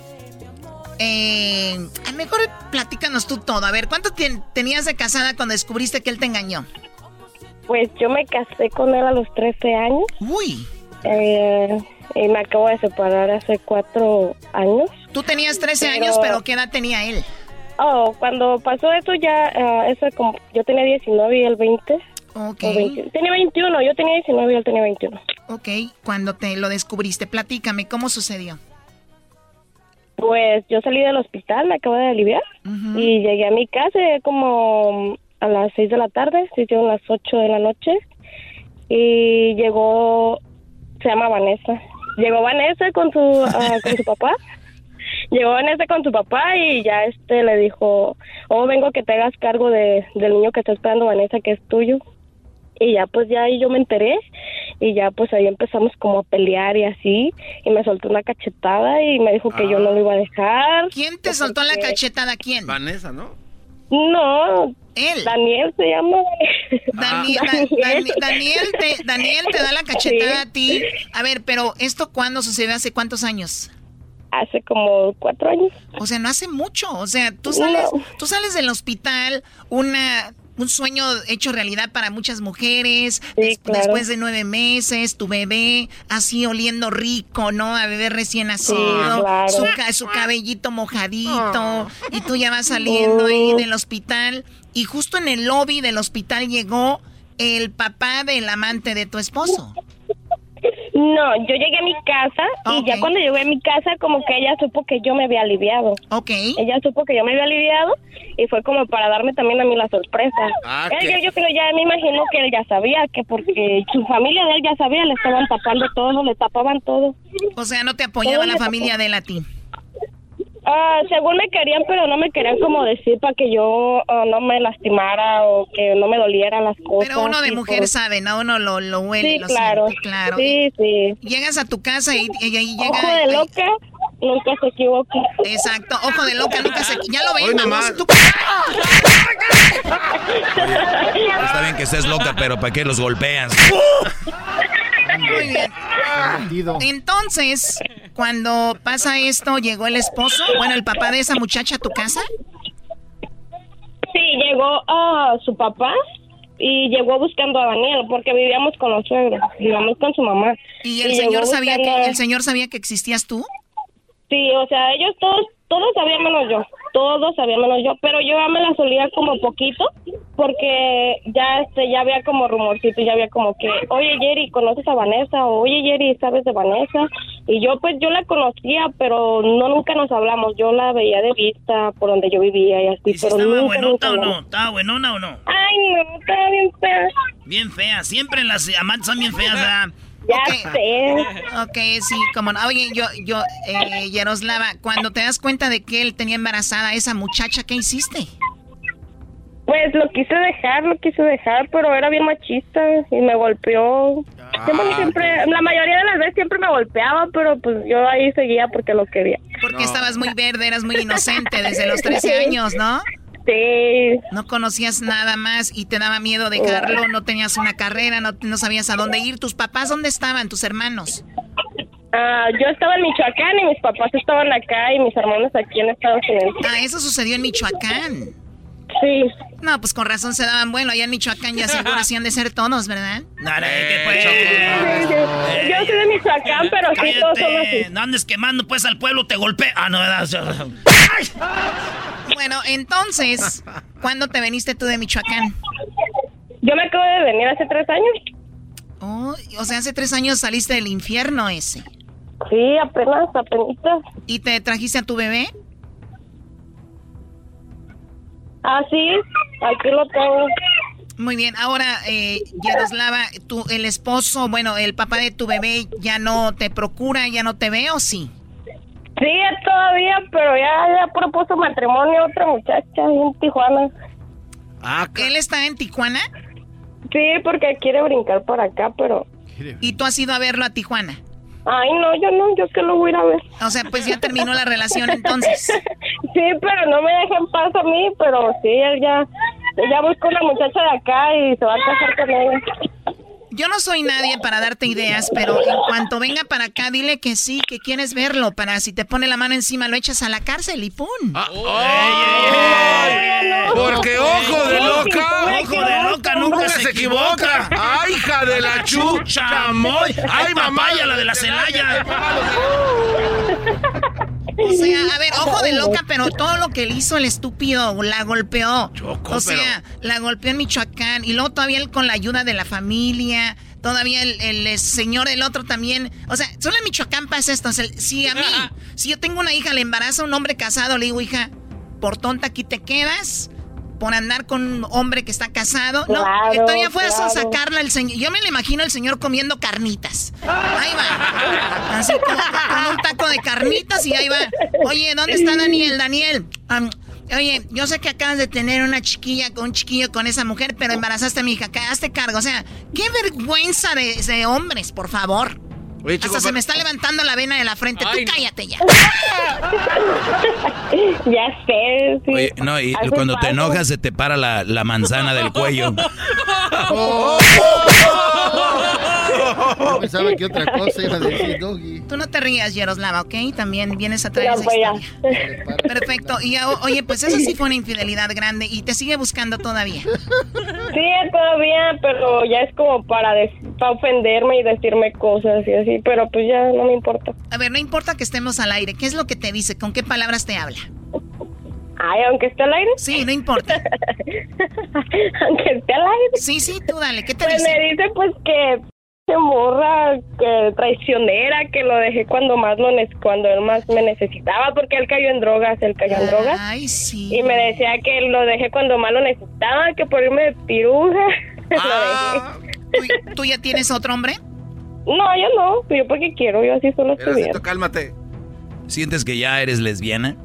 Eh, a lo mejor platícanos tú todo. A ver, ¿cuánto tien- tenías de casada cuando descubriste que él te engañó?
Pues yo me casé con él a los 13 años.
Uy.
Eh, y me acabo de separar hace cuatro años.
Tú tenías 13 años, pero ¿qué edad tenía él?
Oh, cuando pasó eso ya, ah, eso como, yo tenía 19 y él 20.
Ok.
O 20. Tenía 21, yo tenía 19 y él tenía 21.
Ok, cuando te lo descubriste, platícame, ¿cómo sucedió?
Pues yo salí del hospital, me acabo de aliviar y llegué a mi casa como a las 6 de la tarde, se hicieron las 8 de la noche y llegó, se llama Vanessa, llegó Vanessa con su, ah, con su papá, llegó Vanessa con su papá y ya este le dijo, oh vengo que te hagas cargo de, del niño que está esperando Vanessa que es tuyo. Y ya pues ya ahí yo me enteré y ya pues ahí empezamos como a pelear y así y me soltó una cachetada y me dijo que yo no lo iba a dejar.
¿Quién te soltó la cachetada? ¿Quién?
Vanessa, ¿no?
No.
Él.
Daniel se llama.
Dani-
Ah.
Da- Dani- Daniel, te, Daniel te da la cachetada
Sí.
a ti. A ver, pero ¿esto cuándo sucedió? ¿Hace cuántos años?
Hace como cuatro años.
O sea, no hace mucho. O sea, tú sales, tú sales del hospital, una, un sueño hecho realidad para muchas mujeres. des-
claro.
Después de nueve meses, tu bebé así oliendo rico, ¿no? A bebé recién nacido,
claro.
su, ca- su cabellito mojadito, y tú ya vas saliendo ahí del hospital. Y justo en el lobby del hospital llegó el papá del amante de tu esposo.
No, yo llegué a mi casa y ya cuando llegué a mi casa como que ella supo que yo me había aliviado.
Ok.
Ella supo que yo me había aliviado y fue como para darme también a mí la sorpresa.
Ah,
Él,
¿qué?
yo, yo creo ya me imagino que él ya sabía que porque su familia de él ya sabía, le estaban tapando todo, le tapaban todo.
O sea, no te apoyaba
Todo
la familia
tapó.
de él a ti.
Ah, según me querían, pero no me querían como decir para que yo ah, no me lastimara o que no me dolieran las cosas.
Pero uno de mujer sabe, ¿no? Uno lo, lo huele,
Sí,
lo
claro.
siente, claro.
Sí, sí.
Llegas a tu casa y, y ahí llega...
Ojo de loca, nunca se equivoca.
Exacto, ojo de loca, nunca se... Ya lo ven, vamos. Tú...
Está bien que estés loca, pero ¿para qué los golpeas?
Muy bien. Entonces, cuando pasa esto, llegó el esposo, bueno, el papá de esa muchacha a tu casa.
Sí, llegó a su papá y llegó buscando a Daniel porque vivíamos con los suegros, vivíamos con su mamá.
¿Y el señor sabía
buscando-
que el señor sabía que existías tú?
Sí, o sea, ellos todos, todos sabían menos yo. todos sabían menos yo, pero yo ya me la solía como poquito, porque ya este ya había como rumorcito, ya había como que, oye Jerry, ¿conoces a Vanessa? O, oye Jerry, ¿sabes de Vanessa? Y yo pues yo la conocía, pero no nunca nos hablamos, yo la veía de vista por donde yo vivía y así,
¿Y si
pero
estaba
nunca,
buenota
nunca
o no? ¿Estaba buenona o no?
Ay, no, estaba bien fea.
Bien fea. Siempre las amantes son bien feas, ¿verdad?
Ya sé.
Ok, sí, como no. Oye, yo, yo, eh, Yaroslava, cuando te das cuenta de que él tenía embarazada a esa muchacha, ¿qué hiciste?
Pues lo quise dejar, lo quise dejar, pero era bien machista y me golpeó. Siempre, siempre, la mayoría de las veces siempre me golpeaba, pero pues yo ahí seguía porque lo quería.
Porque estabas muy verde, eras muy inocente desde los 13 años, ¿no?
Sí.
No conocías nada más y te daba miedo dejarlo, no tenías una carrera, no, no sabías a dónde ir. ¿Tus papás dónde estaban, tus hermanos?
Ah, yo estaba en Michoacán y mis papás estaban acá y mis hermanos aquí en Estados Unidos.
Ah, eso sucedió en Michoacán.
Sí.
No, pues con razón se daban, bueno, allá en Michoacán ya seguro hacían de ser tonos, ¿verdad?
Dale, ¿qué pues?
Yo soy de Michoacán, pero sí, todos son
Cállate,
así.
no andes quemando pues al pueblo, te golpea. Ah, no, ¿verdad?
Bueno, entonces, ¿cuándo te veniste tú de Michoacán?
Yo me acabo de venir hace tres años.
Oh, o sea, hace tres años saliste del infierno ese.
Sí, apenas, apenas.
¿Y te trajiste a tu bebé?
Ah, sí, aquí lo tengo.
Muy bien, ahora, eh, Yaroslava, tu, el esposo, bueno, el papá de tu bebé ya no te procura, ya no te ve o sí?
Sí, todavía, pero ya, ya propuso matrimonio a otra muchacha en Tijuana.
¿Él está en Tijuana?
Sí, porque quiere brincar por acá, pero...
¿Y tú has ido a verlo a Tijuana?
Ay, no, yo no, yo que lo voy a ir a ver.
O sea, pues ya terminó la relación entonces.
Sí, pero no me deja en paz a mí, pero sí, él ya, ya buscó una muchacha de acá y se va a casar con ella.
Yo no soy nadie para darte ideas, pero en cuanto venga para acá, dile que sí, que quieres verlo, para si te pone la mano encima lo echas a la cárcel y ¡pum!
Porque ojo de loca.
Ojo de loca nunca se equivoca.
Ay, hija de la chucha,
chamoy. Ay, papaya, la de la Celaya.
O sea, a ver, ojo de loca, pero todo lo que le hizo el estúpido, la golpeó. o sea, la golpeó en Michoacán y luego todavía él con la ayuda de la familia. Todavía el, el señor, el otro también. O sea, solo en Michoacán pasa esto. O sea, si a mí, si yo tengo una hija, le embaraza a un hombre casado, le digo, hija, por tonta aquí te quedas. Por andar con un hombre que está casado. no, que todavía fueras a sacarla el señor. Yo me lo imagino el señor comiendo carnitas. Ahí va. Así como con un taco de carnitas y ahí va. Oye, ¿dónde está Daniel? Daniel. oye, yo sé que acabas de tener una chiquilla con un chiquillo con esa mujer, pero embarazaste a mi hija. Hazte cargo. O sea, qué vergüenza de, de hombres, por favor.
Oye,
Hasta se me está levantando la vena de la frente.
Ay,
Tú cállate ya.
Ya sé, sí.
Oye, no, y
Hace
cuando te enojas se te para la, la manzana del cuello.
Yo pensaba que otra cosa iba a decir Doggy.
Tú no te rías, Yaroslava, ¿ok? También vienes a traer
Ya,
esa
pues, ya.
historia. Perfecto. Y o- oye, pues eso sí fue una infidelidad grande y te sigue buscando todavía.
Sí, todavía, pero ya es como para, des- para ofenderme y decirme cosas y así, pero pues ya no me importa.
A ver, no importa que estemos al aire. ¿Qué es lo que te dice? ¿Con qué palabras te habla?
Ay, aunque esté al aire.
Sí, no importa.
aunque esté al aire.
Sí, sí, tú dale. ¿Qué te
Pues
dice?
me dice pues que se morra, que traicionera, que lo dejé cuando más lo cuando él más me necesitaba, porque él cayó en drogas, él cayó en drogas.
Ay, sí.
Y me decía que lo dejé cuando más lo necesitaba, que por irme de piruja.
Ah.
¿Tú, tú ya tienes otro hombre?
No, yo no, yo porque quiero, yo así solo estoy bien.
Cálmate.
¿Sientes que ya eres lesbiana?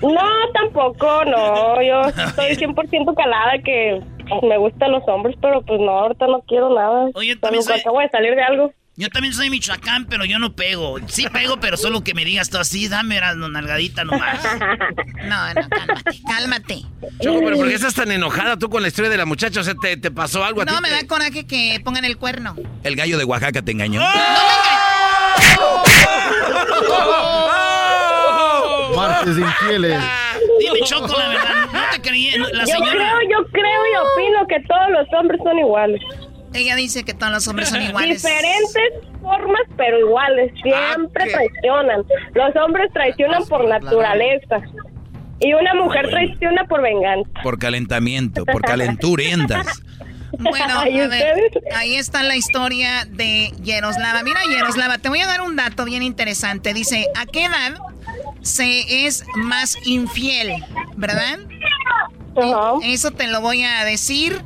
No, tampoco, no, yo estoy 100% calada que me gustan los hombres, pero pues no, ahorita no quiero nada.
Oye, también soy-
acabo de salir de algo.
Yo también soy Michoacán, pero yo no pego. Sí pego, pero solo que me digas tú así, dame la nalgadita nomás.
No, no, cálmate, cálmate.
Choco, pero ¿por qué estás tan enojada tú con la historia de la muchacha? O sea, ¿te, te pasó algo a ti?
No, me
te-
da coraje que pongan el cuerno.
El gallo de Oaxaca te engañó.
Martes de infieles.
Dime, Choco, la verdad, no te creí. no, La
yo
señora...
creo, yo creo y opino que todos los hombres son iguales.
Ella dice que todos los hombres son iguales.
Diferentes formas, pero iguales. Siempre
¿qué?
traicionan. Los hombres traicionan por naturaleza. Y una mujer traiciona por venganza.
Por calentamiento, por calenturientas.
Bueno, a ver, ahí está la historia de Yeroslava. Mira, Yeroslava, te voy a dar un dato bien interesante. Dice, ¿a qué edad se es más infiel? ¿Verdad? Eso te lo voy a decir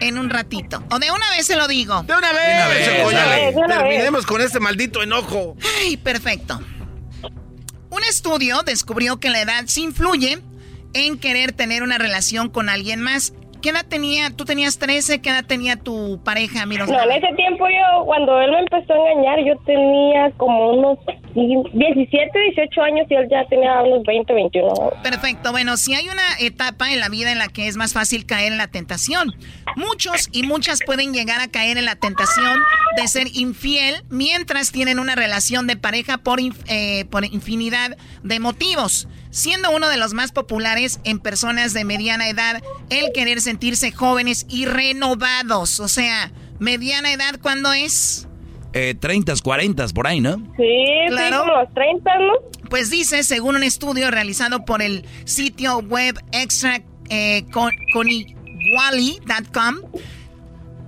en un ratito. O de una vez se lo digo.
De una vez, Terminemos con este maldito enojo.
Ay, perfecto. Un estudio descubrió que la edad se influye en querer tener una relación con alguien más. ¿Qué edad tenía? ¿Tú tenías 13? ¿Qué edad tenía tu pareja, Miroslava?
No, en ese tiempo yo, cuando él me empezó a engañar, yo tenía como unos 17, 18 años y él ya tenía unos 20, 21.
Perfecto. Bueno, si hay una etapa en la vida en la que es más fácil caer en la tentación. Muchos y muchas pueden llegar a caer en la tentación de ser infiel mientras tienen una relación de pareja por, eh, por infinidad de motivos siendo uno de los más populares en personas de mediana edad el querer sentirse jóvenes y renovados. O sea, mediana edad, ¿cuándo es?
Eh, 30, 40, por ahí, ¿no?
Sí, claro. como los 30, ¿no?
Pues dice, según un estudio realizado por el sitio web extra eh,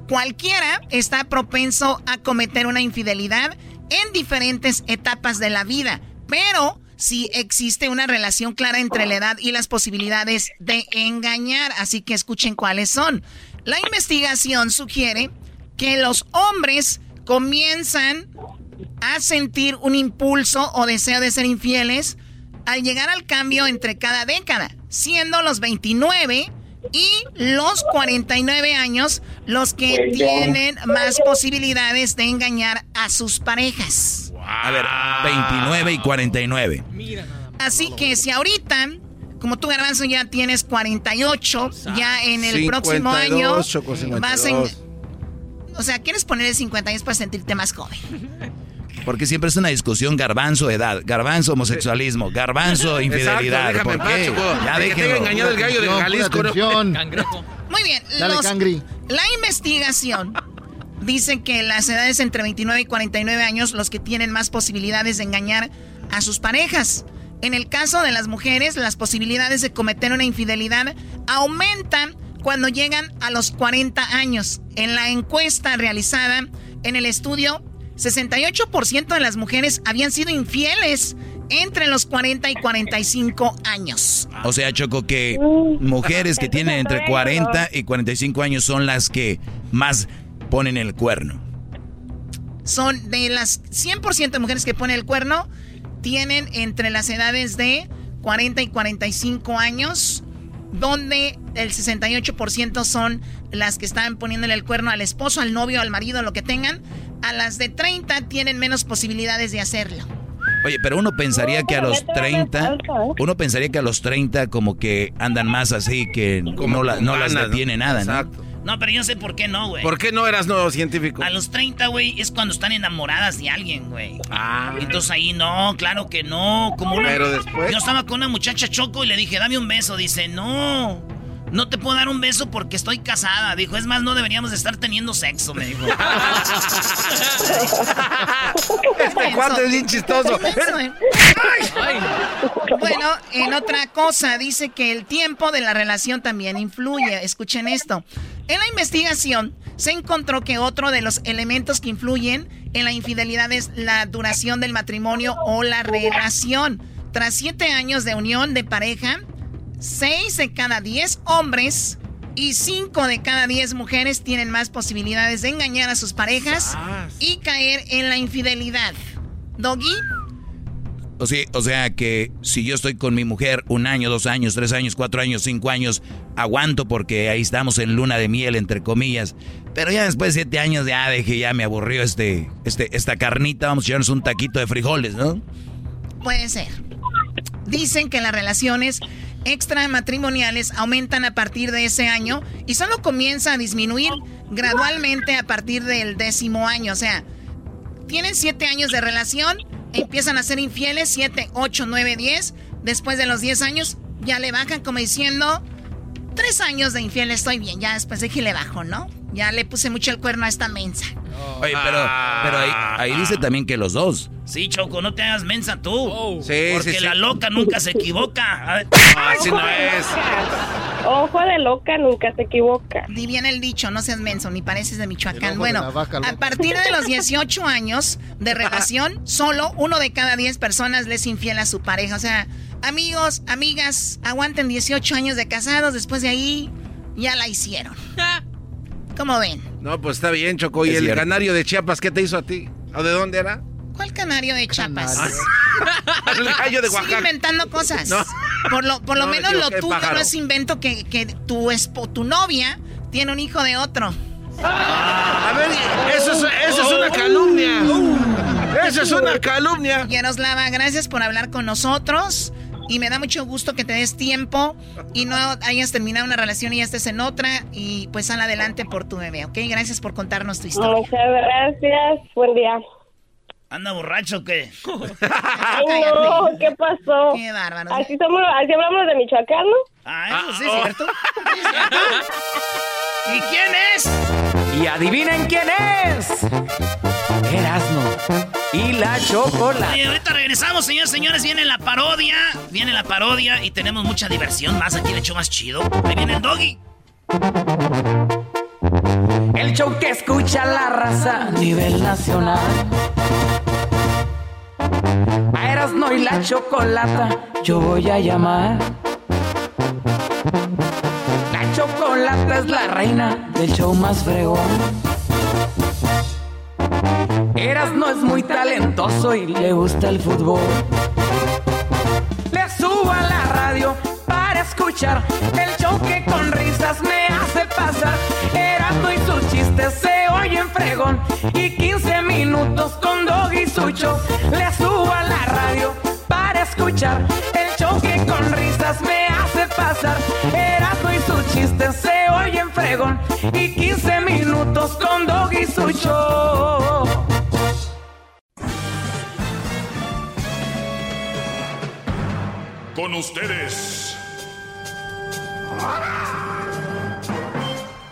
cualquiera está propenso a cometer una infidelidad en diferentes etapas de la vida, pero si existe una relación clara entre la edad y las posibilidades de engañar. Así que escuchen cuáles son. La investigación sugiere que los hombres comienzan a sentir un impulso o deseo de ser infieles al llegar al cambio entre cada década, siendo los 29 y los 49 años los que tienen más posibilidades de engañar a sus parejas.
A ver, 29 y 49.
Así que si ahorita, como tú, Garbanzo, ya tienes 48, ya en el próximo año vas en... O sea, ¿quieres poner el 50 años para sentirte más joven?
Porque siempre es una discusión garbanzo edad, garbanzo homosexualismo, garbanzo infidelidad. Exacto, ¿Por qué?
Ya déjenlo. engañado el gallo de Jalisco.
Muy bien. La investigación dice que las edades entre 29 y 49 años los que tienen más posibilidades de engañar a sus parejas. En el caso de las mujeres, las posibilidades de cometer una infidelidad aumentan cuando llegan a los 40 años. En la encuesta realizada en el estudio, 68% de las mujeres habían sido infieles entre los 40 y 45 años.
O sea, Choco, que mujeres que tienen entre 40 y 45 años son las que más ponen el cuerno?
Son de las 100% de mujeres que ponen el cuerno, tienen entre las edades de 40 y 45 años, donde el 68% son las que están poniéndole el cuerno al esposo, al novio, al marido, lo que tengan. A las de 30 tienen menos posibilidades de hacerlo.
Oye, pero uno pensaría que a los 30, uno pensaría que a los 30 como que andan más así, que no, no las detiene nada, ¿no? Exacto.
No, pero yo sé por qué no, güey.
¿Por qué no eras nuevo científico?
A los 30, güey, es cuando están enamoradas de alguien, güey. Ah. Entonces ahí no, claro que no. Como Pero después. Yo estaba con una muchacha choco y le dije, dame un beso. Dice, no. No te puedo dar un beso porque estoy casada. Dijo, es más, no deberíamos de estar teniendo sexo, me dijo.
este cuarto es bien chistoso.
Bueno, en otra cosa, dice que el tiempo de la relación también influye. Escuchen esto. En la investigación se encontró que otro de los elementos que influyen en la infidelidad es la duración del matrimonio o la relación. Tras siete años de unión de pareja, seis de cada diez hombres y cinco de cada diez mujeres tienen más posibilidades de engañar a sus parejas y caer en la infidelidad. Doggy.
O sea, o sea que si yo estoy con mi mujer un año, dos años, tres años, cuatro años, cinco años, aguanto porque ahí estamos en luna de miel, entre comillas. Pero ya después de siete años ya dije, ya me aburrió este, este, esta carnita, vamos a echarnos un taquito de frijoles, ¿no?
Puede ser. Dicen que las relaciones extramatrimoniales aumentan a partir de ese año y solo comienza a disminuir gradualmente a partir del décimo año. O sea, tienen siete años de relación empiezan a ser infieles, 7, 8, 9, 10. Después de los 10 años ya le bajan como diciendo, 3 años de infiel estoy bien, ya después de que le bajo, ¿no? Ya le puse mucho el cuerno a esta mensa.
Oye, pero, pero ahí, ahí dice también que los dos.
Sí, Choco, no te hagas mensa tú.
Oh. Sí,
porque
sí, sí.
la loca nunca se equivoca.
Así no es.
Ojo de loca nunca se equivoca.
Ni bien el dicho, no seas menso, ni pareces de Michoacán.
de
Bueno, a partir de los 18 años de relación, solo uno de cada 10 personas le es infiel a su pareja. O sea, amigos, amigas, aguanten 18 años de casados, después de ahí ya la hicieron. ¿Cómo ven?
No, pues está bien, Choco. ¿Y
Es
el
cierto.
canario de Chiapas qué te hizo a ti? ¿O de dónde era?
¿Cuál canario de Chiapas?
El gallo de
Sigue
Oaxaca.
inventando cosas.
No.
Por lo, por lo
No, me
menos lo tuyo no es invento que, que tu, espo, tu novia tiene un hijo de otro.
A ver, eso es, eso es una calumnia. Eso es una calumnia.
Yaroslava, gracias por hablar con nosotros. Y me da mucho gusto que te des tiempo y no hayas terminado una relación y ya estés en otra. Y pues sal adelante por tu bebé, ¿ok? Gracias por contarnos tu historia.
Muchas gracias. Buen día.
¿Anda borracho o qué?
Ay, no, ¿qué pasó?
Qué bárbaro.
Así, somos, así hablamos de Michoacán, ¿no?
Ah, eso sí,
oh.
¿cierto? Sí, ¿cierto? ¿Y quién es?
Y adivinen quién es. Erasmo y la chocolate.
Oye, ahorita regresamos, señores, señores. Viene la parodia. Viene la parodia y tenemos mucha diversión más aquí, el hecho más chido. Ahí viene el doggy.
El show que escucha la raza a nivel nacional. A Erasmo y la chocolata yo voy a llamar. La chocolata es la reina del show más fregón. Erasmo es muy talentoso y le gusta el fútbol. Le subo a la radio para escuchar el show que con risas me hace pasar. Erasmo y sus chistes se oyen fregón. Y 15 minutos con Dog y su show. Le subo a la radio para escuchar el show que con risas me hace pasar. Erasmo y sus chistes se oyen fregón. Y 15 minutos con Dog y su
Con ustedes.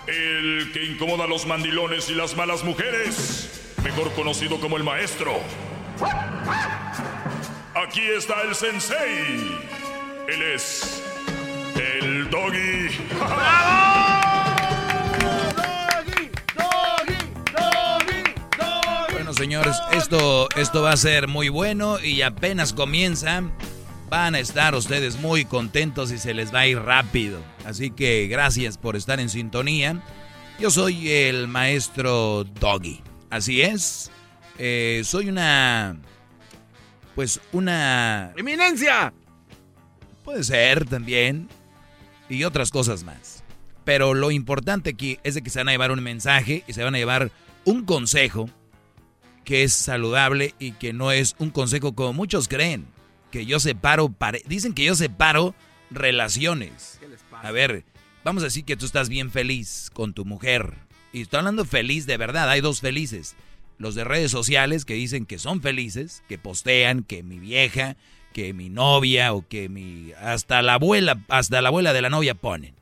El que incomoda a los mandilones y las malas mujeres. Mejor conocido como el maestro. Aquí está el sensei. Él es. El doggy.
Bueno, señores, esto, esto va a ser muy bueno y apenas comienza. Van a estar ustedes muy contentos y se les va a ir rápido. Así que gracias por estar en sintonía. Yo soy el maestro Doggy. Así es. Eh, soy una... Pues una...
¡Eminencia!
Puede ser también. Y otras cosas más. Pero lo importante aquí es de que se van a llevar un mensaje y se van a llevar un consejo que es saludable y que no es un consejo como muchos creen. Que yo separo, pare- dicen que yo separo relaciones. A ver, vamos a decir que tú estás bien feliz con tu mujer. Y estoy hablando feliz de verdad, hay dos felices. Los de redes sociales que dicen que son felices, que postean que mi vieja, que mi novia o que mi... Hasta la abuela, hasta la abuela de la novia ponen.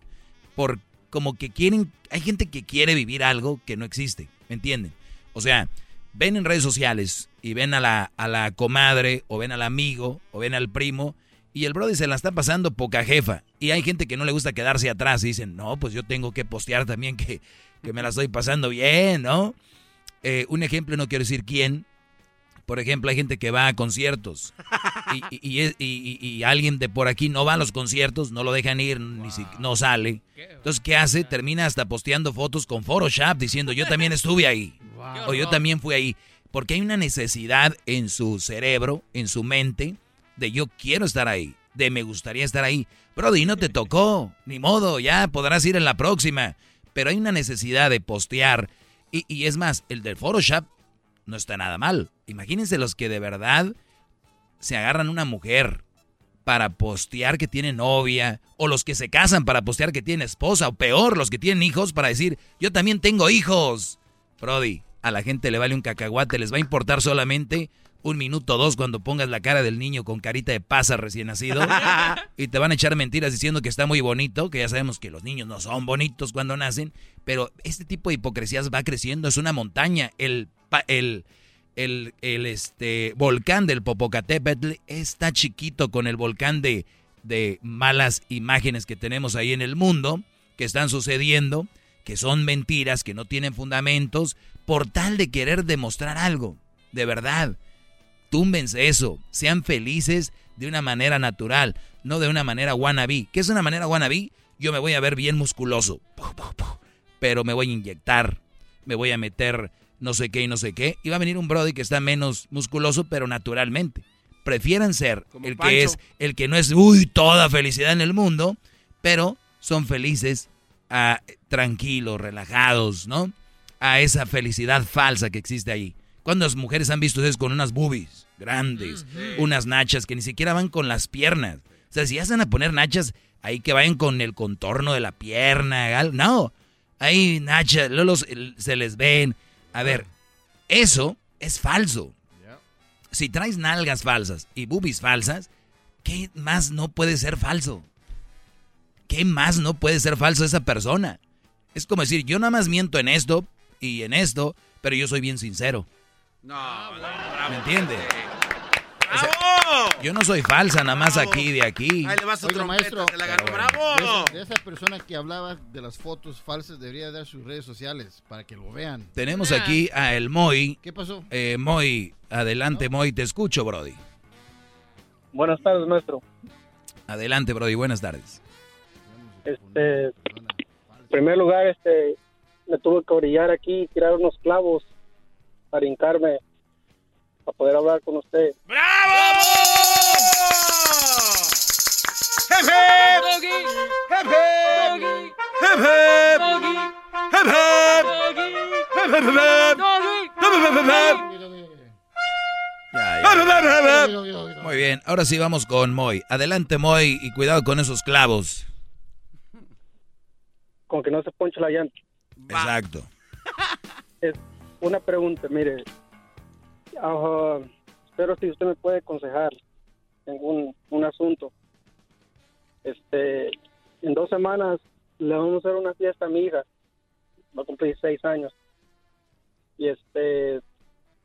Por como que quieren... Hay gente que quiere vivir algo que no existe, ¿me entienden? O sea, ven en redes sociales y ven a la, a la comadre o ven al amigo o ven al primo y el brother se la está pasando poca jefa. Y hay gente que no le gusta quedarse atrás y dicen, no, pues yo tengo que postear también que, que me la estoy pasando bien, ¿no? Eh, un ejemplo, no quiero decir quién. Por ejemplo, hay gente que va a conciertos y, alguien de por aquí no va a los conciertos, no lo dejan ir, ni si- no sale. Entonces, ¿qué hace? Termina hasta posteando fotos con Photoshop diciendo, yo también estuve ahí. O yo también fui ahí. Porque hay una necesidad en su cerebro, en su mente, de yo quiero estar ahí, de me gustaría estar ahí. Brody, no te tocó, ni modo, ya podrás ir en la próxima. Pero hay una necesidad de postear. Y, y es más, el del Photoshop no está nada mal. Imagínense los que de verdad se agarran una mujer para postear que tiene novia, o los que se casan para postear que tiene esposa, o peor, los que tienen hijos para decir, yo también tengo hijos. Brody, a la gente le vale un cacahuate, les va a importar solamente un minuto o dos cuando pongas la cara del niño con carita de pasa recién nacido y te van a echar mentiras diciendo que está muy bonito, que ya sabemos que los niños no son bonitos cuando nacen, pero este tipo de hipocresías va creciendo, es una montaña. El, el, el, el este, volcán del Popocatépetl está chiquito con el volcán de, de malas imágenes que tenemos ahí en el mundo, que están sucediendo, que son mentiras, que no tienen fundamentos, por tal de querer demostrar algo, de verdad. Túmbense eso, sean felices de una manera natural, no de una manera wannabe. ¿Qué es una manera wannabe? Yo me voy a ver bien musculoso, pero me voy a inyectar, me voy a meter no sé qué y no sé qué. Y va a venir un Brody que está menos musculoso, pero naturalmente. Prefieran ser el que es, el que no es, uy, toda felicidad en el mundo, pero son felices, ah, tranquilos, relajados, ¿no? A esa felicidad falsa que existe ahí. ¿Cuántas mujeres han visto ustedes con unas boobies grandes, unas nachas que ni siquiera van con las piernas? O sea, si van a poner nachas, ahí que vayan con el contorno de la pierna, no. Ahí nachas, luego se les ven. A ver, eso es falso. Si traes nalgas falsas y boobies falsas, ¿qué más no puede ser falso? ¿Qué más no puede ser falso esa persona? Es como decir, yo nada más miento en esto y en esto, pero yo soy bien sincero. No, ¿Me entiende? yo no soy falsa, nada más aquí de aquí.
Ahí le vas a Oiga, maestro, se la agarró,
bravo. De esa, persona que hablaba de las fotos falsas debería dar sus redes sociales para que lo vean.
Tenemos aquí a el Moy.
¿Qué pasó?
Eh, Moy, adelante Moy, te escucho, Brody.
Buenas tardes, maestro.
Adelante, Brody, buenas tardes.
Este, en primer lugar, este, me tuve que orillar aquí y tirar unos clavos para hincarme, para poder hablar con usted.
¡Bravo!
Muy bien, ahora sí vamos con Moy. Adelante, Moy, y cuidado con esos clavos.
Con que no se ponche la llanta.
Exacto.
Es, una pregunta, mire. espero si usted me puede aconsejar en un, un asunto. Este, en dos semanas le vamos a hacer una fiesta a mi hija. Va a cumplir seis años. Y este,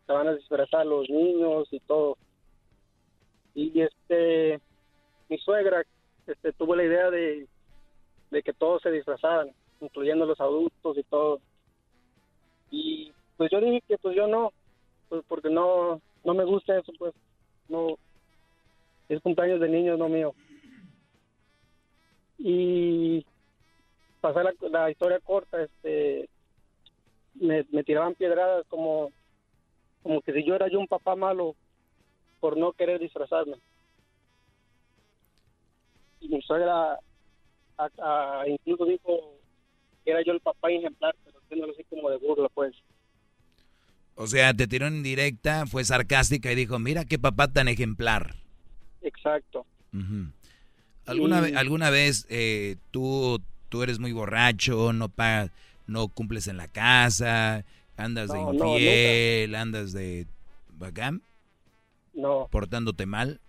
se van a disfrazar los niños y todo. Y este, mi suegra este, tuvo la idea de, de que todos se disfrazaran, incluyendo los adultos y todo. Y pues yo dije que pues yo no, pues porque no, no me gusta eso, pues no, es cumpleaños de niños, no mío. Y pasar la, historia corta, este, me, tiraban piedradas como, como que si yo era yo un papá malo por no querer disfrazarme. Y mi suegra incluso dijo que era yo el papá ejemplar, pero haciéndolo así como de burla, pues.
O sea, te tiró en directa, fue sarcástica y dijo, mira qué papá tan ejemplar.
Exacto.
¿Alguna, ¿Alguna vez eh, tú, tú eres muy borracho, no pagas, no cumples en la casa, andas de infiel, andas de bacán?
No.
¿Portándote mal?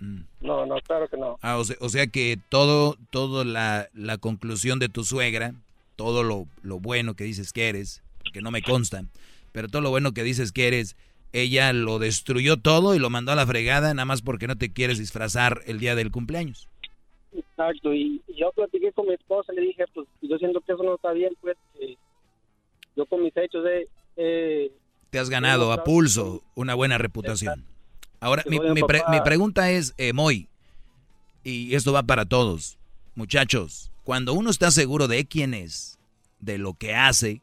Mm. No, no, claro que no.
Ah, o, sea, que todo, todo la, la conclusión de tu suegra, todo lo, lo bueno que dices que eres, que no me consta, pero todo lo bueno que dices que eres, ella lo destruyó todo y lo mandó a la fregada nada más porque no te quieres disfrazar el día del cumpleaños.
Exacto, y, yo platiqué con mi esposa, le dije, pues yo siento que eso no está bien, pues yo con mis hechos de...
te has ganado a pulso una buena reputación. Ahora, mi, mi, pregunta es, eh, Moy, y esto va para todos, muchachos, cuando uno está seguro de quién es, de lo que hace,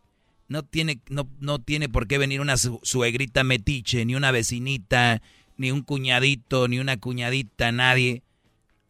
no tiene, no, no tiene por qué venir una suegrita metiche, ni una vecinita, ni un cuñadito, ni una cuñadita, nadie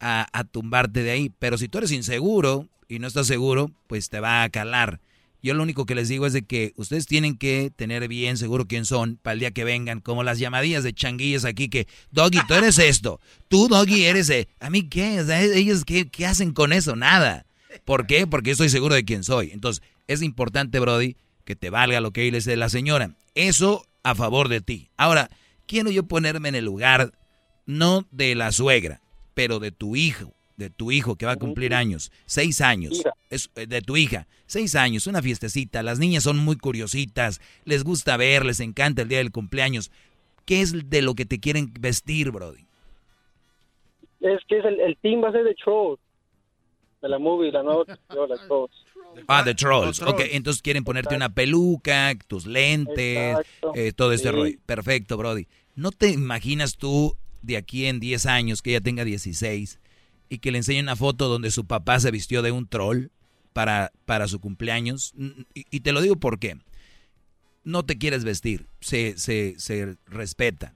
a, a, tumbarte de ahí. Pero si tú eres inseguro y no estás seguro, pues te va a calar. Yo lo único que les digo es de que ustedes tienen que tener bien seguro quién son para el día que vengan, como las llamadillas de changuillas aquí que, Doggy, tú eres esto, tú, Doggy, eres... ¿A mí qué? ellos qué, qué hacen con eso? Nada. ¿Por qué? Porque estoy seguro de quién soy. Entonces, es importante, Brody, que te valga lo que dice la señora. Eso a favor de ti. Ahora, quiero yo ponerme en el lugar, no de la suegra, pero de tu hijo, de tu hijo que va a cumplir años, seis años, es, eh, de tu hija, seis años, una fiestecita, las niñas son muy curiositas, les gusta ver, les encanta el día del cumpleaños. ¿Qué es de lo que te quieren vestir, Brody?
Es que es el, el team va a ser de Trolls. De la movie, la nueva de Trolls.
Ah, The Trolls. Ok, entonces quieren ponerte una peluca, tus lentes, eh, todo este
Sí.
rollo. Perfecto, Brody. ¿No te imaginas tú de aquí en 10 años que ella tenga 16 y que le enseñe una foto donde su papá se vistió de un troll para, para su cumpleaños? Y, y te lo digo porque no te quieres vestir, se, se, se respeta.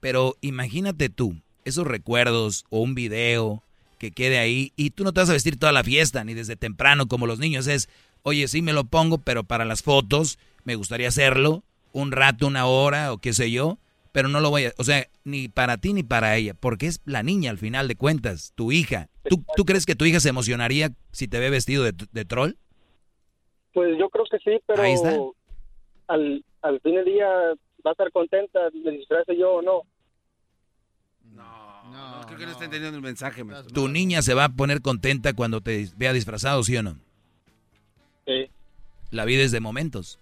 Pero imagínate tú, esos recuerdos o un video que quede ahí y tú no te vas a vestir toda la fiesta ni desde temprano como los niños. Es, oye, sí me lo pongo, pero para las fotos me gustaría hacerlo un rato, una hora o qué sé yo, pero no lo voy a, o sea, ni para ti ni para ella, porque es la niña al final de cuentas, tu hija. ¿Tú, ¿tú crees que tu hija se emocionaría si te ve vestido de, de troll?
Pues yo creo que sí, pero
Ahí está.
al, al fin del día va a estar contenta, me disfrace yo o no.
No, creo que no está entendiendo el mensaje. maestro.
Tu niña se va a poner contenta cuando te vea disfrazado, ¿sí o no?
Sí.
La vida es de momentos.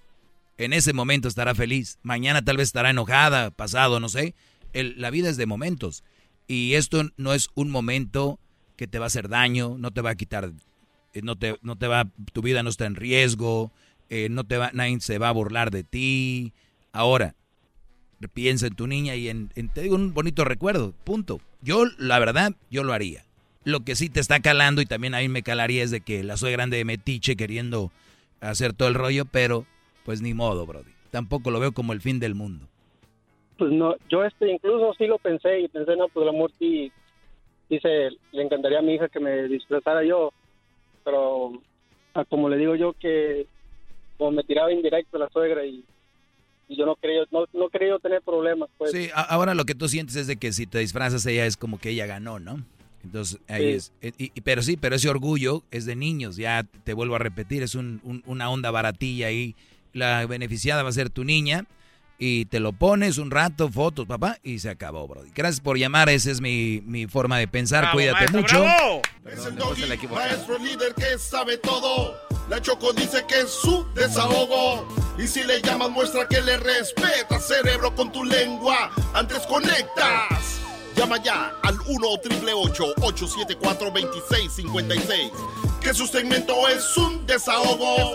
En ese momento estará feliz. Mañana tal vez estará enojada, pasado, no sé. El- la vida es de momentos. Y esto no es un momento que te va a hacer daño, no te va a quitar, eh, no te, no te va, tu vida no está en riesgo, eh, no te va, nadie se va a burlar de ti. Ahora, piensa en tu niña y en, en- te digo un bonito recuerdo, punto. Yo, la verdad, yo lo haría. Lo que sí te está calando y también a mí me calaría es de que la suegra ande de metiche queriendo hacer todo el rollo, pero pues ni modo, Brody. Tampoco lo veo como el fin del mundo.
Pues no, yo este incluso sí lo pensé y pensé, no, pues el amor sí, dice, le encantaría a mi hija que me disfrazara yo, pero ah, como le digo yo que como me tiraba indirecto la suegra y, y yo no quería, no, no yo tener problemas, pues.
Sí, ahora lo que tú sientes es de que si te disfrazas ella es como que ella ganó, ¿no? Entonces ahí
Sí.
es. eh, y- y- pero sí, pero ese orgullo es de niños, ya te vuelvo a repetir, es un- un- una onda baratilla ahí. La beneficiada va a ser tu niña y te lo pones un rato, fotos, papá, y se acabó, Brody. Gracias por llamar, esa es mi, mi forma de pensar,
Bravo,
cuídate
maestro,
mucho.
bravo. Es el doggy, maestro líder que sabe todo. La Choco dice que es su desahogo. Y si le llamas, muestra que le respeta, cerebro, con tu lengua. Antes conectas. Llama ya al 1-888-874-2656. Que su segmento es un desahogo.